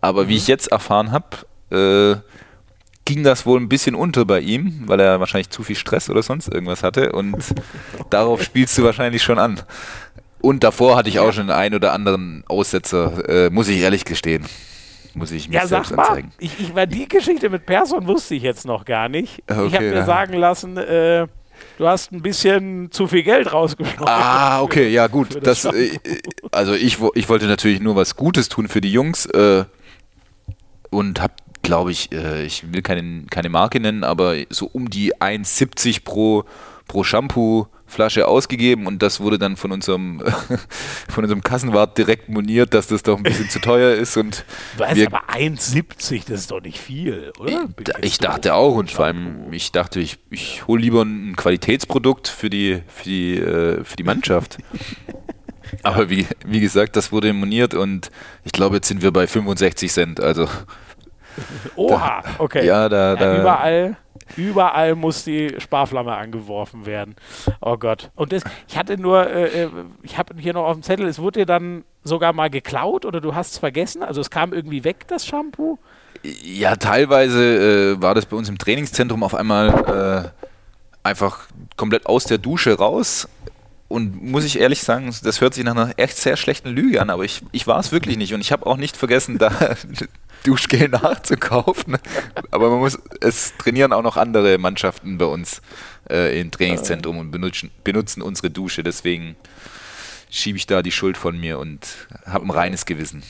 Aber mhm. wie ich jetzt erfahren habe, äh, ging das wohl ein bisschen unter bei ihm, weil er wahrscheinlich zu viel Stress oder sonst irgendwas hatte und darauf spielst du wahrscheinlich schon an. Und davor hatte ich auch schon einen oder anderen Aussetzer, äh, muss ich ehrlich gestehen. Muss ich mir ja, selbst sag mal, anzeigen. Ich, ich, war die Geschichte mit Person wusste ich jetzt noch gar nicht. Okay, ich habe mir ja. sagen lassen, äh, du hast ein bisschen zu viel Geld rausgeschlagen. Ah, okay, ja gut. Das, das äh, also ich, ich wollte natürlich nur was Gutes tun für die Jungs äh, und habe glaube ich, äh, ich will keine, keine Marke nennen, aber so um die 1,70 pro, pro Shampoo. Flasche ausgegeben und das wurde dann von unserem von unserem Kassenwart direkt moniert, dass das doch ein bisschen zu teuer ist und du weißt wir, aber 1,70, das ist doch nicht viel, oder? Ich, ich dachte auch und vor allem ich dachte, ich, ich hole lieber ein Qualitätsprodukt für die für die äh, für die Mannschaft. aber wie, wie gesagt, das wurde moniert und ich glaube, jetzt sind wir bei 65 Cent, also Oha, okay. Ja, da, da. Ja, überall, überall muss die Sparflamme angeworfen werden. Oh Gott. Und das, ich hatte nur, äh, äh ich habe hier noch auf dem Zettel, es wurde dir dann sogar mal geklaut oder du hast es vergessen? Also es kam irgendwie weg, das Shampoo? Ja, teilweise äh, war das bei uns im Trainingszentrum auf einmal äh, einfach komplett aus der Dusche raus. Und muss ich ehrlich sagen, das hört sich nach einer echt sehr schlechten Lüge an, aber ich, ich war es wirklich nicht. Und ich habe auch nicht vergessen, da Duschgel nachzukaufen. Aber man muss, es trainieren auch noch andere Mannschaften bei uns äh, im Trainingszentrum und benutzen, benutzen unsere Dusche. Deswegen schiebe ich da die Schuld von mir und habe ein reines Gewissen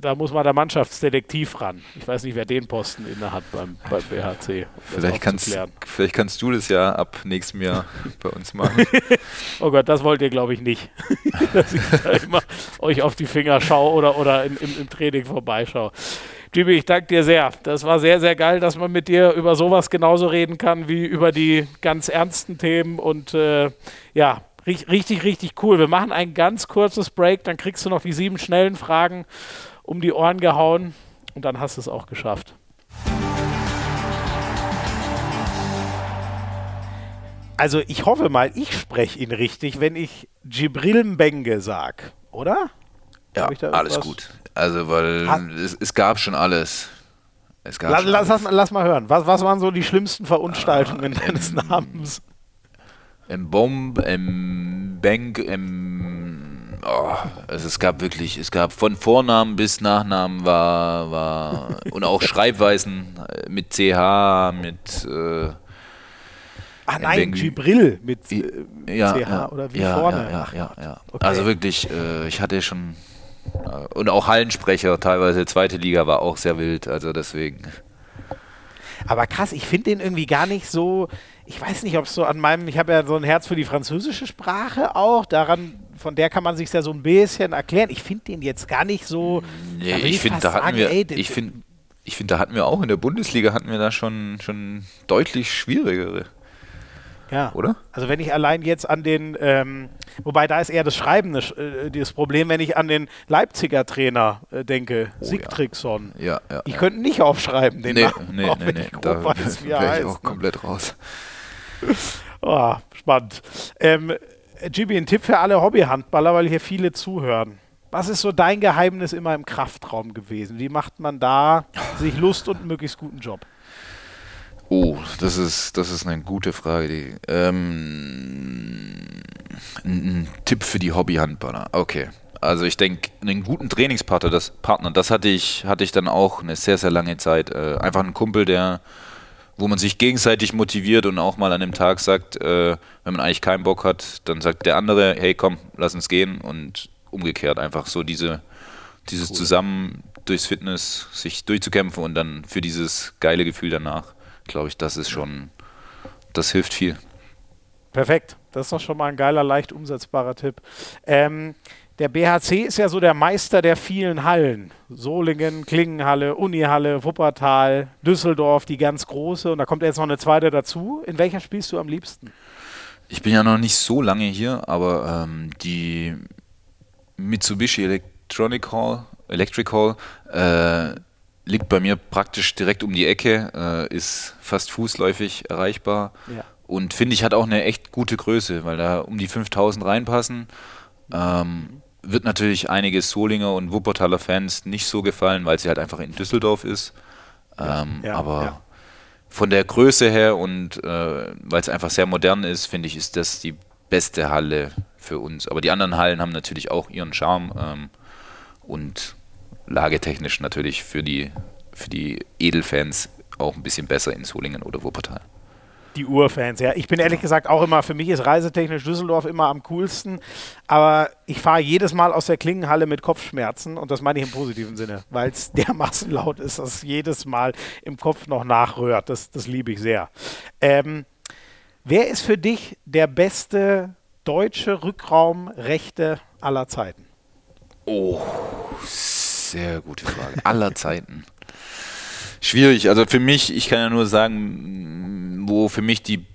da muss mal der Mannschaftsdetektiv ran. Ich weiß nicht, wer den Posten inne hat beim, beim BHC. Vielleicht kannst, vielleicht kannst du das ja ab nächstem Jahr bei uns machen. oh Gott, das wollt ihr, glaube ich, nicht. Dass ich da immer euch auf die Finger schaue oder, oder in, im, im Training vorbeischaue. Jimmy, ich danke dir sehr. Das war sehr, sehr geil, dass man mit dir über sowas genauso reden kann wie über die ganz ernsten Themen. Und äh, ja, richtig, richtig cool. Wir machen ein ganz kurzes Break, dann kriegst du noch die sieben schnellen Fragen um die Ohren gehauen und dann hast du es auch geschafft. Also ich hoffe mal, ich spreche ihn richtig, wenn ich Jibril Mbenge sage, oder? Ja, alles gut. Also, weil es, es, gab schon alles. Es gab lass, schon lass, alles. lass, mal hören. Was, was waren so die schlimmsten Verunstaltungen ah, deines Namens? Im Bomb, im Bank, im oh, also es gab wirklich, es gab von Vornamen bis Nachnamen war, war und auch Schreibweisen äh, mit CH, mit äh, Ah nein, Gibril mit äh, ja, CH ja, oder wie ja, vorne. Ja, ja, ja. Okay. Also wirklich, äh, ich hatte schon äh, und auch Hallensprecher, teilweise zweite Liga war auch sehr wild, also deswegen. Aber krass, ich finde den irgendwie gar nicht so. Ich weiß nicht, ob es so an meinem. Ich habe ja so ein Herz für die französische Sprache auch. Daran von der kann man sich ja so ein bisschen erklären. Ich finde den jetzt gar nicht so. Nee, ich finde, da hatten wir, ey, ich finde, ich finde, da hatten wir auch in der Bundesliga hatten wir da schon, schon deutlich schwierigere. Ja. Oder? Also wenn ich allein jetzt an den, ähm, wobei da ist eher das Schreiben das, äh, das Problem, wenn ich an den Leipziger Trainer äh, denke, oh, Sigtriksson. Ja. Ja, ja, ich könnte nicht aufschreiben den nee, Namen, nee, nee, nee. da weiß, wie er heißt. Ich auch komplett raus. oh, spannend. Ähm, Gibi, ein Tipp für alle Hobbyhandballer, weil hier viele zuhören. Was ist so dein Geheimnis immer im Kraftraum gewesen? Wie macht man da sich Lust und einen möglichst guten Job? Oh, das ist, das ist eine gute Frage. Die, ähm, ein, ein Tipp für die Hobbyhandballer. Okay. Also ich denke, einen guten Trainingspartner, das Partner, das hatte ich, hatte ich dann auch eine sehr, sehr lange Zeit. Äh, einfach ein Kumpel, der, wo man sich gegenseitig motiviert und auch mal an dem Tag sagt, äh, wenn man eigentlich keinen Bock hat, dann sagt der andere, hey komm, lass uns gehen und umgekehrt einfach so diese, dieses cool. Zusammen durchs Fitness sich durchzukämpfen und dann für dieses geile Gefühl danach, glaube ich, das ist schon, das hilft viel. Perfekt. Das ist doch schon mal ein geiler, leicht umsetzbarer Tipp. Ähm, der BHC ist ja so der Meister der vielen Hallen. Solingen, Klingenhalle, Unihalle, Wuppertal, Düsseldorf, die ganz große. Und da kommt jetzt noch eine zweite dazu. In welcher spielst du am liebsten? Ich bin ja noch nicht so lange hier, aber ähm, die Mitsubishi Electronic Hall, Electric Hall äh, liegt bei mir praktisch direkt um die Ecke, äh, ist fast fußläufig erreichbar. Ja. Und finde ich hat auch eine echt gute Größe, weil da um die 5000 reinpassen. Ähm, wird natürlich einige Solinger und Wuppertaler Fans nicht so gefallen, weil sie halt einfach in Düsseldorf ist. Ähm, ja, aber ja. von der Größe her und äh, weil es einfach sehr modern ist, finde ich, ist das die beste Halle für uns. Aber die anderen Hallen haben natürlich auch ihren Charme ähm, und lagetechnisch natürlich für die, für die Edelfans auch ein bisschen besser in Solingen oder Wuppertal. Die Urfans, ja. Ich bin ehrlich gesagt auch immer, für mich ist reisetechnisch Düsseldorf immer am coolsten. Aber ich fahre jedes Mal aus der Klingenhalle mit Kopfschmerzen und das meine ich im positiven Sinne, weil es dermaßen laut ist, dass jedes Mal im Kopf noch nachrührt. Das, das liebe ich sehr. Ähm, wer ist für dich der beste deutsche Rückraumrechte aller Zeiten? Oh, sehr gute Frage. aller Zeiten. Schwierig. Also für mich, ich kann ja nur sagen, wo für mich die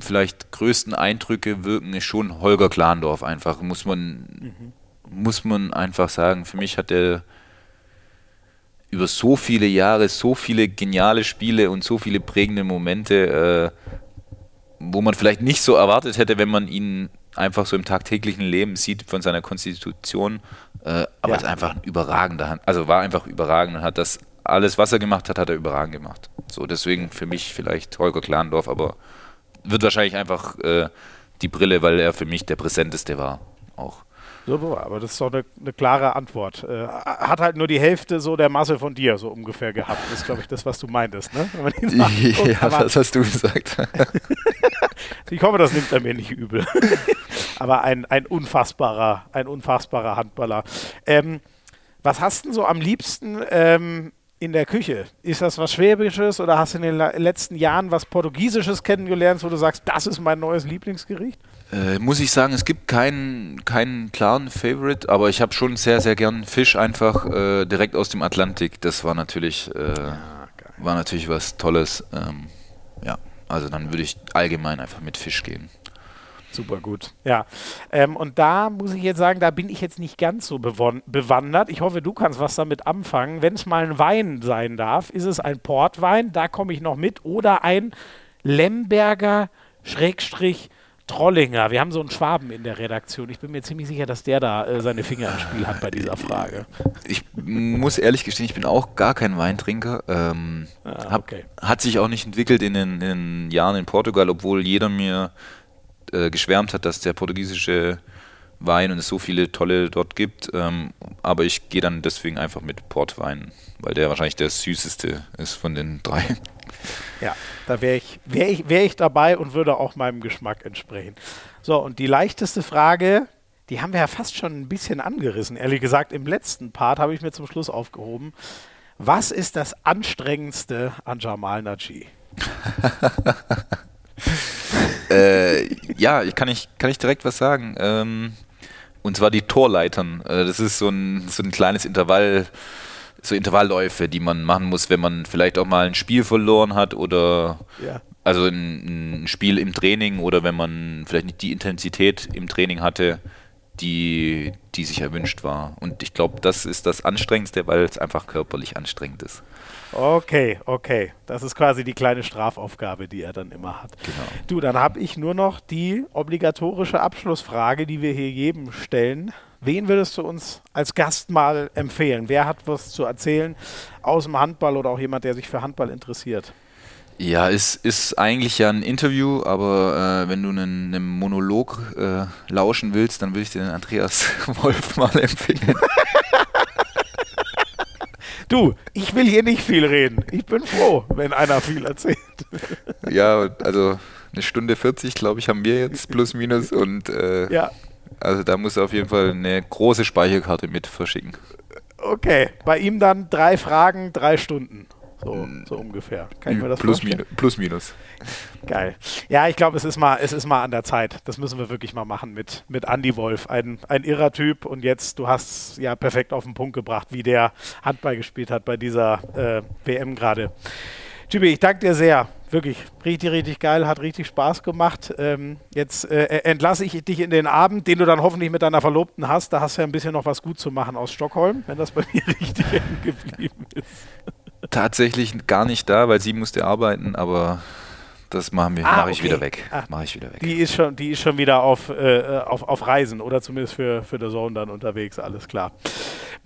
vielleicht größten Eindrücke wirken, ist schon Holger Klandorf einfach. Muss man, mhm. muss man einfach sagen. Für mich hat er über so viele Jahre so viele geniale Spiele und so viele prägende Momente, äh, wo man vielleicht nicht so erwartet hätte, wenn man ihn einfach so im tagtäglichen Leben sieht von seiner Konstitution. Äh, aber ja. ist einfach ein überragender, also war einfach überragend und hat das alles, was er gemacht hat, hat er überragend gemacht. So, deswegen für mich vielleicht Holger Klandorf, aber wird wahrscheinlich einfach äh, die Brille, weil er für mich der präsenteste war. Auch. So, aber das ist doch eine, eine klare Antwort. Äh, hat halt nur die Hälfte so der Masse von dir so ungefähr gehabt. Das ist, glaube ich, das, was du meintest, ne? ja, aber, das hast du gesagt. ich hoffe, das nimmt er mir nicht übel. aber ein, ein unfassbarer, ein unfassbarer Handballer. Ähm, was hast du denn so am liebsten ähm, in der Küche? Ist das was Schwäbisches oder hast du in den letzten Jahren was Portugiesisches kennengelernt, wo du sagst, das ist mein neues Lieblingsgericht? Äh, muss ich sagen, es gibt keinen, keinen klaren Favorite, aber ich habe schon sehr, sehr gern Fisch einfach äh, direkt aus dem Atlantik. Das war natürlich, äh, war natürlich was Tolles. Ähm, ja, also dann würde ich allgemein einfach mit Fisch gehen. Super gut. Ja. Ähm, und da muss ich jetzt sagen, da bin ich jetzt nicht ganz so bewandert. Ich hoffe, du kannst was damit anfangen. Wenn es mal ein Wein sein darf, ist es ein Portwein, da komme ich noch mit, oder ein Lemberger Schrägstrich Trollinger. Wir haben so einen Schwaben in der Redaktion. Ich bin mir ziemlich sicher, dass der da äh, seine Finger im Spiel hat bei dieser Frage. Ich muss ehrlich gestehen, ich bin auch gar kein Weintrinker. Ähm, ah, hab, okay. Hat sich auch nicht entwickelt in den, in den Jahren in Portugal, obwohl jeder mir äh, geschwärmt hat, dass der portugiesische Wein und es so viele tolle dort gibt. Ähm, aber ich gehe dann deswegen einfach mit Portwein, weil der wahrscheinlich der süßeste ist von den drei. Ja, da wäre ich, wär ich, wär ich dabei und würde auch meinem Geschmack entsprechen. So, und die leichteste Frage, die haben wir ja fast schon ein bisschen angerissen. Ehrlich gesagt, im letzten Part habe ich mir zum Schluss aufgehoben. Was ist das Anstrengendste an Jamal Naji? äh, ja, ich kann, ich kann ich direkt was sagen. Ähm, und zwar die Torleitern. Äh, das ist so ein, so ein kleines Intervall, so Intervallläufe, die man machen muss, wenn man vielleicht auch mal ein Spiel verloren hat oder ja. also ein, ein, Spiel im Training oder wenn man vielleicht nicht die Intensität im Training hatte, die, die sich erwünscht war. Und ich glaube, das ist das Anstrengendste, weil es einfach körperlich anstrengend ist. Okay, okay. Das ist quasi die kleine Strafaufgabe, die er dann immer hat. Genau. Du, dann habe ich nur noch die obligatorische Abschlussfrage, die wir hier jedem stellen. Wen würdest du uns als Gast mal empfehlen? Wer hat was zu erzählen aus dem Handball oder auch jemand, der sich für Handball interessiert? Ja, es ist eigentlich ja ein Interview, aber äh, wenn du einen, einen Monolog äh, lauschen willst, dann will ich dir den Andreas Wolf mal empfehlen. Du, ich will hier nicht viel reden. Ich bin froh, wenn einer viel erzählt. Ja, also eine Stunde 40, glaube ich, haben wir jetzt plus minus und äh, ja. also da muss er auf jeden Fall eine große Speicherkarte mit verschicken. Okay, bei ihm dann drei Fragen, drei Stunden. So, so ungefähr. Kann ich mir das plus, vorstellen? Minus, plus minus. Geil. Ja, ich glaube, es ist mal, es ist mal an der Zeit. Das müssen wir wirklich mal machen mit, mit Andy Wolf. Ein, ein irrer Typ und jetzt, du hast ja perfekt auf den Punkt gebracht, wie der Handball gespielt hat bei dieser äh, WM gerade. Jibi, ich danke dir sehr. Wirklich, richtig, richtig geil, hat richtig Spaß gemacht. Ähm, jetzt äh, entlasse ich dich in den Abend, den du dann hoffentlich mit deiner Verlobten hast. Da hast du ja ein bisschen noch was gut zu machen aus Stockholm, wenn das bei mir richtig geblieben ist tatsächlich gar nicht da, weil sie musste arbeiten, aber das machen wir, ah, mache ich okay. wieder weg. Ah, mache ich wieder weg. Die ist schon, die ist schon wieder auf, äh, auf, auf Reisen oder zumindest für, für der Zone dann unterwegs, alles klar.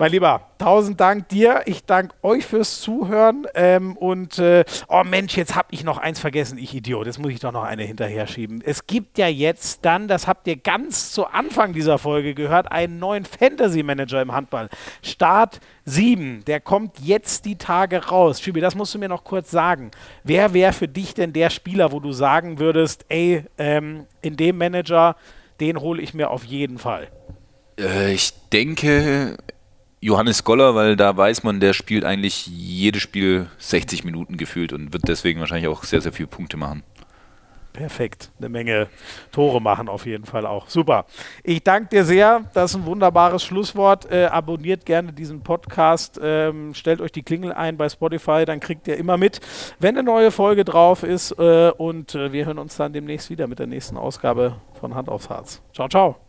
Mein Lieber, tausend Dank dir. Ich danke euch fürs Zuhören. Ähm, und äh, oh Mensch, jetzt habe ich noch eins vergessen, ich Idiot. Jetzt muss ich doch noch eine hinterher schieben. Es gibt ja jetzt dann, das habt ihr ganz zu Anfang dieser Folge gehört, einen neuen Fantasy Manager im Handball. Start 7, der kommt jetzt die Tage raus. Schibi, das musst du mir noch kurz sagen. Wer wäre für dich denn der Spieler, wo du sagen würdest, ey, ähm, in dem Manager, den hole ich mir auf jeden Fall? Äh, ich denke, Johannes Goller, weil da weiß man, der spielt eigentlich jedes Spiel 60 Minuten gefühlt und wird deswegen wahrscheinlich auch sehr, sehr viele Punkte machen. Perfekt. Eine Menge Tore machen auf jeden Fall auch. Super. Ich danke dir sehr. Das ist ein wunderbares Schlusswort. Äh, abonniert gerne diesen Podcast. Ähm, stellt euch die Klingel ein bei Spotify, dann kriegt ihr immer mit, wenn eine neue Folge drauf ist. Äh, und äh, wir hören uns dann demnächst wieder mit der nächsten Ausgabe von Hand aufs Harz. Ciao, ciao.